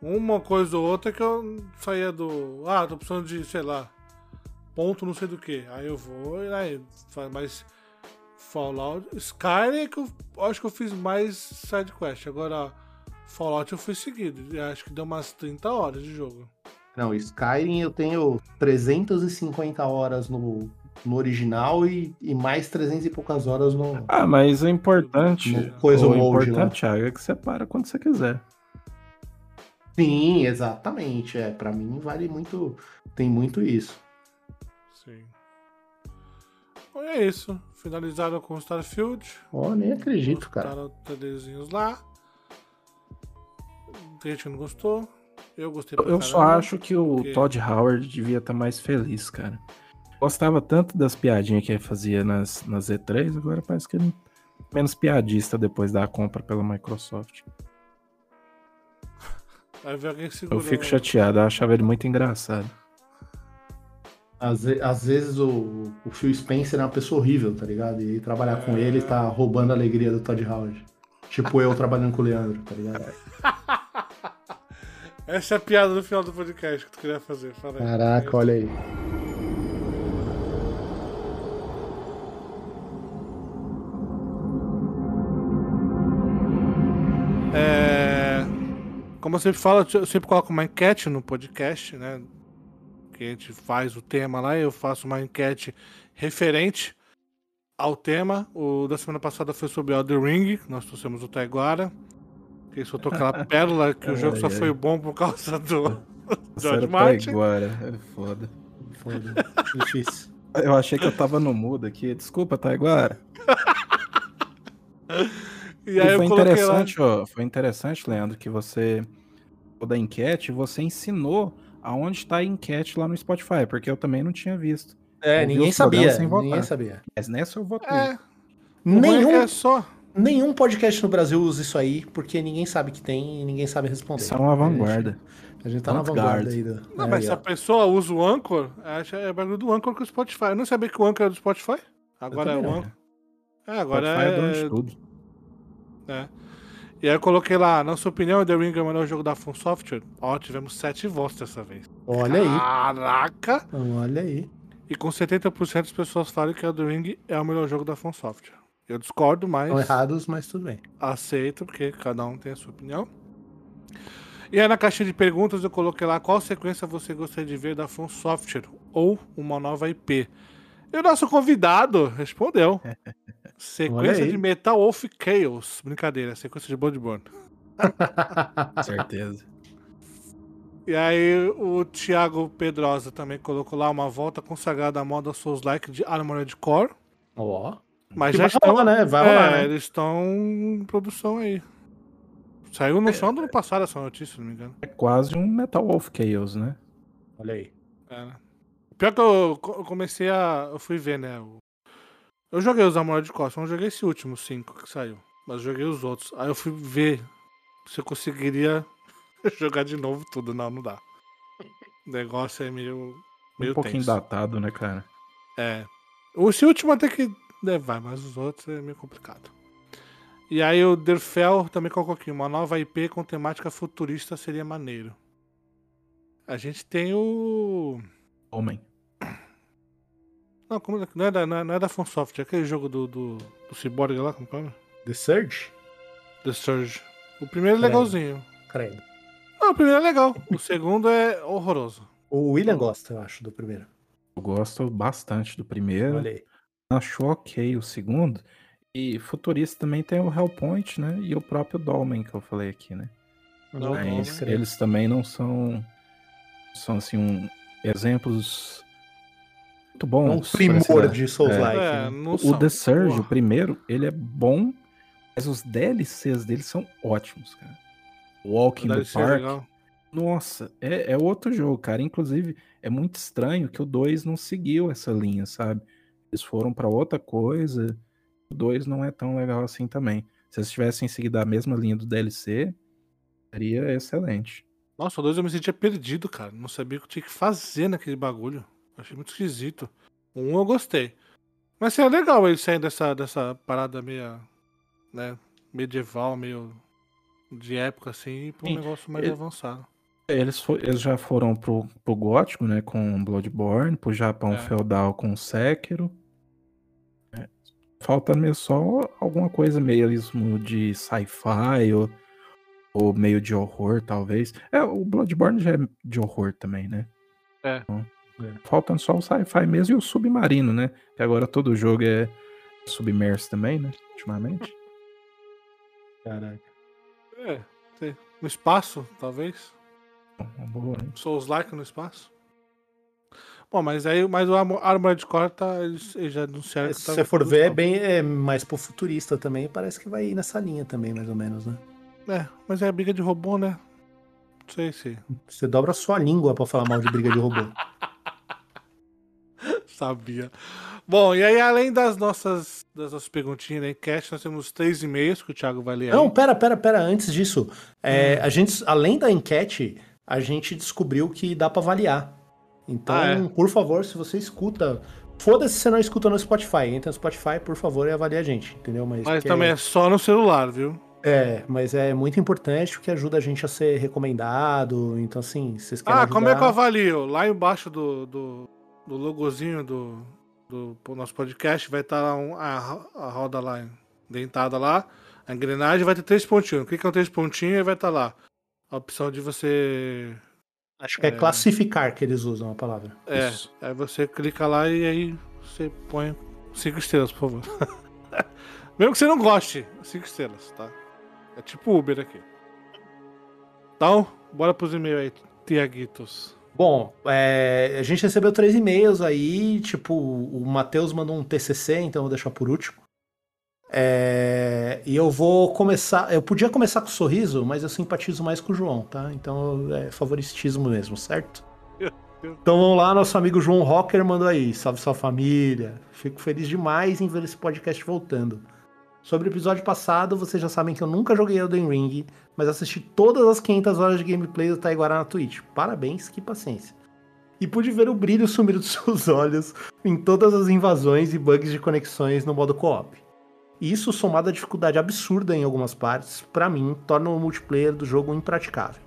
Uma coisa ou outra que eu saía do. Ah, tô precisando de, sei lá, ponto não sei do que. Aí eu vou e aí. mais Fallout. Skyrim é que eu acho que eu fiz mais sidequest. Agora, Fallout eu fui seguido. Acho que deu umas 30 horas de jogo. Não, Skyrim eu tenho 350 horas no, no original e, e mais 300 e poucas horas no. Ah, mas o importante, No coisa o mode, importante, Thiago, é que você para quando você quiser. Sim, exatamente. É, para mim vale muito. Tem muito isso. Sim. É isso. Finalizaram com Starfield. Ó, nem acredito, cara. Botaram TDzinhos lá. Tem gente que não gostou. Eu gostei pra Eu só caramba, acho que o porque- Todd Howard devia estar mais feliz, cara. Gostava tanto das piadinhas que ele fazia nas, nas E3, agora parece que ele é menos piadista depois da compra pela Microsoft. (laughs) Vai ver alguém Eu fico chateado, eu achava ele muito engraçado. Às, às vezes o, o Phil Spencer é uma pessoa horrível, tá ligado? E trabalhar com ele tá roubando a alegria do Todd Howard. Tipo eu trabalhando com o Leandro, tá ligado? (laughs) Essa é a piada do final do podcast que tu queria fazer. Fala aí. Caraca, olha aí. É, Como eu sempre falo, eu sempre coloco uma enquete no podcast, né? Que a gente faz o tema lá, eu faço uma enquete referente ao tema. O da semana passada foi sobre Elden Ring, nós trouxemos o Taiguara. Que soltou aquela pérola que o jogo só Ai, ai. foi bom por causa do (laughs) George Sério, Martin. agora, é foda. Foda. Difícil. Eu achei que eu tava no mudo aqui. Desculpa, Taiguara. (laughs) E aí foi eu coloquei lá. interessante, ó. Foi interessante, Leandro, que você da enquete, você ensinou aonde está a enquete lá no Spotify, porque eu também não tinha visto. É, ninguém sabia. Ninguém sabia. Mas nessa eu votei. É, ruim é Nenhum, é só. Nenhum podcast no Brasil usa isso aí, porque ninguém sabe que tem e ninguém sabe responder. Isso é uma vanguarda. A gente tá na Vanguard. vanguarda aí. Do... Não, aí, mas se ó. a pessoa usa o Anchor, acha é bagulho do Anchor com o Spotify. Eu não sabia que o Anchor era do Spotify. Agora é o. Anchor. É, agora Spotify é dono é. de tudo. é. E aí eu coloquei lá, na sua opinião, The Ring é o melhor jogo da From Software? Ó, tivemos sete votos dessa vez. Olha aí. Caraca! Olha aí. E com 70% das pessoas falam que The Ring é o melhor jogo da From Software. Eu discordo, mas Estão errados, mas tudo bem. aceito, porque cada um tem a sua opinião. E aí na caixinha de perguntas eu coloquei lá qual sequência você gostaria de ver da From Software ou uma nova IP. E o nosso convidado respondeu. (laughs) Sequência de Metal Wolf Chaos. Brincadeira, sequência de Bloodborne. (laughs) Certeza. E aí o Thiago Pedrosa também colocou lá uma volta consagrada à moda Souls-like de Armored Core. Ó. Mas Que já estão, rolar, né? Vai é, rolar, né? eles estão em produção aí. Saiu no final do ano passado essa notícia, se não me engano. É quase um Metal Wolf Chaos, né? Olha aí. É, né? Pior que eu co- eu comecei a. Eu fui ver, né? o- Eu joguei os Armored Core, só não joguei esse último 5 que saiu. Mas eu joguei os outros. Aí eu fui ver se eu conseguiria (laughs) jogar de novo tudo. Não, não dá. O negócio é meio. meio Um pouquinho tenso. datado, né, cara? É. Esse último até que né, vai, mas os outros é meio complicado. E aí o Derfel também colocou aqui, uma nova IP com temática futurista seria maneiro. A gente tem o. Homem. Não, como é- não, é da, não, é, não é da FromSoft, é aquele jogo do, do, do Cyborg lá, como que é? o nome? The Surge? The Surge. O primeiro é Credo. legalzinho. Credo. Não, o primeiro é legal. O segundo é horroroso. O William gosta, eu acho, do primeiro. Eu gosto bastante do primeiro. Olha aí. Acho ok o segundo. E futurista também tem o Hellpoint, né? E o próprio Dolmen que eu falei aqui, né? Não, Mas não, eles também não são. São assim, um, exemplos muito É um bons. pra primor de Souls-like. É, né? não O são. The Surge, o primeiro, ele é bom, mas os DLCs dele são ótimos, cara. Walking the ser Park. legal. Nossa, é, é outro jogo, cara. Inclusive, é muito estranho que o 2 não seguiu essa linha, sabe? Eles foram pra outra coisa. O 2 não é tão legal assim também. Se eles tivessem seguido a mesma linha do DLC, seria excelente. Nossa, o 2 eu me sentia perdido, cara. Não sabia o que eu tinha que fazer naquele bagulho. Achei muito esquisito. O 1 eu gostei. Mas é legal ele sair dessa, dessa parada meio, né, medieval, meio de época assim, pra um Sim, negócio mais ele- avançado. Eles, eles já foram pro, pro gótico, né, com Bloodborne, pro Japão É. feudal com Sekiro. Falta mesmo só alguma coisa mesmo de sci-fi ou, ou meio de horror, talvez. É, o Bloodborne já é de horror também, né? É. Então, É. Faltando só o sci-fi mesmo e o submarino, né? Que agora todo jogo é submerso também, né? Ultimamente. Caraca. É, sei. no espaço, talvez. Uma boa, né? Souls like no espaço. Bom, mas aí mas o Armo- Armored Core tá, eles, eles já anunciaram que Se tá você for ver, é bem é mais pro futurista também. Parece que vai ir nessa linha também, mais ou menos, né? É, mas é briga de robô, né? Não sei se Você dobra a sua língua pra falar mal de briga de robô. (laughs) sabia. Bom, e aí além das nossas, das nossas perguntinhas da enquete, nós temos três e-mails que o Thiago vai ler aí. Não, pera, pera, pera. Antes disso, é, a gente, além da enquete, a gente descobriu que dá pra avaliar. Então, Ah, é? por favor, se você escuta. Foda-se se você não escuta no Spotify. Entra no Spotify, por favor, e avalie a gente, entendeu? Mas, Mas também é só no celular, viu? É, mas é muito importante porque ajuda a gente a ser recomendado. Então, assim, se vocês querem. Ah, como é que eu ajudar- avalio? Lá embaixo do, do, do logozinho do, do, nosso podcast vai estar lá um- a, a roda lá dentada lá, a engrenagem vai ter três pontinhos. Clica no três pontinhos e vai estar lá. A opção de você. Acho que é, classificar que eles usam a palavra. É, Isso. aí você clica lá e aí você põe cinco estrelas, por favor. (laughs) Mesmo que você não goste, cinco estrelas, tá? É tipo Uber aqui. Então, bora pros e-mails aí, Tiaguitos. Bom, é, a gente recebeu três e-mails aí, tipo, o Matheus mandou um TCC, então eu vou deixar por último. É, e eu vou começar, eu podia começar com sorriso, mas eu simpatizo mais com o João, tá? Então é favoritismo mesmo, certo? (laughs) Então vamos lá, nosso amigo João Rocker mandou aí, salve sua família. Fico feliz demais em ver esse podcast voltando. Sobre o episódio passado, vocês já sabem que eu nunca joguei Elden Ring, mas assisti todas as 500 horas de gameplay do Taiguara na Twitch. Parabéns, que paciência. E pude ver o brilho sumir (laughs) dos seus olhos em todas as invasões e bugs de conexões no modo co-op. E isso, somado à dificuldade absurda em algumas partes, pra mim, torna o multiplayer do jogo impraticável.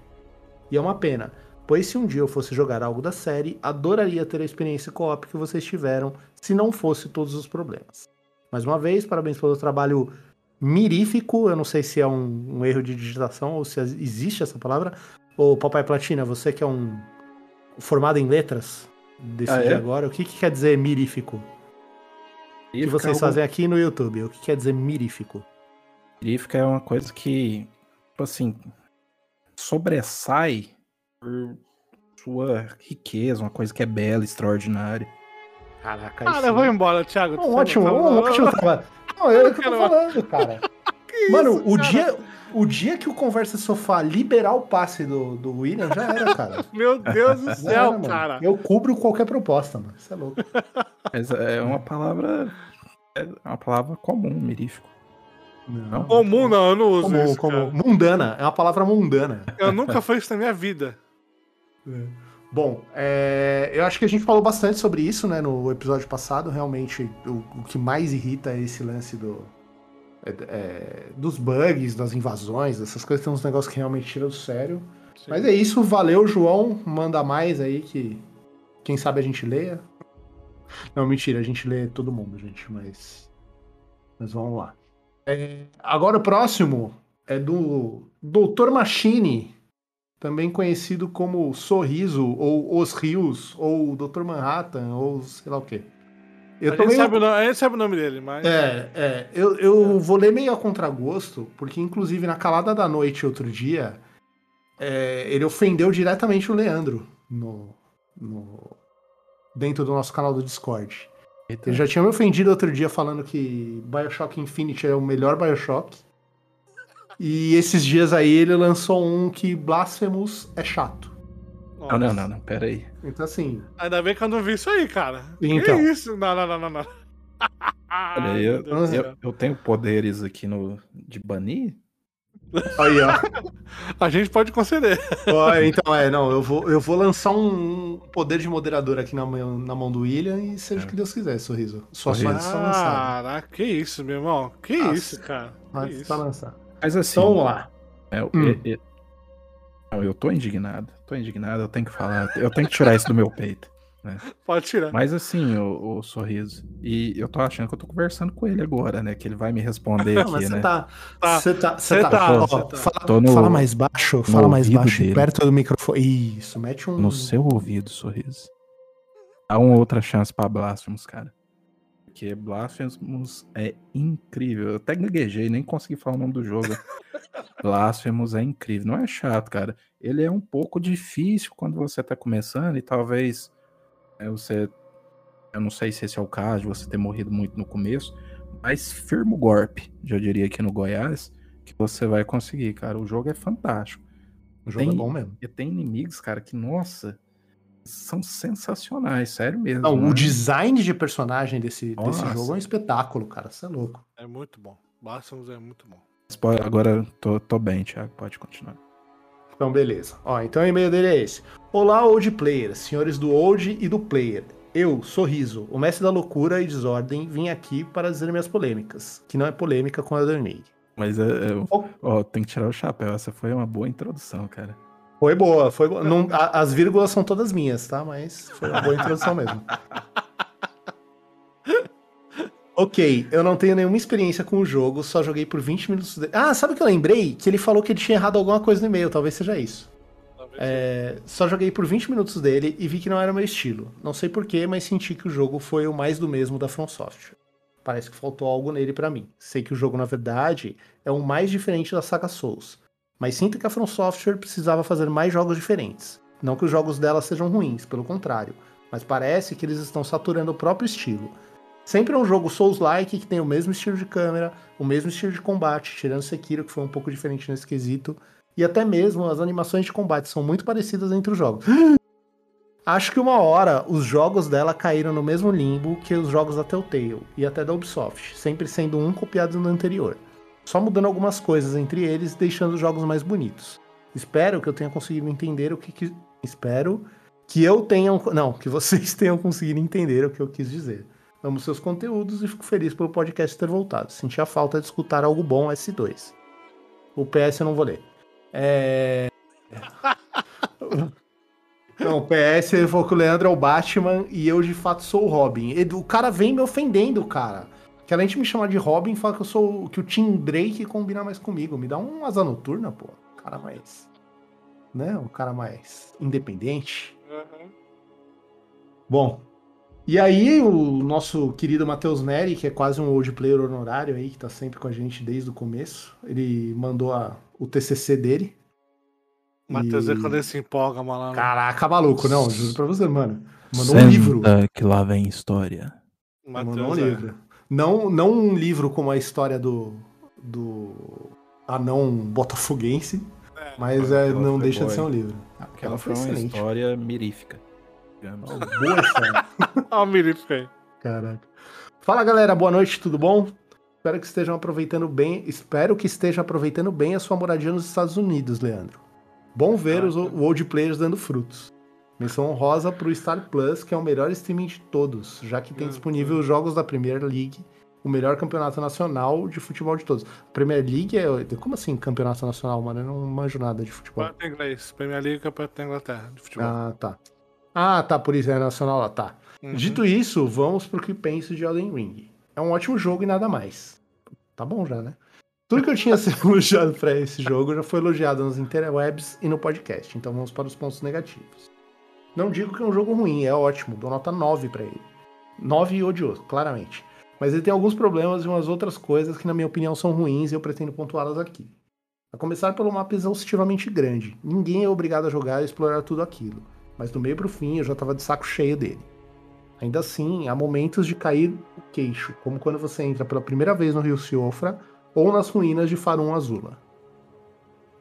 E é uma pena, pois se um dia eu fosse jogar algo da série, adoraria ter a experiência co-op que vocês tiveram, se não fosse todos os problemas. Mais uma vez, parabéns pelo trabalho mirífico. Eu não sei se é um, um erro de digitação ou se existe essa palavra. Ô, Papai Platina, você que é um formado em letras, decide Ah, é? agora. O que, que quer dizer mirífico? O que vocês fazem aqui no YouTube? O que quer dizer mirífico? Mirífica é uma coisa que, tipo assim, sobressai por sua riqueza, uma coisa que é bela, extraordinária. Caraca, Cara, eu vou embora, Thiago. Não, ótimo, um ótimo trabalho. Não, (laughs) é o que eu tô falando, cara. (laughs) Mano, o dia, o dia que o Conversa Sofá liberar o passe do, do William, já era, cara. (laughs) Meu Deus do Já céu, era, cara. Eu cubro qualquer proposta, mano. Isso é louco. Mas é uma palavra. É uma palavra comum, mirífico. Não. Comum não, eu não uso Comum, isso, comum. cara. Mundana. É uma palavra mundana. Eu nunca fiz isso na minha vida. Bom, é, eu acho que a gente falou bastante sobre isso, né, no episódio passado. Realmente, o, o que mais irrita é esse lance do, é, é, dos bugs, das invasões, essas coisas. Tem uns negócios que realmente tiram do sério. Mas é isso, valeu, João. Manda mais aí que quem sabe a gente leia. Não, mentira, a gente lê todo mundo, gente, mas. Mas vamos lá. É, agora o próximo é do Dr. Machine, também conhecido como Sorriso, ou Os Rios, ou Dr. Manhattan, ou sei lá o quê. Eu a, gente meio- sabe o nome, a gente sabe o nome dele, mas. é, é. Eu, eu vou ler meio a contragosto, porque inclusive na calada da noite outro dia, é, ele ofendeu diretamente o Leandro no, no- dentro do nosso canal do Discord. Ele já tinha me ofendido outro dia falando que Bioshock Infinite é o melhor Bioshock. E esses dias aí ele lançou um que Blasphemous é chato. Não, não, não, não, pera aí. Então assim, Ainda bem que eu não vi isso aí, cara. Então. Que isso? Não, não, não, não, não. (laughs) Olha, eu, eu, eu tenho poderes aqui no, de banir? Aí ó. (laughs) A gente pode conceder. Ó, então, é, não, eu vou, eu vou lançar um um poder de moderador aqui na, mão- na mão do William e seja o que Deus quiser, sorriso. Sua Sorriso. está lançada. Caraca, que isso, meu irmão? Que Nossa. isso, cara? Que Mas isso? lançada. Mas assim. Então vamos lá. é, eu- Hum. é- é- não, eu tô indignado. Tô indignado, eu tenho que falar. Eu tenho que tirar isso do meu peito. Pode tirar. Mas assim, o, o sorriso. E eu tô achando que eu tô conversando com ele agora, né? Que ele vai me responder (laughs) Não, aqui, mas você né? tá. Tá. Você tá. Você Cê tá. tá, ó, tá. Fala, no- fala mais baixo, fala mais baixo, dele. perto do microfone. Isso, mete um. No seu ouvido, sorriso. Dá uma outra chance pra Blasphemous, cara. Porque Blasphemous é incrível. Eu até gaguejei, nem consegui falar o nome do jogo. (laughs) Blasphemous é incrível. Não é chato, cara. Ele é um pouco difícil quando você tá começando e talvez você. Eu não sei se esse é o caso de você ter morrido muito no começo, mas firma o golpe, já diria aqui no Goiás, que você vai conseguir, cara. O jogo é fantástico. O jogo Tem- é bom mesmo. E tem inimigos, cara, que, nossa, são sensacionais, sério mesmo. Não, né? o design de personagem desse, desse jogo é um espetáculo, cara. Você é louco. É muito bom. Blasphemous é muito bom. Agora tô, tô bem, Thiago, pode continuar. Então, beleza. Ó, então o e-mail dele é esse. Olá, Old Player, senhores do Old e do Player. Eu, Sorriso, o mestre da loucura e desordem, vim aqui para dizer minhas polêmicas, que não é polêmica com Elden Ring. Mas é, é, Oh. ó, tem que tirar o chapéu. Essa foi uma boa introdução, cara. Foi boa, foi boa. Não- a- as vírgulas são todas minhas, tá? Mas foi uma boa introdução mesmo. (laughs) Ok, eu não tenho nenhuma experiência com o jogo, só joguei por 20 minutos. De... Ah, sabe o que eu lembrei? Que ele falou que ele tinha errado alguma coisa no e-mail, talvez seja isso. Talvez É, só joguei por 20 minutos dele e vi que não era meu estilo. Não sei porquê, mas senti que o jogo foi o mais do mesmo da From Software. Parece que faltou algo nele pra mim. Sei que o jogo, na verdade, é o mais diferente da saga Souls. Mas sinto que a From Software precisava fazer mais jogos diferentes. Não que os jogos dela sejam ruins, pelo contrário. Mas parece que eles estão saturando o próprio estilo. Sempre é um jogo Souls-like que tem o mesmo estilo de câmera, o mesmo estilo de combate, tirando Sekiro, que foi um pouco diferente nesse quesito. E até mesmo as animações de combate são muito parecidas entre os jogos. (gasps) Acho que uma hora os jogos dela caíram no mesmo limbo que os jogos da Telltale e até da Ubisoft, sempre sendo um copiado do anterior. Só mudando algumas coisas entre eles, deixando os jogos mais bonitos. Espero que eu tenha conseguido entender o que, que espero que eu tenha não, que vocês (laughs) tenham conseguido entender o que eu quis dizer. Amo seus conteúdos e fico feliz pelo podcast ter voltado. Senti a falta de escutar algo bom S2. O PS eu não vou ler. É... (laughs) Não, o PS ele falou que o Leandro é o Batman e eu de fato sou o Robin. Ele- O cara vem me ofendendo, cara. Que além de me chamar de Robin, fala que eu sou que o Tim Drake combina mais comigo. Me dá um asa noturna, pô. O cara mais. Né? O cara mais independente. Uhum. Bom. E aí, o nosso querido Matheus Neri, que é quase um old player honorário aí, que tá sempre com a gente desde o começo, ele mandou a- o TCC dele. Matheus E- é quando ele se empolga, malandro. Caraca, maluco, não, juro pra você, mano. Mandou um livro. que lá vem história. Mandou um Matheus é. livro. Não, não um livro como a história do, do anão botafoguense, É. mas é, Aquela não foi deixa de ser um livro. Aquela foi uma excelente. história mirífica. Digamos. Boa história. Olha o. Caraca. Fala galera, boa noite, tudo bom? Espero que estejam aproveitando bem. Espero que esteja aproveitando bem a sua moradia nos Estados Unidos, Leandro. Bom ver os o Old Players dando frutos. Menção honrosa pro Star Plus, que é o melhor streaming de todos, já que tem disponível os jogos da Premier League, o melhor campeonato nacional de futebol de todos. Premier League é. Como assim campeonato nacional, mano? Eu não manjo nada de futebol. Campeonato inglês. Premier League, campeonato da Inglaterra, de futebol. Ah, tá. Ah, tá, por isso é nacional lá, tá. Uhum. Dito isso, vamos pro que penso de Elden Ring. É um ótimo jogo e nada mais. Tá bom já, né? Tudo que eu tinha sido (laughs) elogiado pra esse jogo já foi elogiado nas interwebs e no podcast, então vamos para os pontos negativos. Não digo que é um jogo ruim, é ótimo, dou nota 9 pra ele. 9 e odioso, claramente. Mas ele tem alguns problemas e umas outras coisas que, na minha opinião, são ruins e eu pretendo pontuá-las aqui. A começar pelo mapa exaustivamente grande. Ninguém é obrigado a jogar e explorar tudo aquilo. Mas do meio pro fim eu já tava de saco cheio dele. Ainda assim, há momentos de cair o queixo, como quando você entra pela primeira vez no rio Siofra ou nas ruínas de Farum Azula.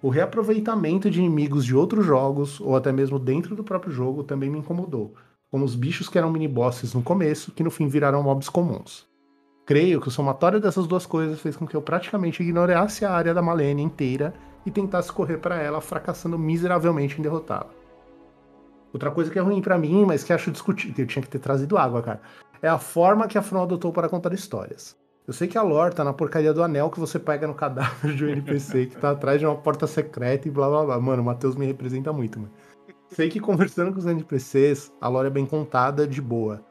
O reaproveitamento de inimigos de outros jogos, ou até mesmo dentro do próprio jogo, também me incomodou, como os bichos que eram mini-bosses no começo, que no fim viraram mobs comuns. Creio que o somatório dessas duas coisas fez com que eu praticamente ignorasse a área da Malenia inteira e tentasse correr para ela, fracassando miseravelmente em derrotá-la. Outra coisa que é ruim pra mim, mas que acho discutível, eu tinha que ter trazido água, cara, é a forma que a From adotou para contar histórias. Eu sei que a lore tá na porcaria do anel que você pega no cadáver de um NPC que tá atrás de uma porta secreta e blá blá blá. Mano, o Matheus me representa muito, mano. Sei que conversando com os NPCs, a lore é bem contada, de boa.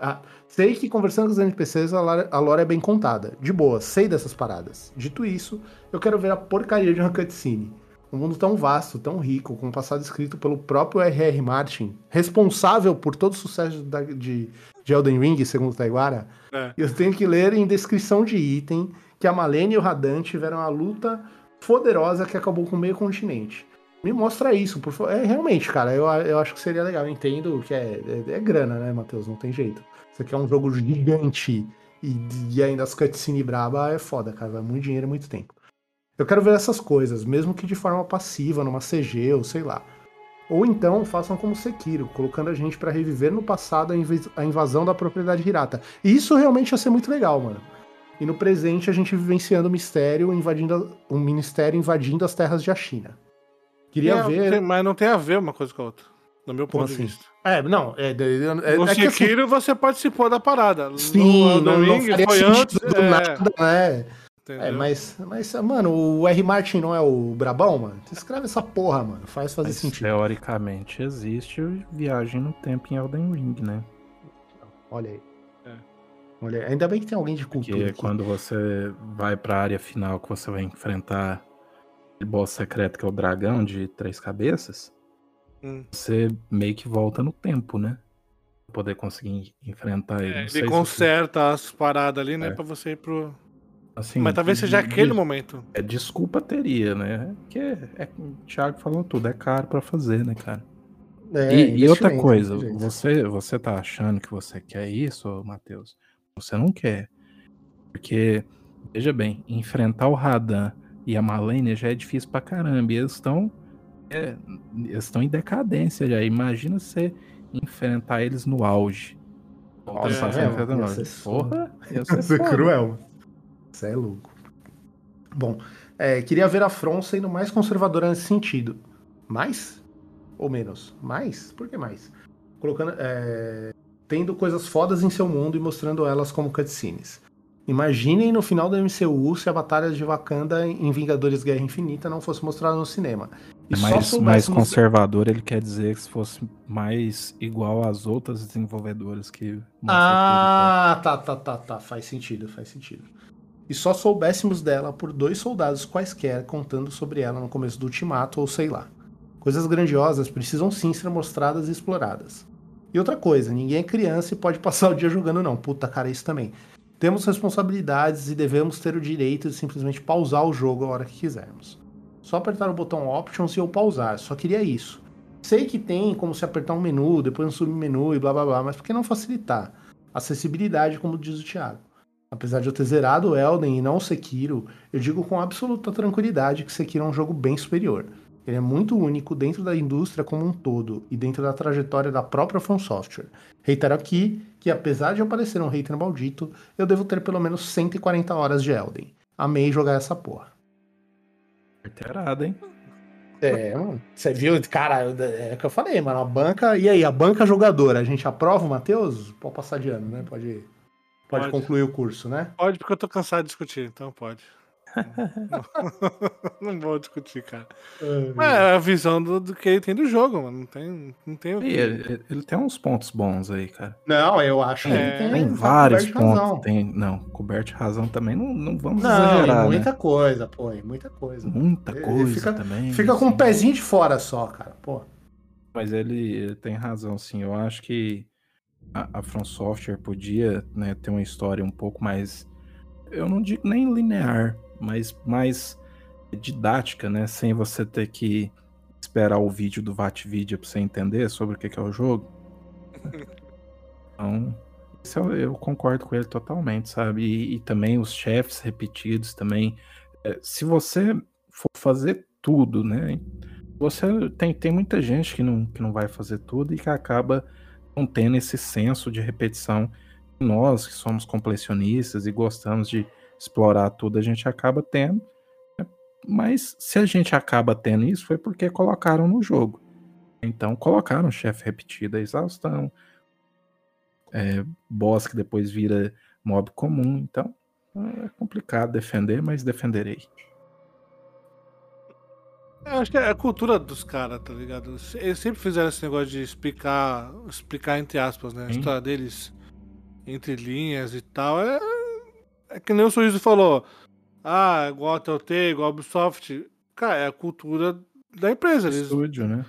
Ah, sei que conversando com os NPCs, a lore, a lore é bem contada, de boa, sei dessas paradas. Dito isso, eu quero ver a porcaria de uma cutscene. Um mundo tão vasto, tão rico, com um passado escrito pelo próprio R.R. Martin, responsável por todo o sucesso da- de, de Elden Ring, segundo Taiguara, É. eu tenho que ler em descrição de item que a Malene e o Radan tiveram a luta poderosa que acabou com o meio continente. Me mostra isso, por favor. É, realmente, cara, eu, eu acho que seria legal. Eu entendo que é, é, é grana, né, Matheus? Não tem jeito. Isso aqui é um jogo gigante e, e ainda as cutscenes braba é foda, cara. Vai muito dinheiro e muito tempo. Eu quero ver essas coisas, mesmo que de forma passiva, numa CG ou sei lá. Ou então façam como Sekiro, colocando a gente para reviver no passado a invasão da propriedade hirata. E isso realmente ia ser muito legal, mano. E no presente a gente vivenciando o mistério invadindo um ministério invadindo as terras de China. Queria é, ver. Tem, mas não tem a ver uma coisa com a outra. No meu ponto assim? de vista. É, não. É, é, é no é Sekiro assim, você participou da parada. Sim, no, no não, Ring, não foi antes. É. Nada, né? É, mas, mas, mano, o R. Martin não é o Brabão, mano? Tu escreve essa porra, mano. Faz fazer mas, sentido. Teoricamente existe viagem no tempo em Elden Ring, né? Olha aí. É. Olha aí. Ainda bem que tem alguém de cultura. Porque aqui. quando você vai pra área final, que você vai enfrentar o boss secreto, que é o dragão de três cabeças, hum. você meio que volta no tempo, né? Pra poder conseguir enfrentar ele. É, ele conserta você... as paradas ali, né? É. Pra você ir pro Assim, Mas talvez seja de, aquele momento. É, desculpa teria, né? Que é, é, o Thiago falou tudo, é caro para fazer, né, cara? É, e, e, outra coisa, você, você tá achando que você quer isso, Matheus? Você não quer. Porque, veja bem, enfrentar o Radan e a Malenia já é difícil pra caramba. E eles estão. É, eles estão em decadência já. Imagina você enfrentar eles no auge. Nossa, é, é, Porra, ia ser, ser (laughs) cruel. Você é louco. Bom, é, queria ver a From sendo mais conservadora nesse sentido. Mais? Ou menos? Mais? Por que mais? Colocando. É, tendo coisas fodas em seu mundo e mostrando elas como cutscenes. Imaginem no final do MCU se a batalha de Wakanda em Vingadores Guerra Infinita não fosse mostrada no cinema. E é mais, mais conservador, ele quer dizer que se fosse mais igual às outras desenvolvedoras que. Ah, tá, tá, tá, tá. Faz sentido, faz sentido e só soubéssemos dela por dois soldados quaisquer contando sobre ela no começo do ultimato ou sei lá. Coisas grandiosas precisam sim ser mostradas e exploradas. E outra coisa, ninguém é criança e pode (laughs) passar o dia jogando não. Puta cara, isso também. Temos responsabilidades e devemos ter o direito de simplesmente pausar o jogo a hora que quisermos. Só apertar o botão Options e eu pausar, só queria isso. Sei que tem como se apertar um menu, depois um submenu e blá blá blá, mas por que não facilitar? Acessibilidade, como diz o Thiago. Apesar de eu ter zerado o Elden e não o Sekiro, eu digo com absoluta tranquilidade que Sekiro é um jogo bem superior. Ele é muito único dentro da indústria como um todo e dentro da trajetória da própria From Software. Reitero aqui que, apesar de eu parecer um hater maldito, eu devo ter pelo menos 140 horas de Elden. Amei jogar essa porra. Reiterado, hein? É, mano. Você viu, cara, é o que eu falei, mano. A banca. E aí, a banca jogadora, a gente aprova, Matheus? Pode passar de ano, né? Pode ir. Pode, pode, concluir o curso, né? Pode, porque eu tô cansado de discutir, então pode. (laughs) não, vou discutir, cara. É, é a visão do, do, que ele tem do jogo, mano. Não tem, não tem o que... ele, ele, tem uns pontos bons aí, cara. Não, eu acho que é, tem, tem vários pontos. Tem, não, coberto razão também. Não, não vamos não, exagerar. Muita né? coisa, pô, muita coisa. Muita coisa fica, também. Fica assim. com um pezinho de fora só, cara, pô. Mas ele, ele tem razão, sim. Eu acho que a, a From Software podia né, ter uma história um pouco mais, eu não digo nem linear, mas mais didática, né? Sem você ter que esperar o vídeo do VatVidia para você entender sobre o que, que é o jogo. (laughs) Então, isso eu, eu, concordo com ele totalmente, sabe? E, e também os chefes repetidos também. É, se você for fazer tudo, né? Você tem, tem muita gente que não, que não vai fazer tudo e que acaba não tendo esse senso de repetição. Nós que somos completionistas e gostamos de explorar tudo, a gente acaba tendo. Né? Mas se a gente acaba tendo isso, foi porque colocaram no jogo. Então colocaram chefe repetido a exaustão, é, boss que depois vira mob comum. Então é complicado defender, mas defenderei. Eu acho que é a cultura dos caras, tá ligado? Eles sempre fizeram esse negócio de explicar, explicar entre aspas, né? A Sim. história deles entre linhas e tal. É, é que nem o Sorriso falou. Ah, igual a Telltale, igual a Ubisoft. Cara, é a cultura da empresa. Eles, Estúdio, né?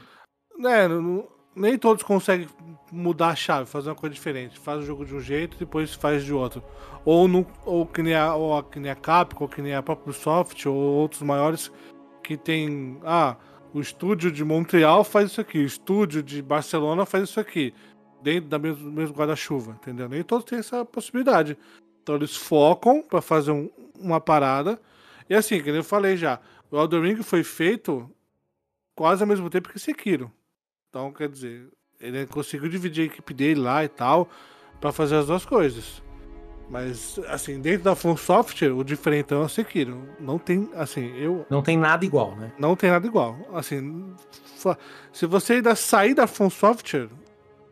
É, não, nem todos conseguem mudar a chave, fazer uma coisa diferente. Faz o jogo de um jeito, depois faz de outro. Ou, no, ou, que, nem a, ou que nem a Capcom, ou que nem a própria Ubisoft, ou outros maiores que tem. Ah, O estúdio de Montreal faz isso aqui, o estúdio de Barcelona faz isso aqui, dentro da mesmo, mesmo guarda-chuva, entendeu? Nem todos têm essa possibilidade. Então eles focam para fazer um, uma parada. E assim, que eu falei já, o Elden Ring foi feito quase ao mesmo tempo que Sekiro. Então, quer dizer, ele conseguiu dividir a equipe dele lá e tal, para fazer as duas coisas. Mas, assim, dentro da From Software, o diferentão é o Sekiro. Não tem, assim, eu. Não tem nada igual, né? Não tem nada igual. Assim, se você ainda sair da From Software,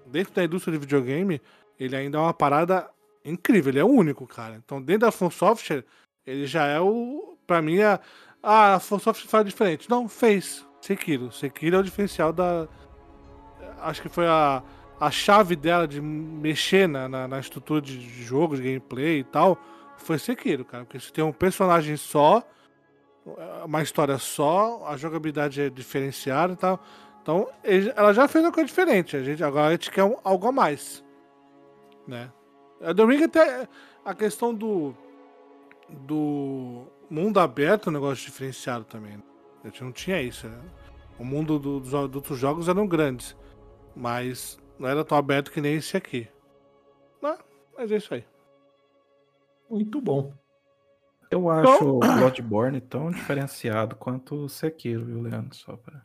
dentro da indústria de videogame, ele ainda é uma parada incrível. Ele é único, cara. Então, dentro da From Software, ele já é o. Pra mim, a, a From Software faz diferente. Não, fez. Sekiro. Sekiro é o diferencial da. Acho que foi a a chave dela de mexer na, na, na, estrutura de jogo, de gameplay e tal, foi Sekiro, cara. Porque você tem um personagem só, uma história só, a jogabilidade é diferenciada e tal. Então, ela já fez uma coisa diferente. A gente, agora a gente quer um, algo a mais. Né? A Ring até. A questão do. Do mundo aberto é um negócio diferenciado também. Né? A gente não tinha isso. Né? O mundo do, dos outros jogos eram grandes. Mas não era tão aberto que nem esse aqui. Mas, mas é isso aí. Muito bom. Eu acho o Bloodborne tão diferenciado quanto o Sekiro, viu, Leandro? Só pra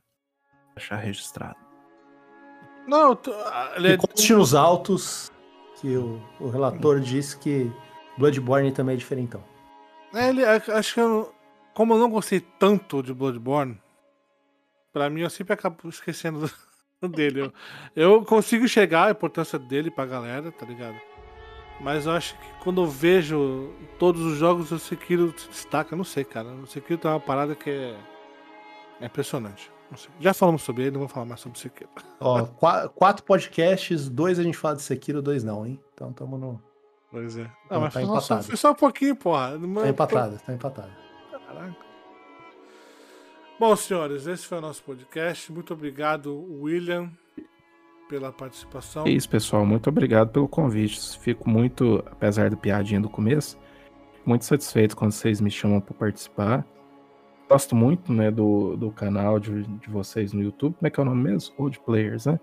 deixar registrado. Não, tô, ele é... conste nos autos que o, o relator disse que Bloodborne também é diferentão. É, ele, acho que eu, como eu não gostei tanto de Bloodborne, pra mim eu sempre acabo esquecendo dele. Eu, eu consigo chegar a importância dele pra galera, tá ligado? Mas eu acho que quando eu vejo todos os jogos, o Sekiro se destaca. Eu não sei, cara. O Sekiro tem uma parada que é, é impressionante. Já falamos sobre ele, não vou falar mais sobre o Sekiro. (laughs) Ó, quatro podcasts, dois a gente fala de Sekiro, dois não, hein? Então tamo no. Pois é. Não, mas tá empatado. Foi só um pouquinho, porra. Tá empatado, tá empatado. Caraca. Bom, senhores, esse foi o nosso podcast. Muito obrigado, William, pela participação. É isso, pessoal. Muito obrigado pelo convite. Fico muito, apesar da piadinha do começo, muito satisfeito quando vocês me chamam para participar. Gosto muito né, do, do canal de, de vocês no YouTube. Como é que é o nome mesmo? Old Players, né?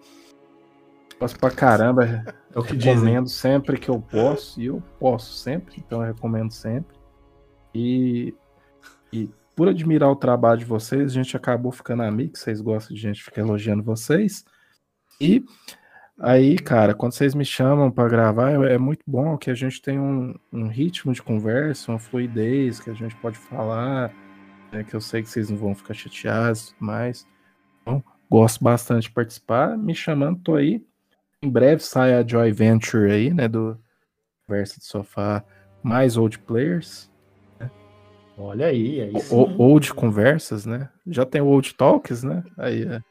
Gosto pra caramba. É o que (laughs) recomendo dizem. sempre que eu posso. E eu posso sempre, então eu recomendo sempre. E, e por admirar o trabalho de vocês, a gente acabou ficando amigo, vocês gostam de gente ficar elogiando vocês. E aí, cara, quando vocês me chamam para gravar, é, é muito bom que a gente tem um, um, ritmo de conversa, uma fluidez, que a gente pode falar, né, que eu sei que vocês não vão ficar chateados, mas então, gosto bastante de participar. Me chamando, tô aí. Em breve sai a Joy Venture aí, né, do Conversa de Sofá mais Old Players. Olha aí, é isso. O, old conversas, né? Já tem o old talks, né? Aí, é.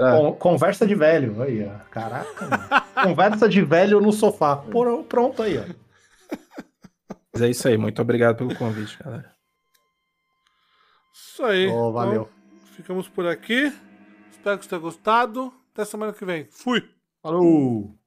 Ah. Conversa de velho, aí, ó. Caraca, mano. Conversa de velho no sofá. Por, pronto aí, ó. Mas é isso aí, muito obrigado pelo convite, galera. Isso aí. Oh, valeu. Então, ficamos por aqui. Espero que você tenha gostado. Até semana que vem. Fui. Falou.